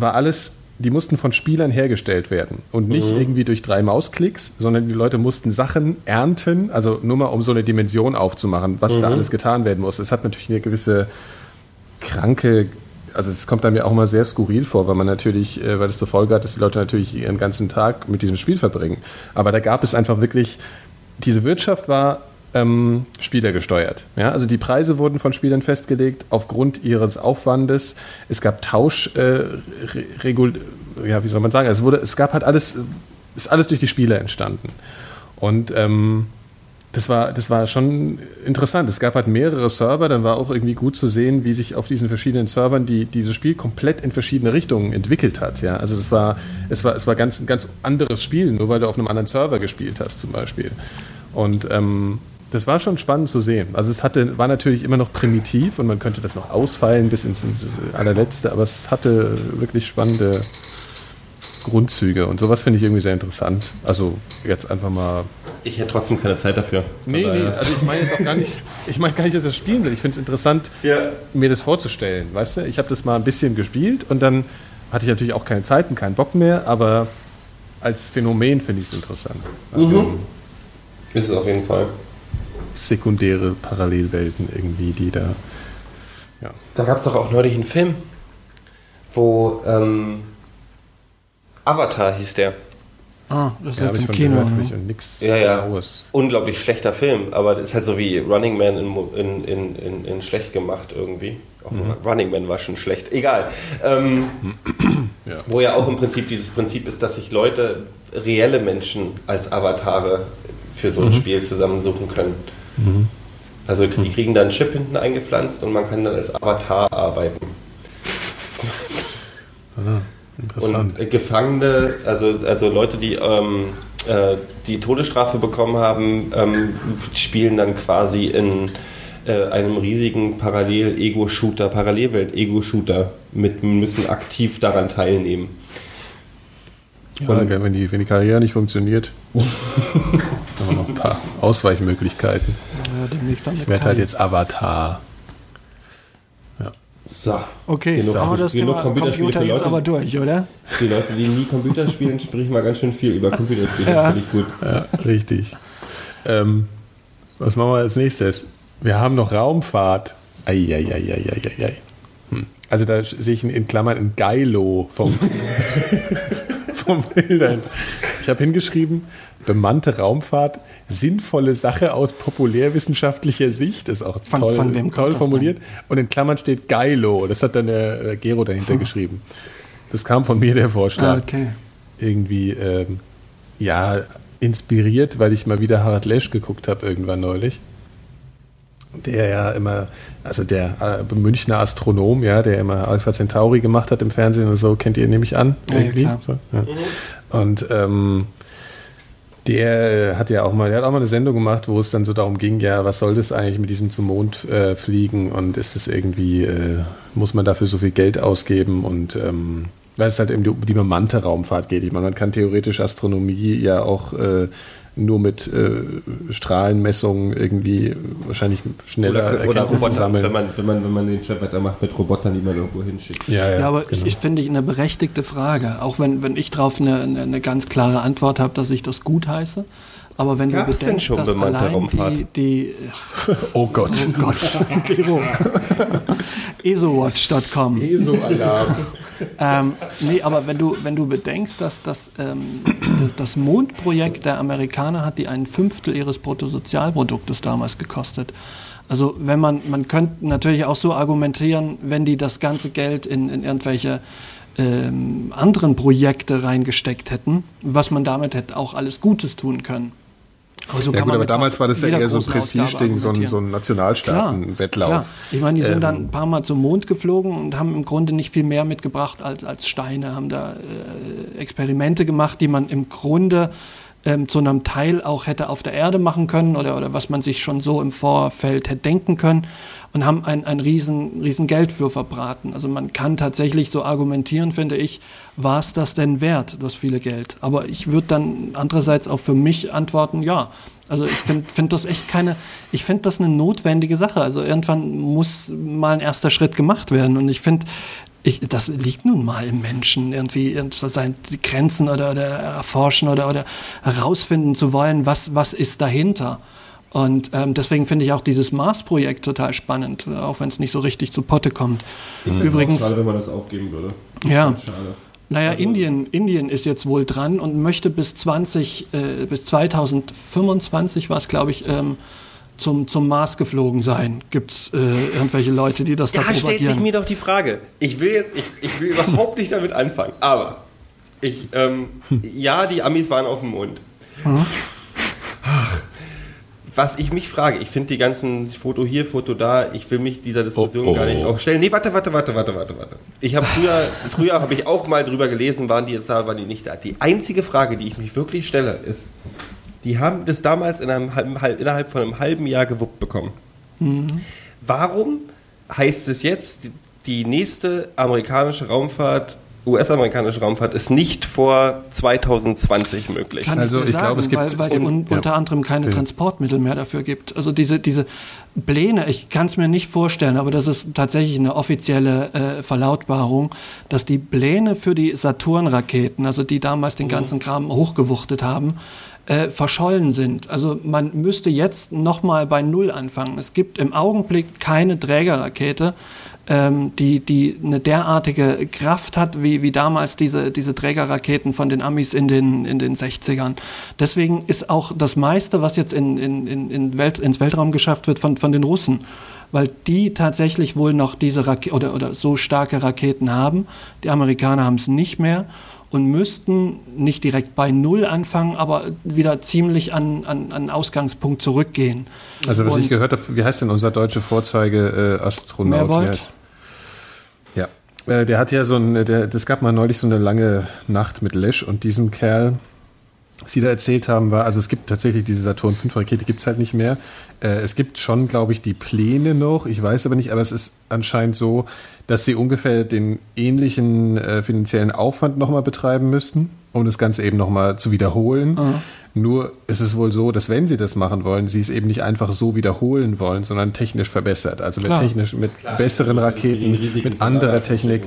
war alles, die mussten von Spielern hergestellt werden und nicht mhm. irgendwie durch drei Mausklicks, sondern die Leute mussten Sachen ernten, also nur mal um so eine Dimension aufzumachen, was mhm. da alles getan werden muss. Es hat natürlich eine gewisse kranke also es kommt dann mir auch mal sehr skurril vor, weil man natürlich, äh, weil es zur Folge hat, dass die Leute natürlich ihren ganzen Tag mit diesem Spiel verbringen. Aber da gab es einfach wirklich, diese Wirtschaft war ähm, Spieler gesteuert. Ja, also die Preise wurden von Spielern festgelegt aufgrund ihres Aufwandes. Es gab Tausch, äh, ja, wie soll man sagen? Es wurde, es gab halt alles, ist alles durch die Spieler entstanden. Und ähm, das war, das war schon interessant. Es gab halt mehrere Server, dann war auch irgendwie gut zu sehen, wie sich auf diesen verschiedenen Servern die, dieses Spiel komplett in verschiedene Richtungen entwickelt hat. Ja? Also das war, es war, es war ganz, ein ganz anderes Spiel, nur weil du auf einem anderen Server gespielt hast zum Beispiel. Und ähm, das war schon spannend zu sehen. Also es hatte, war natürlich immer noch primitiv und man könnte das noch ausfeilen bis ins, ins allerletzte, aber es hatte wirklich spannende Grundzüge und sowas finde ich irgendwie sehr interessant. Also jetzt einfach mal. Ich hätte trotzdem keine Zeit dafür. Nee, nee, also ich meine jetzt auch gar nicht, ich meine gar nicht, dass das spielen will. Ich finde es interessant, ja. mir das vorzustellen. Weißt du, ich habe das mal ein bisschen gespielt und dann hatte ich natürlich auch keine Zeit und keinen Bock mehr, aber als Phänomen finde ich es interessant. Also, mhm. Ist es auf jeden Fall sekundäre Parallelwelten irgendwie, die da. Ja. Da gab es doch auch neulich einen Film, wo ähm, Avatar hieß der. Ah, das ist ja, jetzt im Kino. Gehört, ne? ja, ja. Genaues. Unglaublich schlechter Film, aber das ist halt so wie Running Man in, in, in, in, in schlecht gemacht irgendwie. Mhm. Running Man war schon schlecht. Egal. Ähm, ja. Wo ja auch im Prinzip dieses Prinzip ist, dass sich Leute, reelle Menschen als Avatare für so ein mhm. Spiel zusammensuchen können. Mhm. Also die kriegen dann einen Chip hinten eingepflanzt und man kann dann als Avatar arbeiten. Ah, interessant. Und Gefangene, also, also Leute, die ähm, äh, die Todesstrafe bekommen haben, ähm, spielen dann quasi in äh, einem riesigen Parallel-Ego-Shooter, Parallelwelt-Ego-Shooter mit, müssen aktiv daran teilnehmen. Ja, und, wenn, die, wenn die Karriere nicht funktioniert, *laughs* haben wir noch ein paar Ausweichmöglichkeiten. Ja, ich werde halt jetzt Avatar. Ja. So. Okay, genug, so, das Thema Computer jetzt aber durch, oder? Die Leute, die nie Computer spielen, sprechen mal ganz schön viel über Computerspiele. *laughs* Ja. Finde ich gut. Ja, richtig. Ähm, was machen wir als nächstes? Wir haben noch Raumfahrt. Eieieiei. Hm. Also da sehe ich in Klammern ein Geilo vom *laughs* vom Bildern. Ich habe hingeschrieben, bemannte Raumfahrt, sinnvolle Sache aus populärwissenschaftlicher Sicht, ist auch von, toll, von toll formuliert. Und in Klammern steht Geilo, das hat dann der, der Gero dahinter hm. geschrieben. Das kam von mir, der Vorschlag. Ah, okay. Irgendwie, ähm, ja, inspiriert, weil ich mal wieder Harald Lesch geguckt habe irgendwann neulich der ja immer, also der äh, Münchner Astronom, ja, der immer Alpha Centauri gemacht hat im Fernsehen und so, kennt ihr nämlich an, irgendwie. Ja, so, ja. Mhm. Und ähm, der hat ja auch mal, der hat auch mal eine Sendung gemacht, wo es dann so darum ging, ja, was soll das eigentlich mit diesem zum Mond äh, fliegen und ist es irgendwie, äh, muss man dafür so viel Geld ausgeben und ähm, Weil es halt die, um die bemannte Raumfahrt geht. Ich meine, man kann theoretisch Astronomie ja auch äh, nur mit äh, Strahlenmessungen irgendwie wahrscheinlich schneller oder, oder Roboter, sammeln. Wenn man, wenn, man, wenn man den Chef weitermacht mit Robotern, die man irgendwo hinschickt. Ja, ja, ja aber genau. ich, ich finde ich eine berechtigte Frage, auch wenn, wenn ich darauf eine, eine, eine, ganz klare Antwort habe, dass ich das gut heiße. Aber wenn Gab's du bedenkst, schon dass allein die, die *laughs* Oh Gott. Oh Gott. *laughs* *laughs* ESOWatch.com ESO-Alarm. Ähm, nee, aber wenn du, wenn du bedenkst, dass das, ähm, das Mondprojekt der Amerikaner hat, die ein Fünftel ihres Bruttosozialproduktes damals gekostet. Also wenn man, man könnte natürlich auch so argumentieren, wenn die das ganze Geld in, in irgendwelche ähm, anderen Projekte reingesteckt hätten, was man damit hätte auch alles Gutes tun können. Aber so ja gut, aber damals war das ja eher so ein Prestige-Ding, so ein, so ein Nationalstaaten-Wettlauf. Ich meine, die sind ähm, dann ein paar Mal zum Mond geflogen und haben im Grunde nicht viel mehr mitgebracht als, als Steine, haben da äh, Experimente gemacht, die man im Grunde ähm, zu einem Teil auch hätte auf der Erde machen können oder, oder was man sich schon so im Vorfeld hätte denken können und haben ein, ein riesen, riesen Geld für verbraten. Also man kann tatsächlich so argumentieren, finde ich, war es das denn wert, das viele Geld? Aber ich würde dann andererseits auch für mich antworten, ja. Also ich finde find das echt keine, ich finde das eine notwendige Sache. Also irgendwann muss mal ein erster Schritt gemacht werden. Und ich finde, ich, das liegt nun mal im Menschen, irgendwie seine Grenzen oder, oder erforschen oder, oder herausfinden zu wollen, was, was ist dahinter. Und ähm, deswegen finde ich auch dieses Mars-Projekt total spannend, auch wenn es nicht so richtig zu Potte kommt. Ich Übrigens, schade, wenn man das aufgeben würde. Ja. Schade. Naja, also, Indien, Indien ist jetzt wohl dran und möchte bis 20, äh, bis 2025 war es, glaube ich, ähm, zum, zum Mars geflogen sein. Gibt es äh, irgendwelche Leute, die das da, da propagieren? Da stellt sich mir doch die Frage. Ich will jetzt, ich, ich will überhaupt nicht damit anfangen, aber ich, ähm, ja, die Amis waren auf dem Mond. Hm? Was ich mich frage, ich finde die ganzen Foto hier, Foto da, ich will mich dieser Diskussion oh, oh. gar nicht auch stellen. Nee, warte, warte, warte, warte, warte, warte. Ich habe früher, *laughs* früher habe ich auch mal drüber gelesen, waren die jetzt da, waren die nicht da. Die einzige Frage, die ich mich wirklich stelle, ist, die haben das damals in einem, innerhalb von einem halben Jahr gewuppt bekommen. Mhm. Warum heißt es jetzt, die nächste amerikanische Raumfahrt US-amerikanische Raumfahrt ist nicht vor 2020 möglich. Kann also ich, ich glaube, es gibt weil, weil es un ja. unter anderem keine. Transportmittel mehr dafür gibt. Also diese diese Pläne, ich kann es mir nicht vorstellen, aber das ist tatsächlich eine offizielle äh, Verlautbarung, dass die Pläne für die Saturn-Raketen, also die damals den mhm. ganzen Kram hochgewuchtet haben, äh, verschollen sind. Also man müsste jetzt nochmal bei Null anfangen. Es gibt im Augenblick keine Trägerrakete, ähm, die, die eine derartige Kraft hat, wie, wie damals diese, diese Trägerraketen von den Amis in den, in den 60ern. Deswegen ist auch das meiste, was jetzt in, in, in Welt, ins Weltraum geschafft wird, von, von den Russen weil die tatsächlich wohl noch diese Raketen oder, oder so starke Raketen haben. Die Amerikaner haben es nicht mehr und müssten nicht direkt bei Null anfangen, aber wieder ziemlich an, an, an Ausgangspunkt zurückgehen. Also was und ich gehört habe, wie heißt denn unser deutscher Vorzeige-Astronaut? Äh, ja, äh, der hat ja so ein, der, das gab mal neulich so eine lange Nacht mit Lesch und diesem Kerl, Sie da erzählt haben, war, also es gibt tatsächlich diese Saturn V Rakete, gibt es halt nicht mehr. Äh, es gibt schon, glaube ich, die Pläne noch, ich weiß aber nicht, aber es ist anscheinend so, dass sie ungefähr den ähnlichen äh, finanziellen Aufwand nochmal betreiben müssten, um das Ganze eben nochmal zu wiederholen. Mhm. Nur ist es wohl so, dass wenn sie das machen wollen, sie es eben nicht einfach so wiederholen wollen, sondern technisch verbessert. Also mit technisch, mit Klar, besseren Raketen, mit anderer Technik.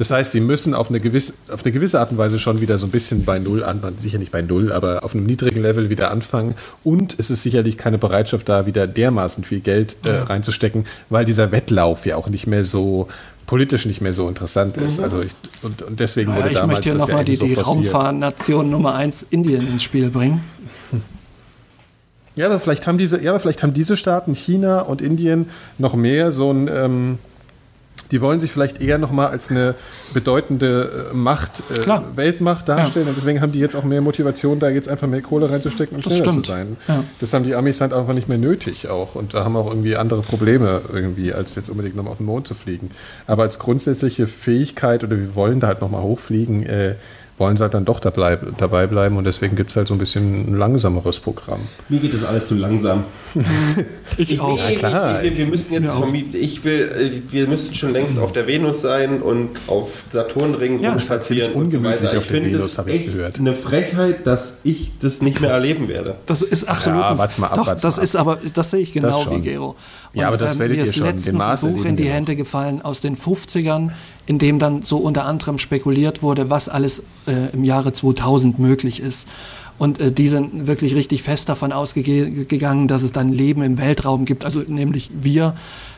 Das heißt, sie müssen auf eine, gewisse, auf eine gewisse Art und Weise schon wieder so ein bisschen bei Null anfangen, sicher nicht bei Null, aber auf einem niedrigen Level wieder anfangen. Und es ist sicherlich keine Bereitschaft da, wieder dermaßen viel Geld äh, reinzustecken, weil dieser Wettlauf ja auch nicht mehr so politisch nicht mehr so interessant ist. Mhm. Also ich, und, und, deswegen naja, wurde damals ich möchte das nochmal ja die, so die Raumfahrnation Nummer eins Indien ins Spiel bringen. Ja, aber vielleicht haben diese, ja, aber vielleicht haben diese Staaten, China und Indien, noch mehr so ein ähm, die wollen sich vielleicht eher nochmal als eine bedeutende äh, Macht, äh, Weltmacht darstellen. Ja. Und deswegen haben die jetzt auch mehr Motivation, da jetzt einfach mehr Kohle reinzustecken und schneller zu sein. Ja. Das haben die Amis halt einfach nicht mehr nötig auch. Und da haben auch irgendwie andere Probleme irgendwie, als jetzt unbedingt nochmal auf den Mond zu fliegen. Aber als grundsätzliche Fähigkeit oder wir wollen da halt nochmal hochfliegen, äh, wollen sie halt dann doch dabei, dabei bleiben und deswegen gibt es halt so ein bisschen ein langsameres Programm. Mir geht das alles zu langsam. ich, ich auch. Nee, klar. Ich, ich, wir müssen jetzt vermieten. Ich will, äh, wir müssten schon längst auf der Venus sein und auf Saturnring ja, das ist halt ziemlich ungemütlich so auf der Venus, habe ich gehört. Eine Frechheit, dass ich das nicht mehr erleben werde. Das ist absolut. Ja, warte mal ab, Doch, das mal ist aber, das sehe ich genau wie Gero. Und, ja, aber das ähm, werdet ihr schon. Den Mars Buch in die Hände gefallen aus den 50ern, in dem dann so unter anderem spekuliert wurde, was alles äh, im Jahre 2000 möglich ist. Und äh, die sind wirklich richtig fest davon ausgegangen, dass es dann Leben im Weltraum gibt, also nämlich wir,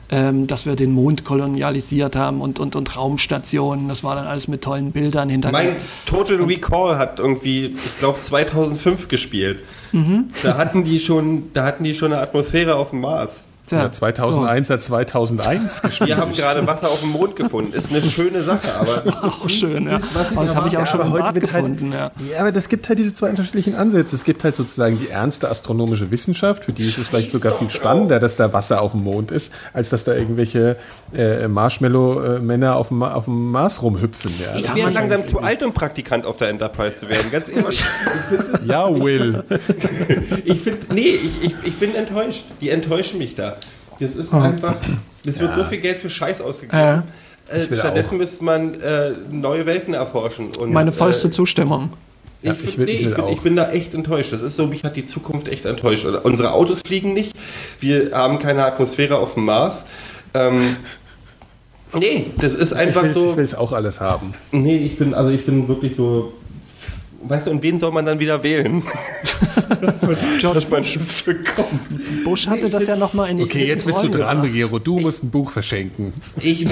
ähm, dass wir den Mond kolonialisiert haben und, und, und Raumstationen. Das war dann alles mit tollen Bildern hinterher. Mein Total Recall hat irgendwie, ich glaube, 2005 gespielt. Mhm. Da hatten die schon, da hatten die schon eine Atmosphäre auf dem Mars. Ja, 2001 so. hat 2001 gespielt. Wir haben gerade Wasser auf dem Mond gefunden. Ist eine schöne Sache, aber *laughs* auch schön. Ja. Das, das habe ich auch schon aber heute halt- gefunden. Halt, ja. ja. aber das gibt halt diese zwei unterschiedlichen Ansätze. Es gibt halt sozusagen die ernste astronomische Wissenschaft, für die ist es vielleicht sogar viel spannender, dass da Wasser auf dem Mond ist, als dass da irgendwelche äh, Marshmallow-Männer auf dem, auf dem Mars rumhüpfen. Ja. Ich werde langsam zu alt, um Praktikant auf der Enterprise zu werden. Ganz ehrlich. *laughs* ja, Will. *laughs* ich finde, nee, ich, ich, ich bin enttäuscht. Die enttäuschen mich da. Das ist einfach, es wird so viel Geld für Scheiß ausgegeben. Äh, stattdessen müsste man äh, neue Welten erforschen. Und, Meine vollste äh, Zustimmung. Ich, ja, ich, will, nee, ich, bin, ich, bin, da echt enttäuscht. Das ist so, mich hat die Zukunft echt enttäuscht. Unsere Autos fliegen nicht. Wir haben keine Atmosphäre auf dem Mars. Ähm, nee, das ist einfach ich so. Ich will es auch alles haben. Nee, ich bin, also ich bin wirklich so Weißt du, und wen soll man dann wieder wählen? *laughs* George Bush. Bush hatte das ja nochmal in die Okay, jetzt bist du dran, Gero. Du ich, musst ein Buch verschenken. Ich,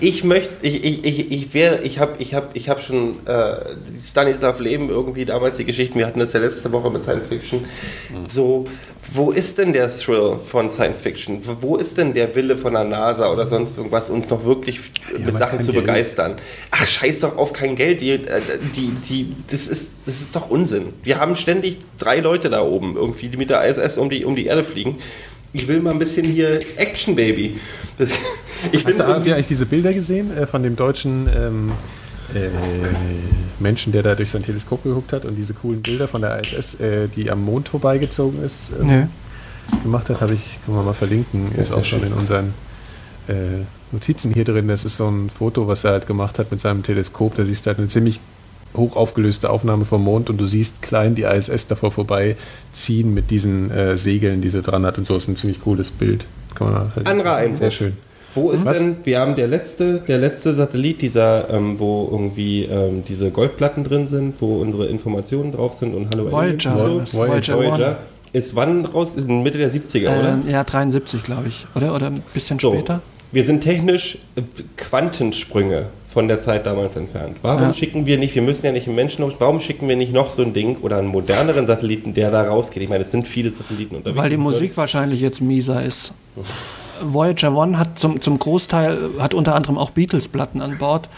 ich möchte, ich, ich, ich, ich wäre, ich habe ich hab, ich hab schon äh, Stanislav Leben irgendwie damals die Geschichten, wir hatten das ja letzte Woche mit Science Fiction. Mhm. So, wo ist denn der Thrill von Science Fiction? Wo ist denn der Wille von der NASA oder sonst irgendwas, uns noch wirklich ja, mit Sachen zu Geld. begeistern? Ach, scheiß doch auf kein Geld. Die, äh, die, die, das, ist, das ist doch Unsinn. Wir haben ständig drei Leute da oben, irgendwie, die mit der ISS um die, um die Erde fliegen. Ich will mal ein bisschen hier Action, Baby. Das, *laughs* ich Hast du eigentlich diese Bilder gesehen äh, von dem deutschen ähm, äh, Menschen, der da durch sein Teleskop geguckt hat und diese coolen Bilder von der ISS, äh, die am Mond vorbeigezogen ist, ähm, nee. gemacht hat, habe ich, können wir mal verlinken, ist, ist auch schon in unseren äh, Notizen hier drin. Das ist so ein Foto, was er halt gemacht hat mit seinem Teleskop. Da siehst du halt eine ziemlich hoch aufgelöste Aufnahme vom Mond und du siehst klein die ISS davor vorbeiziehen mit diesen äh, Segeln, die sie dran hat und so. Das ist ein ziemlich cooles Bild. Kann man halt Anderer Einwurf. Sehr schön. Wo ist Was? denn, wir haben der letzte, der letzte Satellit, dieser, ähm, wo irgendwie ähm, diese Goldplatten drin sind, wo unsere Informationen drauf sind und Hallo Voyager. So. Voyager. Voyager. Ist wann raus? Mitte der 70er, ähm, oder? Ja, 73, glaube ich. Oder? Oder ein bisschen so. später? Wir sind technisch äh, Quantensprünge von der Zeit damals entfernt. Warum ja. schicken wir nicht, wir müssen ja nicht einen Menschen, warum schicken wir nicht noch so ein Ding oder einen moderneren Satelliten, der da rausgeht? Ich meine, es sind viele Satelliten unterwegs. Weil die Musik wahrscheinlich jetzt mieser ist. Voyager One hat zum, zum Großteil, hat unter anderem auch Beatles-Platten an Bord.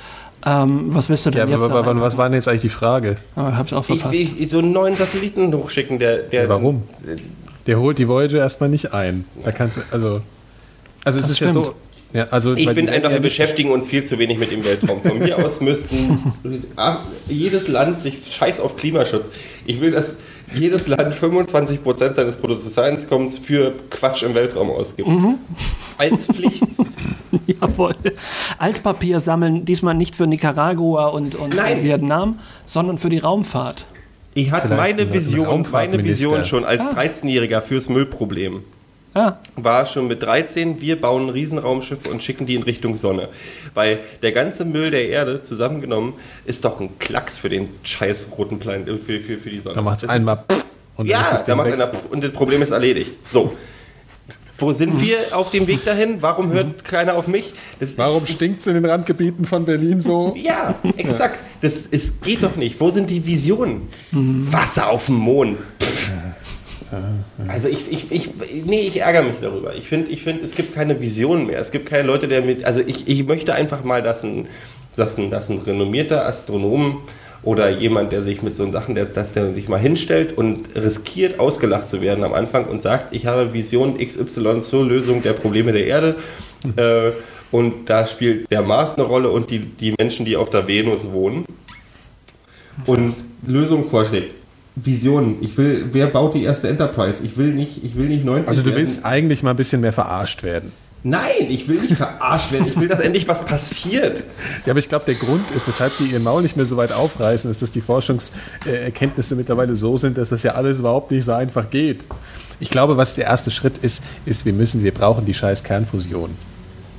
Ähm, was willst du denn ja, jetzt? Aber, was war denn jetzt eigentlich die Frage? Oh, hab's auch verpasst. Ich, ich, so einen neuen Satelliten hochschicken, der. der ja, warum? Der holt die Voyager erstmal nicht ein. Da kannst du, also. Also es ist stimmt. ja so, ja, also ich finde einfach, wir beschäftigen uns viel zu wenig mit dem Weltraum. Von mir aus müssten jedes Land sich scheiß auf Klimaschutz. Ich will, dass jedes Land 25% seines Bruttosozialeinkommens für Quatsch im Weltraum ausgibt. Mhm. Als Pflicht. *laughs* Jawohl. Altpapier sammeln, diesmal nicht für Nicaragua und, und Vietnam, sondern für die Raumfahrt. Ich hatte meine Vision, meine Vision schon als ah. 13-Jähriger fürs Müllproblem. Ah. War schon mit 13, wir bauen Riesenraumschiffe und schicken die in Richtung Sonne. Weil der ganze Müll der Erde zusammengenommen ist doch ein Klacks für den scheiß roten Planeten, für, für, für die Sonne. Da macht es einmal und ja, da macht einer und das Problem ist erledigt. So. Wo sind wir auf dem Weg dahin? Warum hört mhm. keiner auf mich? Das, Warum stinkt es in den Randgebieten von Berlin so? ja, exakt. Das, es geht doch nicht. Wo sind die Visionen? Mhm. Wasser auf dem Mond. Pff. Also ich, ich, ich, nee, ich ärgere mich darüber. Ich finde, ich find, es gibt keine Vision mehr. Es gibt keine Leute, der mit, also ich, ich möchte einfach mal, dass ein, dass ein, dass ein renommierter Astronom oder jemand, der sich mit so Sachen, der, dass der sich mal hinstellt und riskiert, ausgelacht zu werden am Anfang und sagt, ich habe Vision XY zur Lösung der Probleme der Erde. Mhm. Äh, und da spielt der Mars eine Rolle und die, die Menschen, die auf der Venus wohnen. und Lösungen vorschlägt. Visionen. Ich will, wer baut die erste Enterprise? Ich will nicht, ich will nicht 90. Also du willst werden. eigentlich mal ein bisschen mehr verarscht werden. Nein, ich will nicht verarscht werden. Ich will, dass endlich was passiert. Ja, aber ich glaube, der Grund ist, weshalb die ihren Maul nicht mehr so weit aufreißen, ist, dass die Forschungserkenntnisse mittlerweile so sind, dass das ja alles überhaupt nicht so einfach geht. Ich glaube, was der erste Schritt ist, ist, wir müssen, wir brauchen die scheiß Kernfusion.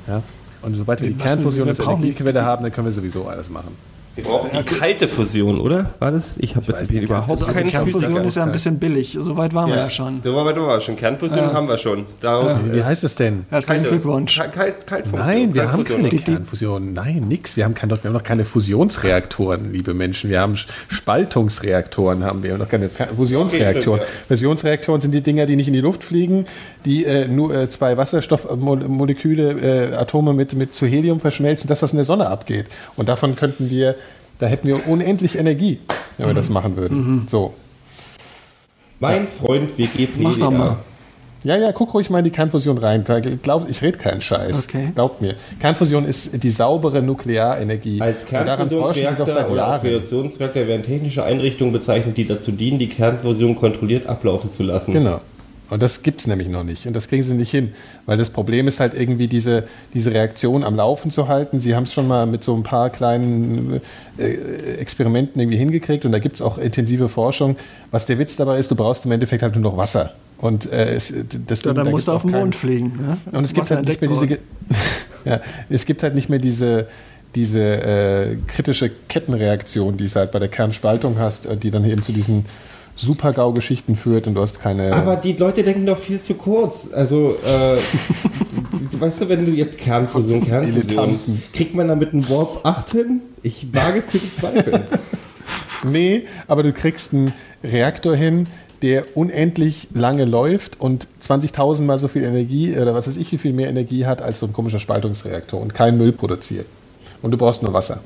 Ja? Und sobald wir die Kernfusion als Energiequelle haben, dann können wir sowieso alles machen. Wir brauchen die kalte Fusion, oder? War das? Ich habe jetzt nicht überhaupt also keine Kernfusion ist ja ein bisschen billig. Soweit waren ja. wir ja schon. So weit waren wir schon. Kernfusion ja. haben wir schon. Daraus, ja. Wie heißt das denn? Herzlichen Glückwunsch. Kalt, Kaltfusion. Nein, wir haben keine Kernfusion. Nein, nix. Wir haben, kein, wir haben noch keine Fusionsreaktoren, liebe Menschen. Wir haben Spaltungsreaktoren, haben wir noch keine Fusionsreaktoren. Fusionsreaktoren sind die Dinger, die nicht in die Luft fliegen, die äh, nur äh, zwei Wasserstoffmoleküle, äh, Atome mit, mit zu Helium verschmelzen. Das, was in der Sonne abgeht. Und davon könnten wir da hätten wir unendlich Energie, wenn wir das machen würden. Mhm. So. Mein Freund Wikipedia. Mach Ja, ja, guck ruhig mal in die Kernfusion rein. Glaub, ich rede keinen Scheiß. Okay. Glaubt mir. Kernfusion ist die saubere Nuklearenergie. Als Kernfusionsreaktor oder Fusionsreaktor werden technische Einrichtungen bezeichnet, die dazu dienen, die Kernfusion kontrolliert ablaufen zu lassen. Genau. Und das gibt es nämlich noch nicht. Und das kriegen sie nicht hin. Weil das Problem ist halt irgendwie, diese, diese Reaktion am Laufen zu halten. Sie haben es schon mal mit so ein paar kleinen äh, Experimenten irgendwie hingekriegt. Und da gibt es auch intensive Forschung. Was der Witz dabei ist, du brauchst im Endeffekt halt nur noch Wasser. Und äh, es, das ja, dann da musst du auf den Mond fliegen. Ja? Und es gibt halt nicht mehr diese. *laughs* ja, es gibt halt nicht mehr diese diese äh, kritische Kettenreaktion, die es halt bei der Kernspaltung hast, äh, die dann eben zu diesen Super-GAU-Geschichten führt und du hast keine. Aber die Leute denken doch viel zu kurz. Also, äh, *laughs* weißt du, wenn du jetzt Kernfusion, Kernfusion, kriegt man damit einen Warp 8 hin? Ich wage es zu bezweifeln. *laughs* nee, aber du kriegst einen Reaktor hin, der unendlich lange läuft und 20.000 mal so viel Energie oder was weiß ich, wie viel mehr Energie hat als so ein komischer Spaltungsreaktor und keinen Müll produziert. Und du brauchst nur Wasser.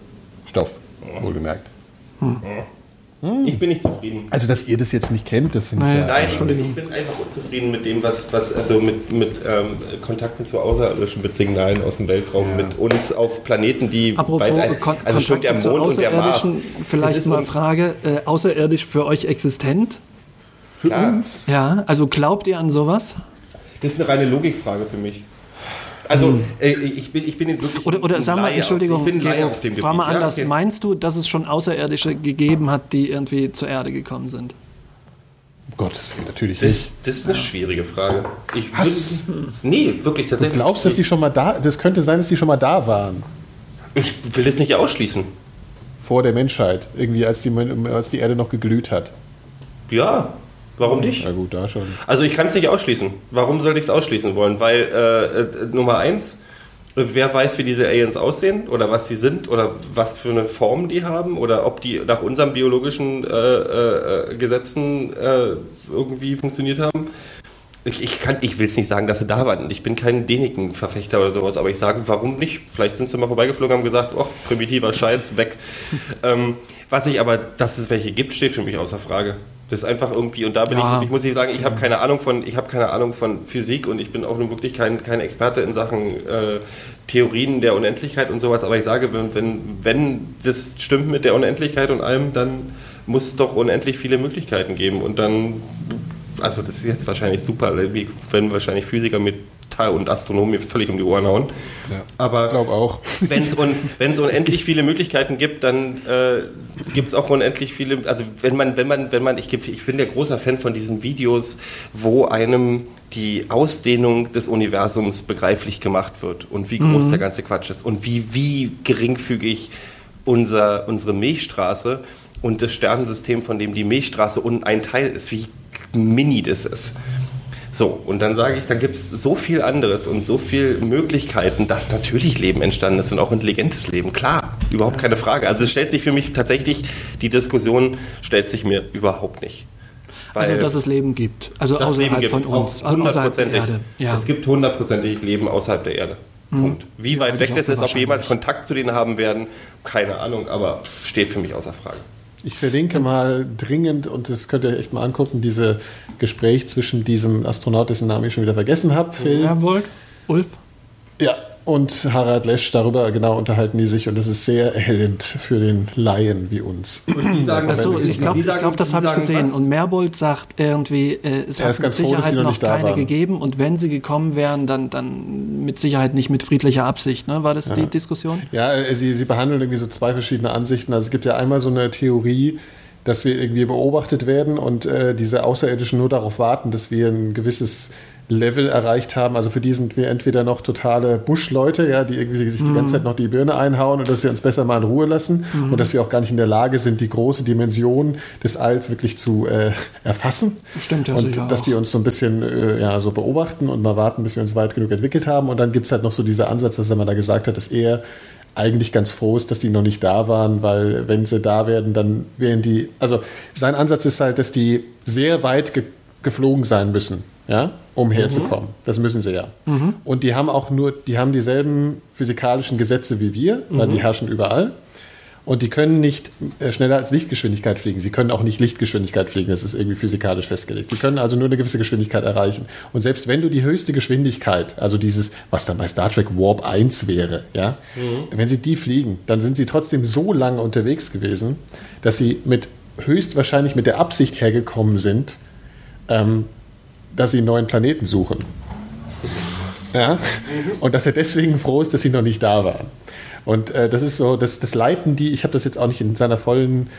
Stoff, wohlgemerkt. Hm. Hm. Ich bin nicht zufrieden. Also, dass ihr das jetzt nicht kennt, das finde ich ja. Nein, ich bin, ich bin, einfach unzufrieden mit dem, was, was also mit, mit ähm, Kontakten zu Außerirdischen, mit Signalen aus dem Weltraum, ja. mit uns auf Planeten, die Apropos weit, Kon also schon der Mond und der Mars. Vielleicht mal Frage, äh, außerirdisch für euch existent? Für Klar. uns? Ja, also glaubt ihr an sowas? Das ist eine reine Logikfrage für mich. Also hm. äh, ich, bin, ich bin wirklich. Oder, oder sag mal, Entschuldigung, ich bin Gero, auf dem frag mal anders. Ja, okay. Meinst du, dass es schon Außerirdische gegeben hat, die irgendwie zur Erde gekommen sind? Um Gottes Willen, natürlich das, nicht. Das ist eine ja. schwierige Frage. Ich Was? Würd, nee, wirklich tatsächlich. Du glaubst, dass die schon mal da. Das könnte sein, dass die schon mal da waren. Ich will es nicht ausschließen. Vor der Menschheit, irgendwie als die, als die Erde noch geglüht hat. Ja, Warum nicht? Na gut, da schon. Also ich kann es nicht ausschließen. Warum soll ich es ausschließen wollen? Weil äh, äh, Nummer eins, wer weiß, wie diese Aliens aussehen oder was sie sind oder was für eine Form die haben oder ob die nach unseren biologischen äh, äh, Gesetzen äh, irgendwie funktioniert haben. Ich, ich, ich will es nicht sagen, dass sie da waren. Ich bin kein Deniken-Verfechter oder sowas, aber ich sage, warum nicht? Vielleicht sind sie mal vorbeigeflogen und haben gesagt, oh, primitiver Scheiß, weg. *laughs* ähm, was ich aber, dass es welche gibt, steht für mich außer Frage. Das ist einfach irgendwie, und da bin ja. ich, ich muss ich sagen, ich habe keine Ahnung von, ich habe keine Ahnung von Physik und ich bin auch nun wirklich kein, kein Experte in Sachen äh, Theorien der Unendlichkeit und sowas, aber ich sage, wenn, wenn, wenn das stimmt mit der Unendlichkeit und allem, dann muss es doch unendlich viele Möglichkeiten geben und dann, also das ist jetzt wahrscheinlich super, wenn wahrscheinlich Physiker mit und Astronomie völlig um die Ohren hauen. Ja, Aber ich glaube auch. Wenn es un, *laughs* unendlich viele Möglichkeiten gibt, dann äh, gibt es auch unendlich viele. Also wenn man, wenn man, wenn man, ich, ich bin der großer Fan von diesen Videos, wo einem die Ausdehnung des Universums begreiflich gemacht wird und wie groß mhm. der ganze Quatsch ist und wie, wie geringfügig unser, unsere Milchstraße und das Sternensystem, von dem die Milchstraße ein Teil ist, wie mini das ist. So, und dann sage ich, dann gibt es so viel anderes und so viele Möglichkeiten, dass natürlich Leben entstanden ist und auch intelligentes Leben. Klar, überhaupt keine Frage. Also es stellt sich für mich tatsächlich, die Diskussion stellt sich mir überhaupt nicht. also, dass es Leben gibt. Also außerhalb Leben gibt, von uns. Hundertprozentig. Ja. Es gibt hundertprozentig Leben außerhalb der Erde. Mhm. Punkt. Wie weit weg das ist, ob wir jemals Kontakt zu denen haben werden, keine Ahnung, aber steht für mich außer Frage. Ich verlinke mal dringend, und das könnt ihr echt mal angucken, diese Gespräch zwischen diesem Astronaut, dessen Namen ich schon wieder vergessen habe, Phil. Ja, Ulf? Ja, und Harald Lesch, darüber genau unterhalten die sich und das ist sehr erhellend für den Laien wie uns. Und die sagen, so, ich glaube, glaub, das habe ich gesehen. Was? Und Merbold sagt irgendwie, äh, es hat mit Sicherheit froh, noch keine gegeben und wenn sie gekommen wären, dann, dann mit Sicherheit nicht mit friedlicher Absicht. Ne? War das ja. die Diskussion? Ja, äh, sie, sie behandeln irgendwie so zwei verschiedene Ansichten. Also es gibt ja einmal so eine Theorie, dass wir irgendwie beobachtet werden und äh, diese Außerirdischen nur darauf warten, dass wir ein gewisses Level erreicht haben. Also für die sind wir entweder noch totale Buschleute, ja, die irgendwie sich die ganze mhm. Zeit noch die Birne einhauen und dass sie uns besser mal in Ruhe lassen mhm. und dass wir auch gar nicht in der Lage sind, die große Dimension des Alls wirklich zu äh, erfassen. Stimmt ja Und dass auch. die uns so ein bisschen äh, ja, so beobachten und mal warten, bis wir uns weit genug entwickelt haben. Und dann gibt es halt noch so dieser Ansatz, dass er mal da gesagt hat, dass er eigentlich ganz froh ist, dass die noch nicht da waren, weil wenn sie da werden, dann wären die, also sein Ansatz ist halt, dass die sehr weit ge geflogen sein müssen ja, um mhm. herzukommen. Das müssen sie ja. Mhm. Und die haben auch nur, die haben dieselben physikalischen Gesetze wie wir, weil mhm. die herrschen überall. Und die können nicht äh, schneller als Lichtgeschwindigkeit fliegen. Sie können auch nicht Lichtgeschwindigkeit fliegen. Das ist irgendwie physikalisch festgelegt. Sie können also nur eine gewisse Geschwindigkeit erreichen. Und selbst wenn du die höchste Geschwindigkeit, also dieses, was dann bei Star Trek Warp 1 wäre, ja, mhm. wenn sie die fliegen, dann sind sie trotzdem so lange unterwegs gewesen, dass sie mit höchstwahrscheinlich mit der Absicht hergekommen sind, ähm, dass sie einen neuen Planeten suchen. Ja? Und dass er deswegen froh ist, dass sie noch nicht da waren. Und äh, das ist so, das, das leiten die, ich habe das jetzt auch nicht in seiner vollen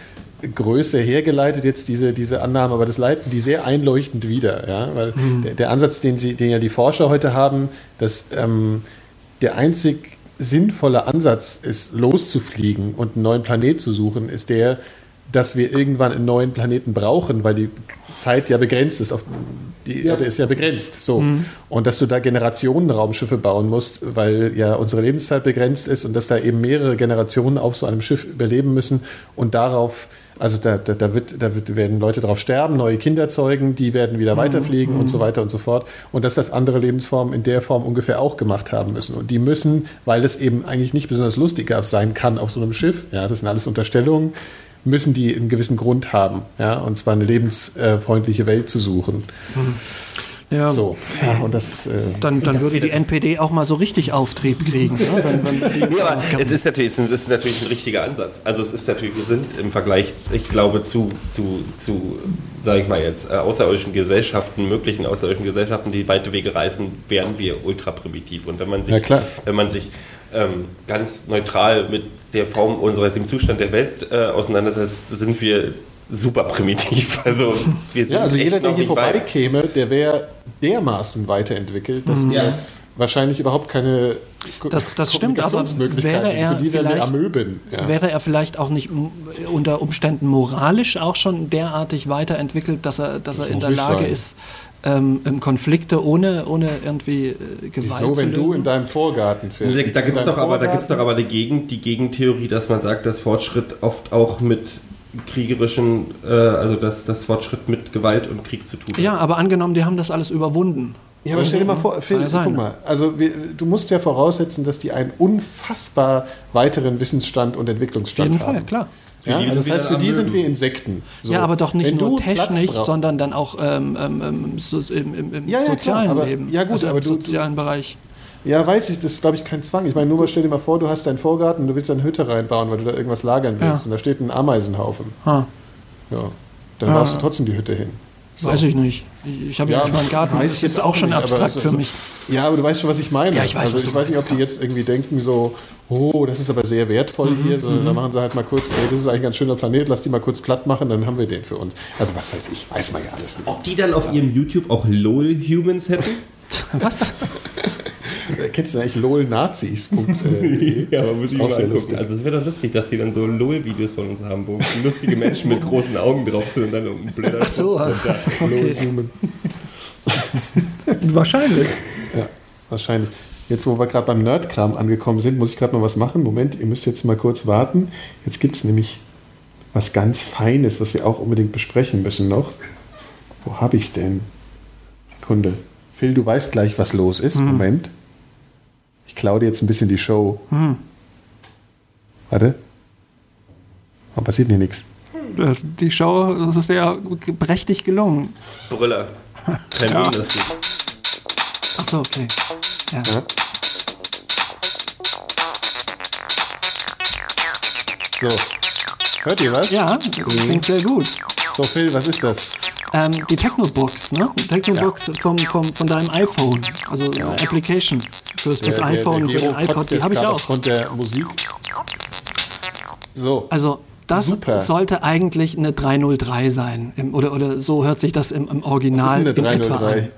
Größe hergeleitet, jetzt diese, diese Annahme, aber das leiten die sehr einleuchtend wieder. Ja? Weil mhm. der, der, Ansatz, den, sie, den ja die Forscher heute haben, dass ähm, der einzig sinnvolle Ansatz ist, loszufliegen und einen neuen Planet zu suchen, ist der, dass wir irgendwann einen neuen Planeten brauchen, weil die Zeit ja begrenzt ist. Die Erde ist ja begrenzt. So. Mhm. Und dass du da Generationenraumschiffe bauen musst, weil ja unsere Lebenszeit begrenzt ist und dass da eben mehrere Generationen auf so einem Schiff überleben müssen und darauf, also da, da, da, wird, da wird, werden Leute drauf sterben, neue Kinder zeugen, die werden wieder mhm. weiterfliegen mhm. und so weiter und so fort. Und dass das andere Lebensformen in der Form ungefähr auch gemacht haben müssen. Und die müssen, weil es eben eigentlich nicht besonders lustig sein kann auf so einem Schiff, ja, das sind alles Unterstellungen, müssen die einen gewissen Grund haben, ja, und zwar eine lebensfreundliche Welt zu suchen. Hm. Ja. So, ja, und das, äh, dann, dann würde die NPD auch mal so richtig Auftrieb kriegen. nee, *laughs* aber es ist, natürlich, es ist natürlich ein richtiger Ansatz. Also es ist natürlich, wir sind im Vergleich, ich glaube, zu, zu, zu sage ich mal jetzt, äh, außerirdischen Gesellschaften, möglichen außerirdischen Gesellschaften, die weite Wege reisen, wären wir ultra primitiv. Und wenn man sich, ja, wenn man sich ähm, ganz neutral mit der Form unserer, dem Zustand der Welt äh, auseinandersetzt, sind wir super primitiv. *laughs* Also, wir sind ja, also jeder, der hier vorbeikäme, der wäre dermaßen weiterentwickelt, dass mhm. wir wahrscheinlich überhaupt keine das, das stimmt, aber wäre er, für die vielleicht, Amöben. Ja. wäre er vielleicht auch nicht unter Umständen moralisch auch schon derartig weiterentwickelt, dass er, dass das er in der Lage sein. ist, ähm, Konflikte ohne, ohne irgendwie äh, Gewalt Wieso, wenn du in deinem Vorgarten fährst? Da, da gibt es doch, aber, da doch aber die, Gegend, die Gegentheorie, dass man sagt, dass Fortschritt oft auch mit kriegerischen, äh, also dass das Fortschritt mit Gewalt und Krieg zu tun hat. Ja, aber angenommen, die haben das alles überwunden. Ja, aber stell dir mal vor, Phil, guck mal, also wir, du musst ja voraussetzen, dass die einen unfassbar weiteren Wissensstand und Entwicklungsstand haben. Auf jeden Fall, klar. Ja, also das heißt, für die sind wir Insekten. So. Ja, aber doch nicht Wenn nur technisch, sondern dann auch ähm, ähm, ähm so, im, im, im ja, ja, sozialen klar, aber, Leben. Ja, gut, also aber im du, sozialen Bereich. Ja, weiß ich, das ist, glaube ich, kein Zwang. Ich meine, nur mal stell dir mal vor, du hast deinen Vorgarten und du willst eine Hütte reinbauen, weil du da irgendwas lagern willst. Ja. Und da steht ein Ameisenhaufen. Ha. Ja. Dann ja. baust du trotzdem die Hütte hin. So. Weiß ich nicht. Ich habe ja, ja meinen Garten. Das ist jetzt auch schon nicht, abstrakt also, für mich. Ja, aber du weißt schon, was ich meine. Ja, ich weiß, also, ich weiß nicht, ob die jetzt irgendwie denken so, oh, das ist aber sehr wertvoll mhm, hier, sondern mhm. da machen sie halt mal kurz, ey, das ist eigentlich ein ganz schöner Planet, lass die mal kurz platt machen, dann haben wir den für uns. Also was weiß ich, weiß man ja alles nicht. Ob die dann auf ihrem YouTube auch LOL-Humans hätten? *laughs* was? Kennst du eigentlich lolnazis.de? *laughs* ja, aber muss ich mal angucken. Also es wäre doch lustig, dass die dann so LOL-Videos von uns haben, wo lustige Menschen mit großen Augen drauf sind und dann ein blöder Ach so, okay. *laughs* Wahrscheinlich. Ja, wahrscheinlich. Jetzt, wo wir gerade beim Nerdkram angekommen sind, muss ich gerade noch was machen. Moment, ihr müsst jetzt mal kurz warten. Jetzt gibt es nämlich was ganz Feines, was wir auch unbedingt besprechen müssen noch. Wo habe ich es denn? Kunde. Phil, du weißt gleich, was los ist. Mhm. Moment. Ich klaue dir jetzt ein bisschen die Show. Mhm. Warte. Warum passiert hier nichts? Äh, die Show das ist ja prächtig gelungen. Brille. Kein ja. Achso, okay. Ja. ja. So. Hört ihr was? Ja, klingt sehr gut. So, Phil, was ist das? Ähm, die Technobox, ne? Technobox ja. vom, vom, von deinem iPhone, also ja. Application fürs, fürs der, iPhone, der, der für den iPod, die habe ich auch. Aufgrund der Musik. So. Also das Super. sollte eigentlich eine 303 sein. Im, oder, oder so hört sich das im, im Original Was ist eine 303?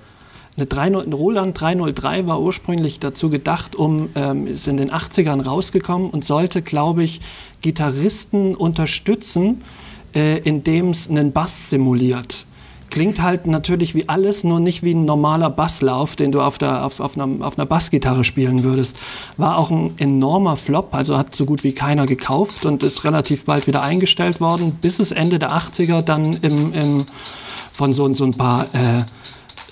Eine 30, Roland 303 war ursprünglich dazu gedacht, um, ähm, ist in den 80ern rausgekommen und sollte, glaube ich, Gitarristen unterstützen, äh, indem es einen Bass simuliert klingt halt natürlich wie alles, nur nicht wie ein normaler Basslauf, den du auf, der, auf, auf, einer, auf einer Bassgitarre spielen würdest. War auch ein enormer Flop, also hat so gut wie keiner gekauft und ist relativ bald wieder eingestellt worden, bis es Ende der 80er dann im, im, von so, so ein paar äh,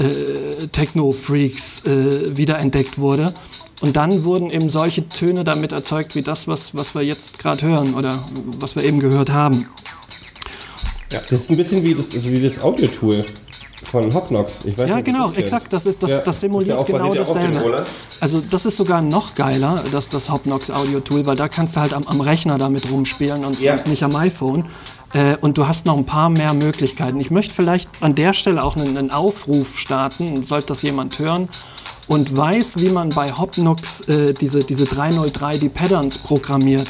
äh, Techno-Freaks äh, wiederentdeckt wurde. Und dann wurden eben solche Töne damit erzeugt, wie das, was, was wir jetzt gerade hören oder was wir eben gehört haben. Ja. Das ist ein bisschen wie das, wie das Audio-Tool von Hopnox. Ich weiß ja, nicht, genau, das exakt. Das, ist, das, ja, das simuliert das ja genau dasselbe. Also das ist sogar noch geiler, das, das Hopnox Audio-Tool, weil da kannst du halt am, am Rechner damit rumspielen und, ja. und nicht am iPhone. Äh, und du hast noch ein paar mehr Möglichkeiten. Ich möchte vielleicht an der Stelle auch einen, einen Aufruf starten, sollte das jemand hören und weiß, wie man bei Hopnox äh, diese, diese 303, die Patterns programmiert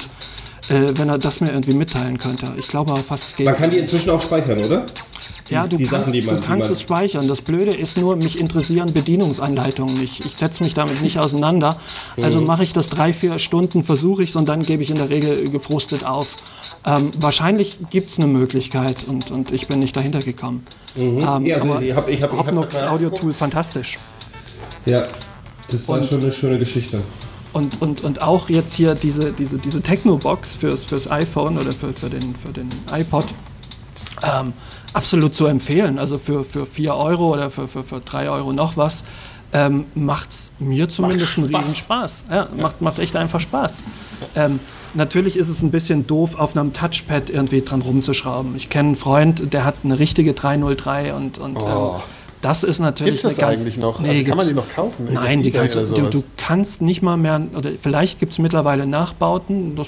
äh, wenn er das mir irgendwie mitteilen könnte. Ich glaube fast es geht. Man kann die inzwischen auch speichern, oder? Ja, du die kannst, Sachen, man, du kannst es speichern. Das Blöde ist nur, mich interessieren Bedienungsanleitungen nicht. Ich setze mich damit nicht auseinander. Also mhm. mache ich das drei, vier Stunden, versuche ich es und dann gebe ich in der Regel gefrustet auf. Ähm, wahrscheinlich gibt es eine Möglichkeit und, und ich bin nicht dahinter gekommen. Mhm. Ähm, ja, also aber ich hab, ich hab, Hopnox Audio Tool fantastisch. Ja, das war und, schon eine schöne Geschichte. Und, und, und auch jetzt hier diese, diese, diese Techno-Box fürs, fürs iPhone oder für, für, den, für den iPod ähm, absolut zu empfehlen. Also für, für 4 Euro oder für, für, für 3 Euro noch was ähm, macht es mir zumindest macht einen riesen Spaß. Ja. Macht, macht echt einfach Spaß. Ähm, natürlich ist es ein bisschen doof, auf einem Touchpad irgendwie dran rumzuschrauben. Ich kenne einen Freund, der hat eine richtige 303 und, und oh. ähm, das ist natürlich. Gibt es das eigentlich noch? Nee, also kann man die noch kaufen? Nein, die kannst du, du, kannst nicht mal mehr, oder vielleicht gibt es mittlerweile Nachbauten, das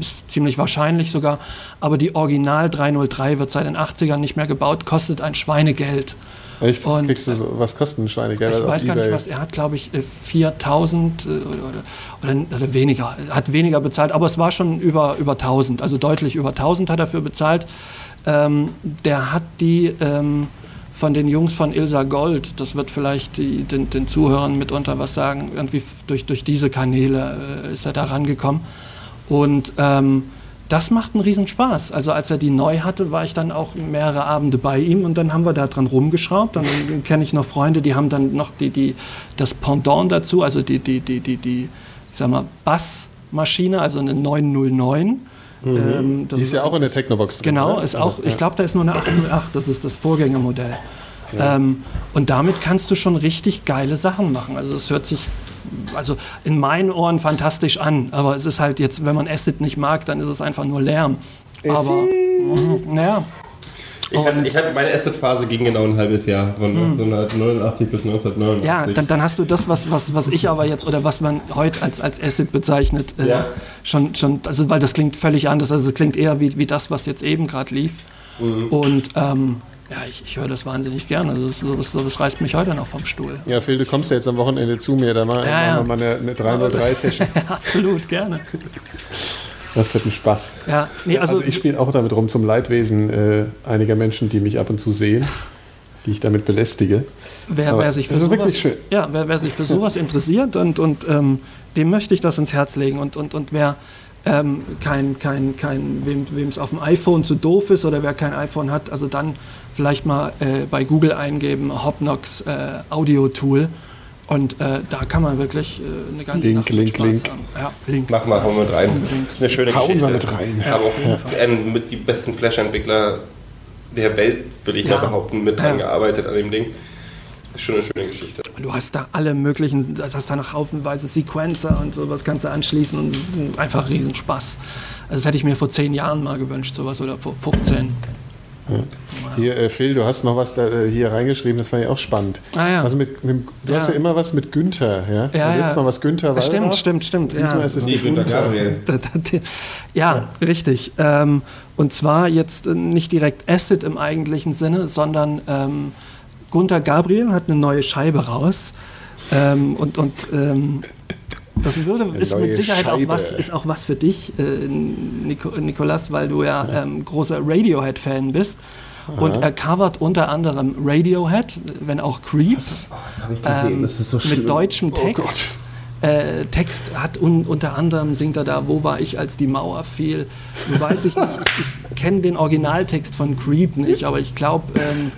ist ziemlich wahrscheinlich sogar, aber die Original 303 wird seit den 80ern nicht mehr gebaut, kostet ein Schweinegeld. Echt? Und, Kriegst du so, was kosten Schweinegeld? Ich weiß gar nicht, was er hat, glaube ich, 4000 äh, oder, oder, oder, weniger. Hat weniger bezahlt, aber es war schon über, über 1000, also deutlich über 1000 hat er dafür bezahlt. Ähm, der hat die. Ähm, von den Jungs von Ilsa Gold. Das wird vielleicht die, den, den, Zuhörern mitunter was sagen. Irgendwie durch, durch diese Kanäle äh, ist er da rangekommen. Und ähm, das macht einen Riesenspaß. Also als er die neu hatte, war ich dann auch mehrere Abende bei ihm und dann haben wir da dran rumgeschraubt. Dann kenne ich noch Freunde, die haben dann noch die, die, das Pendant dazu, also die, die, die, die, die ich Bassmaschine, also eine 909 Mhm. Ähm, die ist ja auch in der Technobox drin. Genau, ist auch, ich glaube, da ist nur eine 808, das ist das Vorgängermodell. Ja. Ähm, und damit kannst du schon richtig geile Sachen machen. Also es hört sich also in meinen Ohren fantastisch an, aber es ist halt jetzt, wenn man Acid nicht mag, dann ist es einfach nur Lärm. Aber mh, naja, ich hatte, ich hatte, meine Asset-Phase ging genau ein halbes Jahr, von 1989 hm. bis 1989. Ja, dann, dann, hast du das, was, was, was ich aber jetzt, oder was man heute als, als Asset bezeichnet, äh, ja. schon, schon, also weil das klingt völlig anders, also es klingt eher wie, wie das, was jetzt eben gerade lief. Mhm. Und ähm, ja, ich, ich höre das wahnsinnig gerne. Also das, das, das, reißt mich heute noch vom Stuhl. Ja, Phil, du kommst ja jetzt am Wochenende zu mir, da machen ja, wir mal eine, eine 303-Session. *laughs* Absolut, gerne. *laughs* Das wird ein Spaß. Ja, nee, also, also ich spiele auch damit rum zum Leidwesen äh, einiger Menschen, die mich ab und zu sehen, die ich damit belästige. Wer, wer sich, für sowas, Ja, wer, wer, sich für sowas interessiert und, und ähm, dem möchte ich das ins Herz legen. Und, und, und wer ähm, kein, kein, kein, wem es auf dem iPhone zu doof ist oder wer kein iPhone hat, also dann vielleicht mal äh, bei Google eingeben, Hopnox äh, Audio Tool und äh, da kann man wirklich äh, eine ganze Link, Nacht Link, Spaß Link. haben. Ja, Link. Mach mal, hauen wir mit rein. Unbedingt. Das ist eine schöne hauen Geschichte. wir mit rein. Ja, auch ja. mit die besten Flash-Entwickler der Welt, würde ich ja. mal behaupten, mit dran gearbeitet an dem Ding. Das ist schon eine schöne Geschichte. Du hast da alle möglichen, du hast da noch haufenweise Sequencer und sowas kannst du anschließen und es ist einfach Riesenspaß. Also das hätte ich mir vor zehn Jahren mal gewünscht, sowas oder vor 15. Hier, äh, Phil, du hast noch was da, äh, hier reingeschrieben, das fand ich auch spannend. Ah, ja. Also mit, mit du ja. hast ja immer was mit Günther, ja? ja letztes Mal was Günther war. Stimmt, stimmt, stimmt. Diesmal ja. ist es nee, nicht Günther. Günther. *laughs* Ja, richtig. Ähm, und zwar jetzt äh, nicht direkt Acid im eigentlichen Sinne, sondern ähm, Gunther Gabriel hat eine neue Scheibe raus. Ähm, und und ähm, das würde, ist mit Sicherheit auch was, ist auch was für dich, äh, Nico, Nikolas, weil du ja, ja. Ähm, großer Radiohead-Fan bist. Aha. Und er covert unter anderem Radiohead, wenn auch Creep. Das, oh, das habe ich gesehen, ähm, das ist so schlimm. Mit deutschem oh Text. Oh äh, Text hat un, unter anderem singt er da, wo war ich, als die Mauer fiel. Weiß ich nicht, ich, ich kenne den Originaltext von Creep nicht, aber ich glaube, ähm,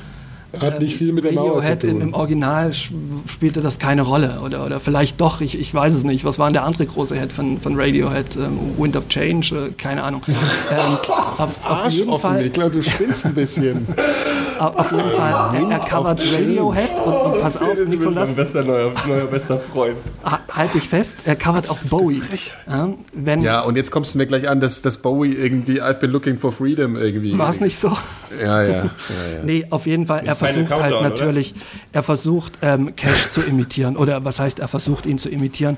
hat nicht viel mit der Mauer zu tun. Im, Im Original spielte das keine Rolle. Oder, oder vielleicht doch, ich, ich weiß es nicht. Was war denn der andere große Head von, von Radiohead? Ähm, Wind of Change? Äh, keine Ahnung. *laughs* Ähm, *laughs* auf, auf jeden Fall, ich glaube, du spinnst ein bisschen. auf jeden Fall, er, er covert Radiohead und, und pass auf, Nikolas. Mein bester, neuer, neuer bester Freund. Halt dich fest, er covert auch Bowie. Ja, wenn, ja, und jetzt kommst du mir gleich an, dass, dass Bowie irgendwie I've been looking for freedom irgendwie. War es nicht so? Ja, ja. ja, ja. *laughs* Nee, auf jeden Fall, er versucht halt natürlich, oder? er versucht ähm, Cash zu imitieren. Oder was heißt, er versucht ihn zu imitieren?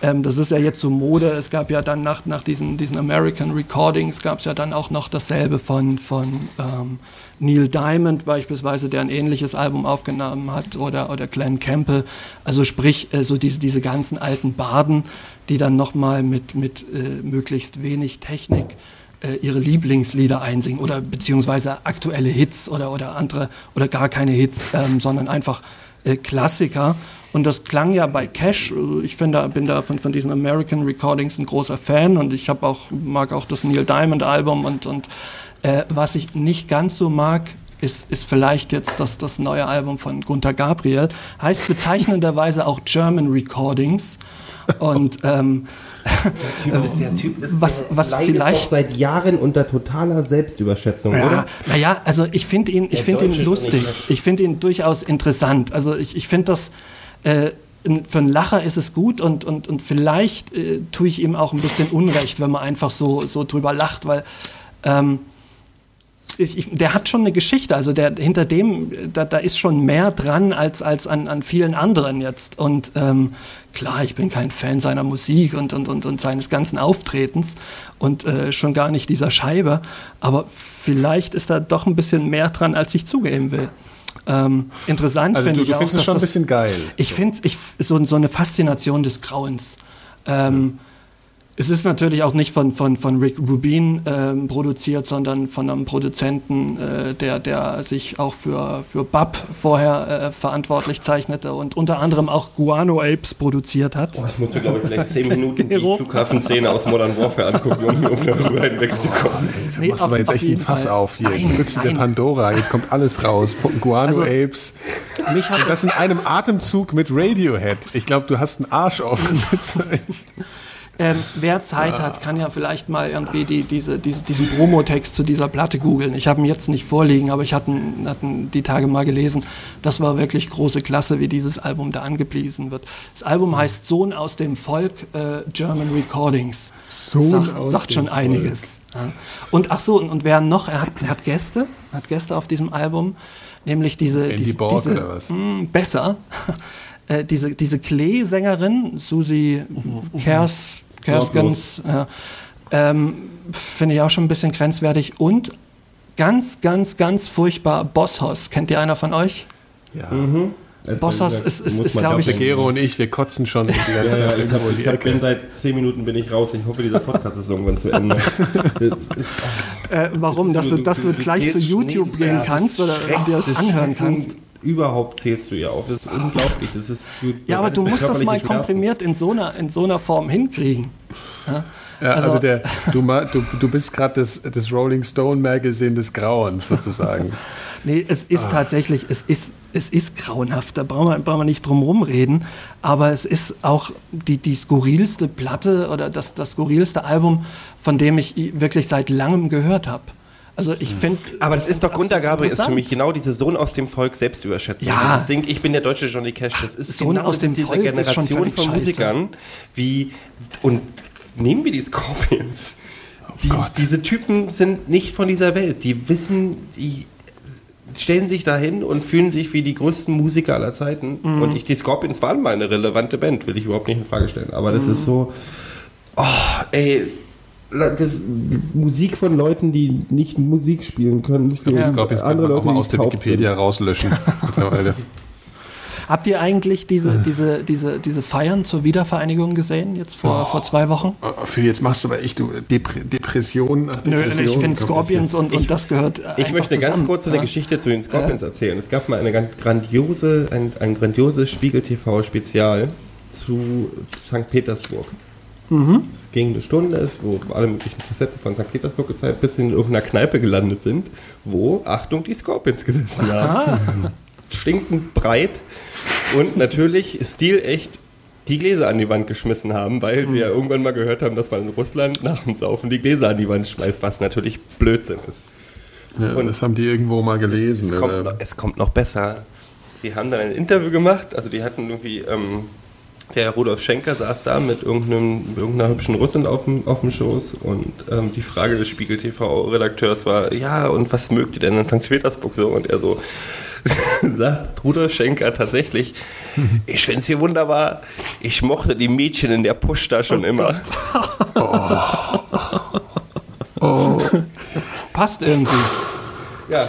Ähm, das ist ja jetzt so Mode. Es gab ja dann nach, nach diesen, diesen American Recordings, gab es ja dann auch noch dasselbe von, von ähm, Neil Diamond beispielsweise, der ein ähnliches Album aufgenommen hat, oder, oder Glenn Campbell. Also sprich, äh, so diese, diese ganzen alten Baden, die dann nochmal mit, mit äh, möglichst wenig Technik äh, ihre Lieblingslieder einsingen oder beziehungsweise aktuelle Hits oder, oder andere oder gar keine Hits, ähm, sondern einfach äh, Klassiker. Und das klang ja bei Cash. Ich finde, bin da von, von diesen American Recordings ein großer Fan und ich habe auch mag auch das Neil Diamond Album und und äh, was ich nicht ganz so mag, ist, ist vielleicht jetzt das, das neue Album von Gunther Gabriel. Heißt bezeichnenderweise auch German Recordings. Und ähm, der Typ ist, der typ ist was, was vielleicht seit Jahren unter totaler Selbstüberschätzung, ja, oder? Naja, also ich finde ihn, ich finde ihn lustig. Ich finde ihn durchaus interessant. Also ich, ich finde das äh, für einen Lacher ist es gut und, und, und vielleicht äh, tue ich ihm auch ein bisschen Unrecht, wenn man einfach so, so drüber lacht, weil ähm, ich, der hat schon eine Geschichte, also der hinter dem, da, da ist schon mehr dran als, als an, an vielen anderen jetzt. Und ähm, klar, ich bin kein Fan seiner Musik und, und, und, und seines ganzen Auftretens und äh, schon gar nicht dieser Scheibe, aber vielleicht ist da doch ein bisschen mehr dran, als ich zugeben will. Ähm, interessant also finde ich auch. Du findest es schon ein bisschen geil. Ich finde ich, so, so eine Faszination des Grauens. Ähm, es ist natürlich auch nicht von, von, von Rick Rubin ähm, produziert, sondern von einem Produzenten, äh, der, der sich auch für, für Bub vorher äh, verantwortlich zeichnete und unter anderem auch Guano Apes produziert hat. Oh, ich muss mir, glaube ich, gleich zehn *laughs* Minuten die Flughafenszene aus Modern Warfare angucken, um, um darüber hinwegzukommen. Oh, nee, machst aber jetzt echt ein Fass Fall. auf hier. Nein, Büchse der Pandora, jetzt kommt alles raus. Guano also, Apes. Mich hat das in einem Atemzug mit Radiohead. Ich glaube, du hast einen Arsch offen. *laughs* Ähm, wer Zeit hat, kann ja vielleicht mal irgendwie die, diese, diese, diesen Promotext zu dieser Platte googeln. Ich habe ihn jetzt nicht vorliegen, aber ich hatte hatten die Tage mal gelesen. Das war wirklich große Klasse, wie dieses Album da angepriesen wird. Das Album heißt Sohn aus dem Volk äh, German Recordings. Sohn Sag, aus sagt schon einiges. Ja. Und ach so, und, und wer noch? Er hat, er hat Gäste, hat Gäste auf diesem Album, nämlich diese, Andy diese, Borg diese oder was? Mh, hm, besser. Äh, diese, diese Klee-Sängerin, Susi Kers, Kerskens, äh, ähm, finde ich auch schon ein bisschen grenzwertig. Und ganz, ganz, ganz furchtbar Bosshaus. Kennt ihr einer von euch? Ja. Mhm. Bosshaus ist, ist, ist glaube ich. Der Gero und ich, wir kotzen schon die ganze ja, ja, ich, hab, ich hab, bin seit zehn Minuten bin ich raus. Ich hoffe, dieser Podcast ist irgendwann zu Ende. *laughs* ist, äh, warum? Dass du, dass du, du gleich zu YouTube gehen kannst oder dir das anhören kannst? Überhaupt zählst du ihr auf. Das ist unglaublich. Das ist, du, ja, aber du musst das mal komprimiert in so, einer, in so einer Form hinkriegen. Ja? Ja, also, also, der, du, du, du bist gerade das, das Rolling Stone Magazine des Grauens sozusagen. *laughs* nee, es ist ah. tatsächlich, es ist, es ist grauenhaft, da brauchen wir, brauchen wir nicht drum rumreden, aber es ist auch die, die skurrilste Platte oder das, das skurrilste Album, von dem ich wirklich seit langem gehört habe. Also ich hm. finde. Aber das ist doch Gunter Gabriel ist für mich genau diese Sohn aus dem Volk Selbstüberschätzung. Ja. Das Ding, ich bin der deutsche Johnny Cash. Das ist Sohn genau aus dem diese Volk Generation von Musikern, wie und nehmen wir die Scorpions. die, diese Typen sind nicht von dieser Welt. Die wissen, die stellen sich dahin und fühlen sich wie die größten Musiker aller Zeiten. Mhm. Und ich, die Scorpions waren mal eine relevante Band, will ich überhaupt nicht in Frage stellen. Aber das mhm. ist so, oh, ey, das Musik von Leuten, die nicht Musik spielen können. Für ja, Scorpions andere Leute, auch mal aus der Wikipedia sind. rauslöschen *laughs* mittlerweile. Habt ihr eigentlich diese, äh. diese, diese, diese Feiern zur Wiedervereinigung gesehen, jetzt vor, oh. vor zwei Wochen? Oh, Phil, jetzt machst du aber echt du Depre Depression. Nö, ich finde Scorpions und, und das gehört. Ich möchte eine ganz kurze ja? Geschichte zu den Scorpions erzählen. Es gab mal eine ganz grandiose, ein, ein grandioses Spiegel-TV-Spezial zu St. Petersburg. Mhm. Es ging eine Stunde, wo alle möglichen Facetten von St. Petersburg gezeigt, bis sie in irgendeiner Kneipe gelandet sind, wo, Achtung, die Scorpions gesessen haben. Stinkend breit und natürlich stilecht die Gläser an die Wand geschmissen haben, weil sie ja mhm. irgendwann mal gehört haben, dass man in Russland nach dem Saufen die Gläser an die Wand schmeißt, was natürlich Blödsinn ist. Ja, und das haben die irgendwo mal gelesen. Es, es, kommt, noch, es kommt, noch, besser. Die haben dann ein Interview gemacht, also die hatten irgendwie, ähm, der Rudolf Schenker saß da mit irgendeinem, irgendeiner hübschen Russin auf dem, auf dem Schoß und ähm, die Frage des Spiegel TV-Redakteurs war, ja, und was mögt ihr denn in St. Petersburg so? Und er so, *laughs* sagt Rudolf Schenker tatsächlich, *laughs* ich finde es hier wunderbar. Ich mochte die Mädchen in der Push da schon oh immer. Oh. *laughs* oh. Passt irgendwie. Ja.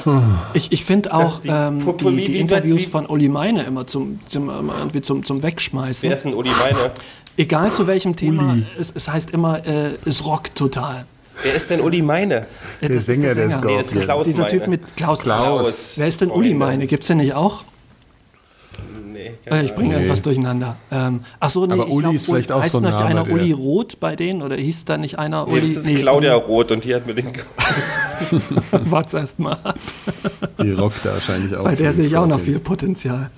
Ich, ich finde auch die, ähm, die, die Interviews von Uli Meine immer zum, zum, irgendwie zum, zum Wegschmeißen. Wer ist denn Uli Meine? Egal zu welchem Thema, es, es heißt immer, äh, es rockt total. Wer ist denn Uli Meine? Der, der Sänger, der, Sänger. der ist Klaus Dieser Typ mit Klaus. Klaus. Wer ist denn Uli Meine? Gibt es den nicht auch? Äh, ich bringe nee. etwas durcheinander. Ähm, ach so, nee, Aber Uli glaub, ist vielleicht auch so ein Name. Heißt nicht einer Uli Roth bei denen? Oder hieß da nicht einer Uli? Nee, das ist nee, Claudia Uli. Roth und die hat mir den Warte erst mal Die rockt da wahrscheinlich auch. Bei der sehe ich auch noch viel Potenzial.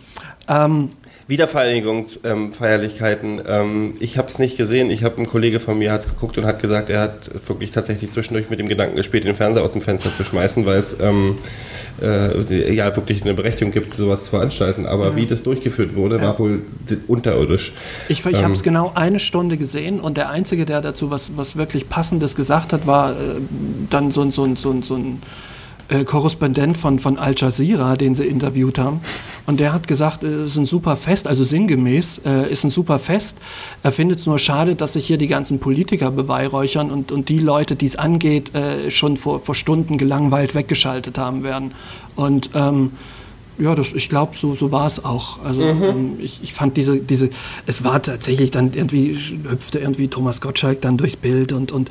Ähm, Wiedervereinigungsfeierlichkeiten. Ähm, ich habe es nicht gesehen. Ich habe ein Kollege von mir hat geguckt und hat gesagt, er hat wirklich tatsächlich zwischendurch mit dem Gedanken gespielt, den Fernseher aus dem Fenster zu schmeißen, weil es ähm, äh, ja wirklich eine Berechtigung gibt, sowas zu veranstalten. Aber ja. wie das durchgeführt wurde, ja. war wohl unterirdisch. Ich, ich ähm, habe es genau eine Stunde gesehen und der einzige, der dazu was, was wirklich Passendes gesagt hat, war äh, dann so, so, so, so ein äh, Korrespondent von, von Al Jazeera, den sie interviewt haben. Und der hat gesagt, es ist ein super Fest, also sinngemäß, äh, ist ein super Fest. Er findet es nur schade, dass sich hier die ganzen Politiker beweihräuchern und, und die Leute, die es angeht, äh, schon vor, vor Stunden gelangweilt weggeschaltet haben werden. Und ähm, ja, das, ich glaube, so, so war es auch. Also mhm. ähm, ich, ich fand diese, diese, es war tatsächlich dann irgendwie, hüpfte irgendwie Thomas Gottschalk dann durchs Bild und, und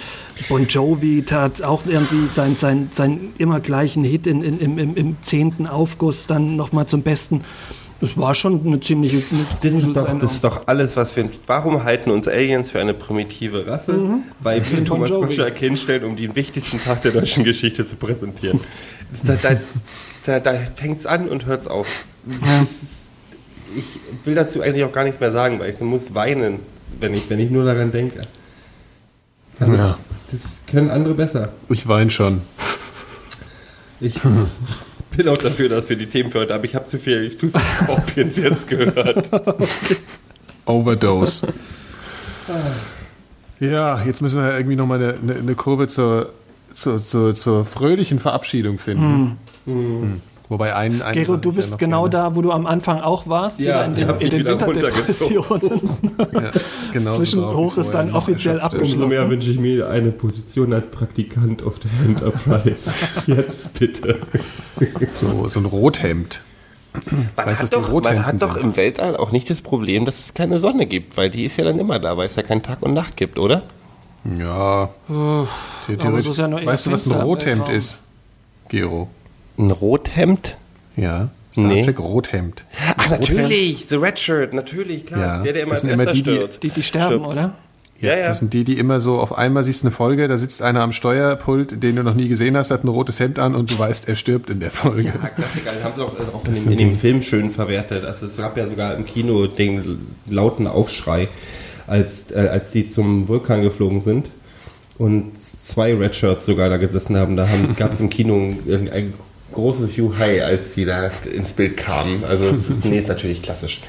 Bon Jovi tat auch irgendwie seinen sein, sein immer gleichen Hit in, in, im, im, im zehnten Aufguss dann nochmal zum Besten. Das war schon eine ziemliche. Eine das, ist doch, das ist doch alles, was wir. Warum halten uns Aliens für eine primitive Rasse? Mhm. Weil wir Thomas Gottschalk hinstellen, um den wichtigsten Tag der deutschen Geschichte zu präsentieren. *laughs* da, da, da, da fängt es an und hört es auf. Ja. Ich will dazu eigentlich auch gar nichts mehr sagen, weil ich muss weinen, wenn ich, wenn ich nur daran denke. Also, ja. Das können andere besser. Ich weine schon. Ich *laughs* bin auch dafür, dass wir die Themen für heute haben. Ich habe zu viel, zu viel Scorpions jetzt gehört. *laughs* Overdose. Ja, jetzt müssen wir irgendwie nochmal eine, eine, eine Kurve zur, zur, zur, zur fröhlichen Verabschiedung finden. Hm. Hm. Wobei ein, ein Gero, du bist ja genau gerne. da, wo du am Anfang auch warst, ja, in den, in den Winterdepressionen. *laughs* ja, genau Zwischenhoch ist dann offiziell abgeschlossen. Umso mehr wünsche ich mir eine Position als Praktikant auf der Enterprise. *laughs* Jetzt bitte. So, so ein Rothemd. Man, weißt, hat, doch, man hat doch im Weltall auch nicht das Problem, dass es keine Sonne gibt, weil die ist ja dann immer da, weil es ja keinen Tag und Nacht gibt, oder? Ja. Uh, theoretisch. Ja weißt du, was ein Rothemd ist, Gero? Ein Rothemd? Ja. Star nee. Trek Rothemd. Ach, natürlich, The Red Shirt, natürlich, klar. Ja, der, der immer, das sind immer die, die, die, die sterben, stirbt. oder? Ja, ja, Das sind die, die immer so, auf einmal siehst du eine Folge, da sitzt einer am Steuerpult, den du noch nie gesehen hast, hat ein rotes Hemd an und du weißt, er stirbt in der Folge. Ja, Klassiker. Den haben sie auch, äh, auch in, dem, in dem Film schön verwertet. Also es gab ja sogar im Kino den lauten Aufschrei, als, äh, als die zum Vulkan geflogen sind und zwei Redshirts sogar da gesessen haben. Da haben, gab es im Kino ein großes Juhai, als die da ins Bild kamen. Also, ist, nee, ist natürlich klassisch.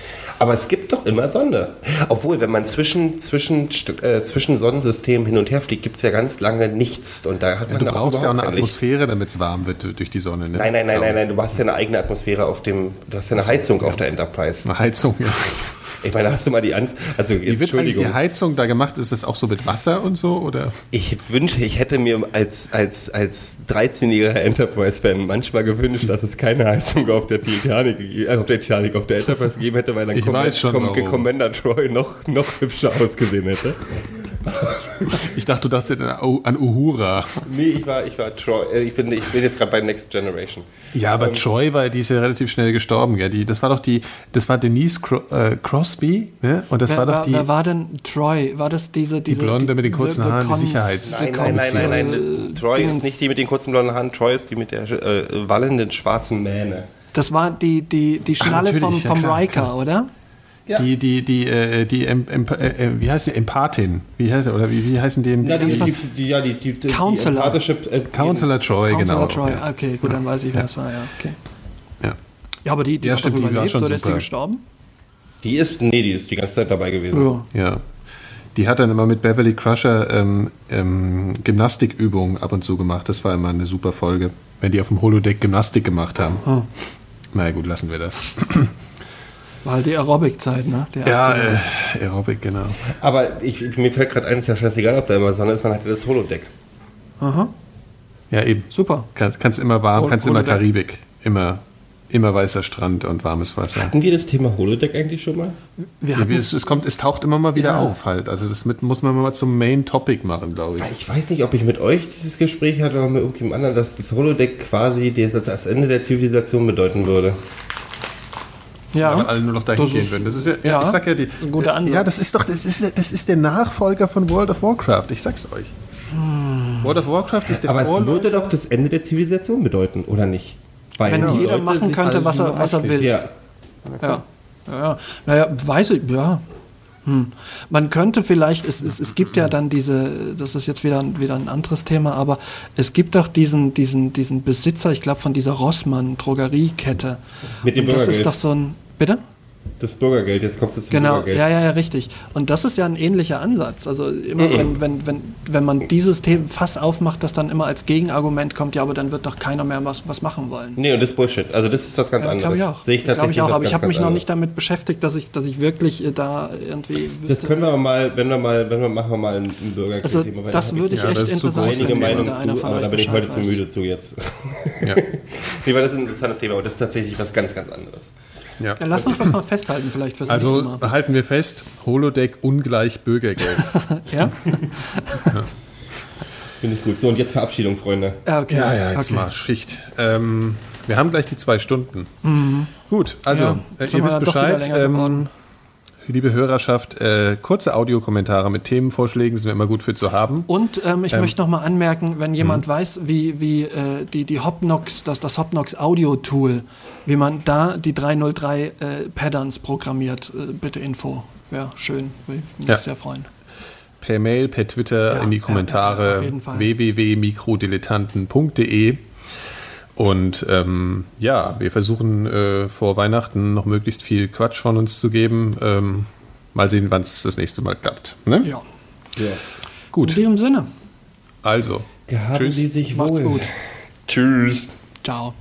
Aber es gibt doch immer Sonne. Obwohl, wenn man zwischen, zwischen, äh, zwischen Sonnensystemen hin und her fliegt, gibt es ja ganz lange nichts. Und da hat man ja, du brauchst ja auch eine Atmosphäre, damit es warm wird durch die Sonne. Ne? Nein, nein, nein, nein, nein, du hast ja eine eigene Atmosphäre auf dem, du hast ja eine Heizung auf der Enterprise. Eine Heizung, ja. Ich meine, hast du mal die Angst? Also, Wie wird eigentlich die Heizung da gemacht? Ist das auch so mit Wasser und so? Oder? Ich wünsche, ich hätte mir als, als, als 13-jähriger Enterprise-Fan manchmal gewünscht, dass es keine Heizung auf der Titanic, äh, auf der Titanic, auf der Enterprise gegeben hätte, weil dann ich Commander, schon, Commander Troy noch, noch hübscher ausgesehen hätte. *laughs* ich dachte, du dachtest an Uhura. Nee, ich war, ich war Troy. Äh, ich bin, ich bin jetzt gerade bei Next Generation. Ja, aber ähm, Troy, weil die ist ja relativ schnell gestorben, gell? Die, das war doch die, das war Denise Cro äh, Crosby, ne? Und das wer, war doch die. Wer war denn Troy? War das diese, diese die Blonde mit den kurzen Haaren, die Sicherheits. Nein, nein, nein, nein, nein. Troy Dingens. ist nicht die mit den kurzen blonden Haaren. Troy ist die mit der äh, wallenden schwarzen Mähne. Das war die, die, die Schnalle Ach, vom, vom ja, Riker, oder? Ja. Die, die, die, äh, die, ähm, äh, wie heißt die, Empathin? Wie heißt, oder wie, wie heißen die? Ja, die, die, die, ja, die, die, Counselor. Die äh, Counselor Troy, Counselor genau. Troy. Okay, gut, dann weiß ich, wer es war, ja. Okay. Ja. ja, aber die, die ja, stimmt, die war schon oder super. ist die gestorben? Die ist, nee, die ist die ganze Zeit dabei gewesen. Ja. ja. Die hat dann immer mit Beverly Crusher ähm, ähm, Gymnastikübungen ab und zu gemacht. Das war immer eine super Folge, wenn die auf dem Holodeck Gymnastik gemacht haben. Oh. Na ja, gut, lassen wir das. War halt die Aerobic-Zeit, ne? ja, äh, Aerobic, genau. Aber ich, mir fällt gerade ein, ist ja scheißegal, ob da immer Sonne ist, man hat ja das Holodeck. Aha. Ja, eben. Super. Kann, kannst immer warm, kannst immer Karibik. Immer, immer weißer Strand und warmes Wasser. Hatten wir das Thema Holodeck eigentlich schon mal? Wir ja, es, es, kommt, es taucht immer mal wieder ja. auf halt. Also das mit, muss man mal zum Main Topic machen, glaube ich. Ich weiß nicht, ob ich mit euch dieses Gespräch hatte oder mit irgendjemand anderem, dass das Holodeck quasi das Ende der Zivilisation bedeuten würde. Ja. Wenn alle nur noch dahin gehen würden. Das ist ja, ja, ja, ich sag ja die. Ein guter Ansatz. Ja, das ist doch, das ist, das ist der Nachfolger von World of Warcraft. Ich sag's euch. Hm. World of Warcraft ist der Aber es würde doch das Ende der Zivilisation bedeuten, oder nicht? Weil Wenn jeder Leute machen könnte, was er, was er will. Ja. Ja. ja. Naja, weiß ich, ja. Hm. Man könnte vielleicht, es, es, es gibt ja dann diese, das ist jetzt wieder, wieder ein anderes Thema, aber es gibt doch diesen, diesen, diesen Besitzer, ich glaube von dieser Rossmann-Drogeriekette. Mit dem Das ist doch so ein, bitte? Das Bürgergeld, jetzt kommt es zum genau, Bürgergeld. Genau, ja, ja, ja, richtig. Und das ist ja ein ähnlicher Ansatz. Also immer, mhm. wenn, wenn, wenn, wenn man dieses Thema Fass aufmacht, das dann immer als Gegenargument kommt, ja, aber dann wird doch keiner mehr was, was machen wollen. Nee, und das ist Bullshit. Also das ist was ganz ja, anderes. Ich auch. Sehe ich tatsächlich ich auch, aber ich habe mich noch nicht damit beschäftigt, dass ich, dass ich wirklich äh, da irgendwie. Das können wir mal, wenn wir mal, wenn wir machen wir mal ein, ein Bürgergeld. Also das würde ich ja, echt interessant finden. Meinungen zu, aber da bin ich heute weiß. zu müde zu jetzt. Ja. *laughs* nee, weil das ist ein interessantes Thema, aber das ist tatsächlich was ganz, ganz anderes. Ja. Dann lass uns das mal festhalten, vielleicht fürs Also Mal. halten wir fest: Holodeck ungleich Bürgergeld. *laughs* ja? ja. Finde ich gut. So, und jetzt Verabschiedung, Freunde. Ja, okay. ja, ja jetzt okay. mal Schicht. Ähm, wir haben gleich die zwei Stunden. Mhm. Gut, also ja, äh, ihr wisst Bescheid. Ähm, liebe Hörerschaft, äh, kurze Audiokommentare mit Themenvorschlägen sind immer gut für zu haben. Und ähm, ich ähm, möchte noch mal anmerken, wenn jemand mh. weiß, wie, wie äh, die, die Hopnox, das, das Hopnox Audio Tool, wie man da die 303 äh, Patterns programmiert, äh, bitte Info. Wäre schön, würde mich ja. sehr freuen. Per Mail, per Twitter, ja, in die Kommentare ja, www.mikrodilettanten.de und ähm, ja, wir versuchen äh, vor Weihnachten noch möglichst viel Quatsch von uns zu geben. Ähm, mal sehen, wann es das nächste Mal klappt. Ne? Ja. ja. Gut. In diesem Sinne. Also. Gehaben tschüss. Sie sich wohl. Macht's gut. Tschüss. Ciao.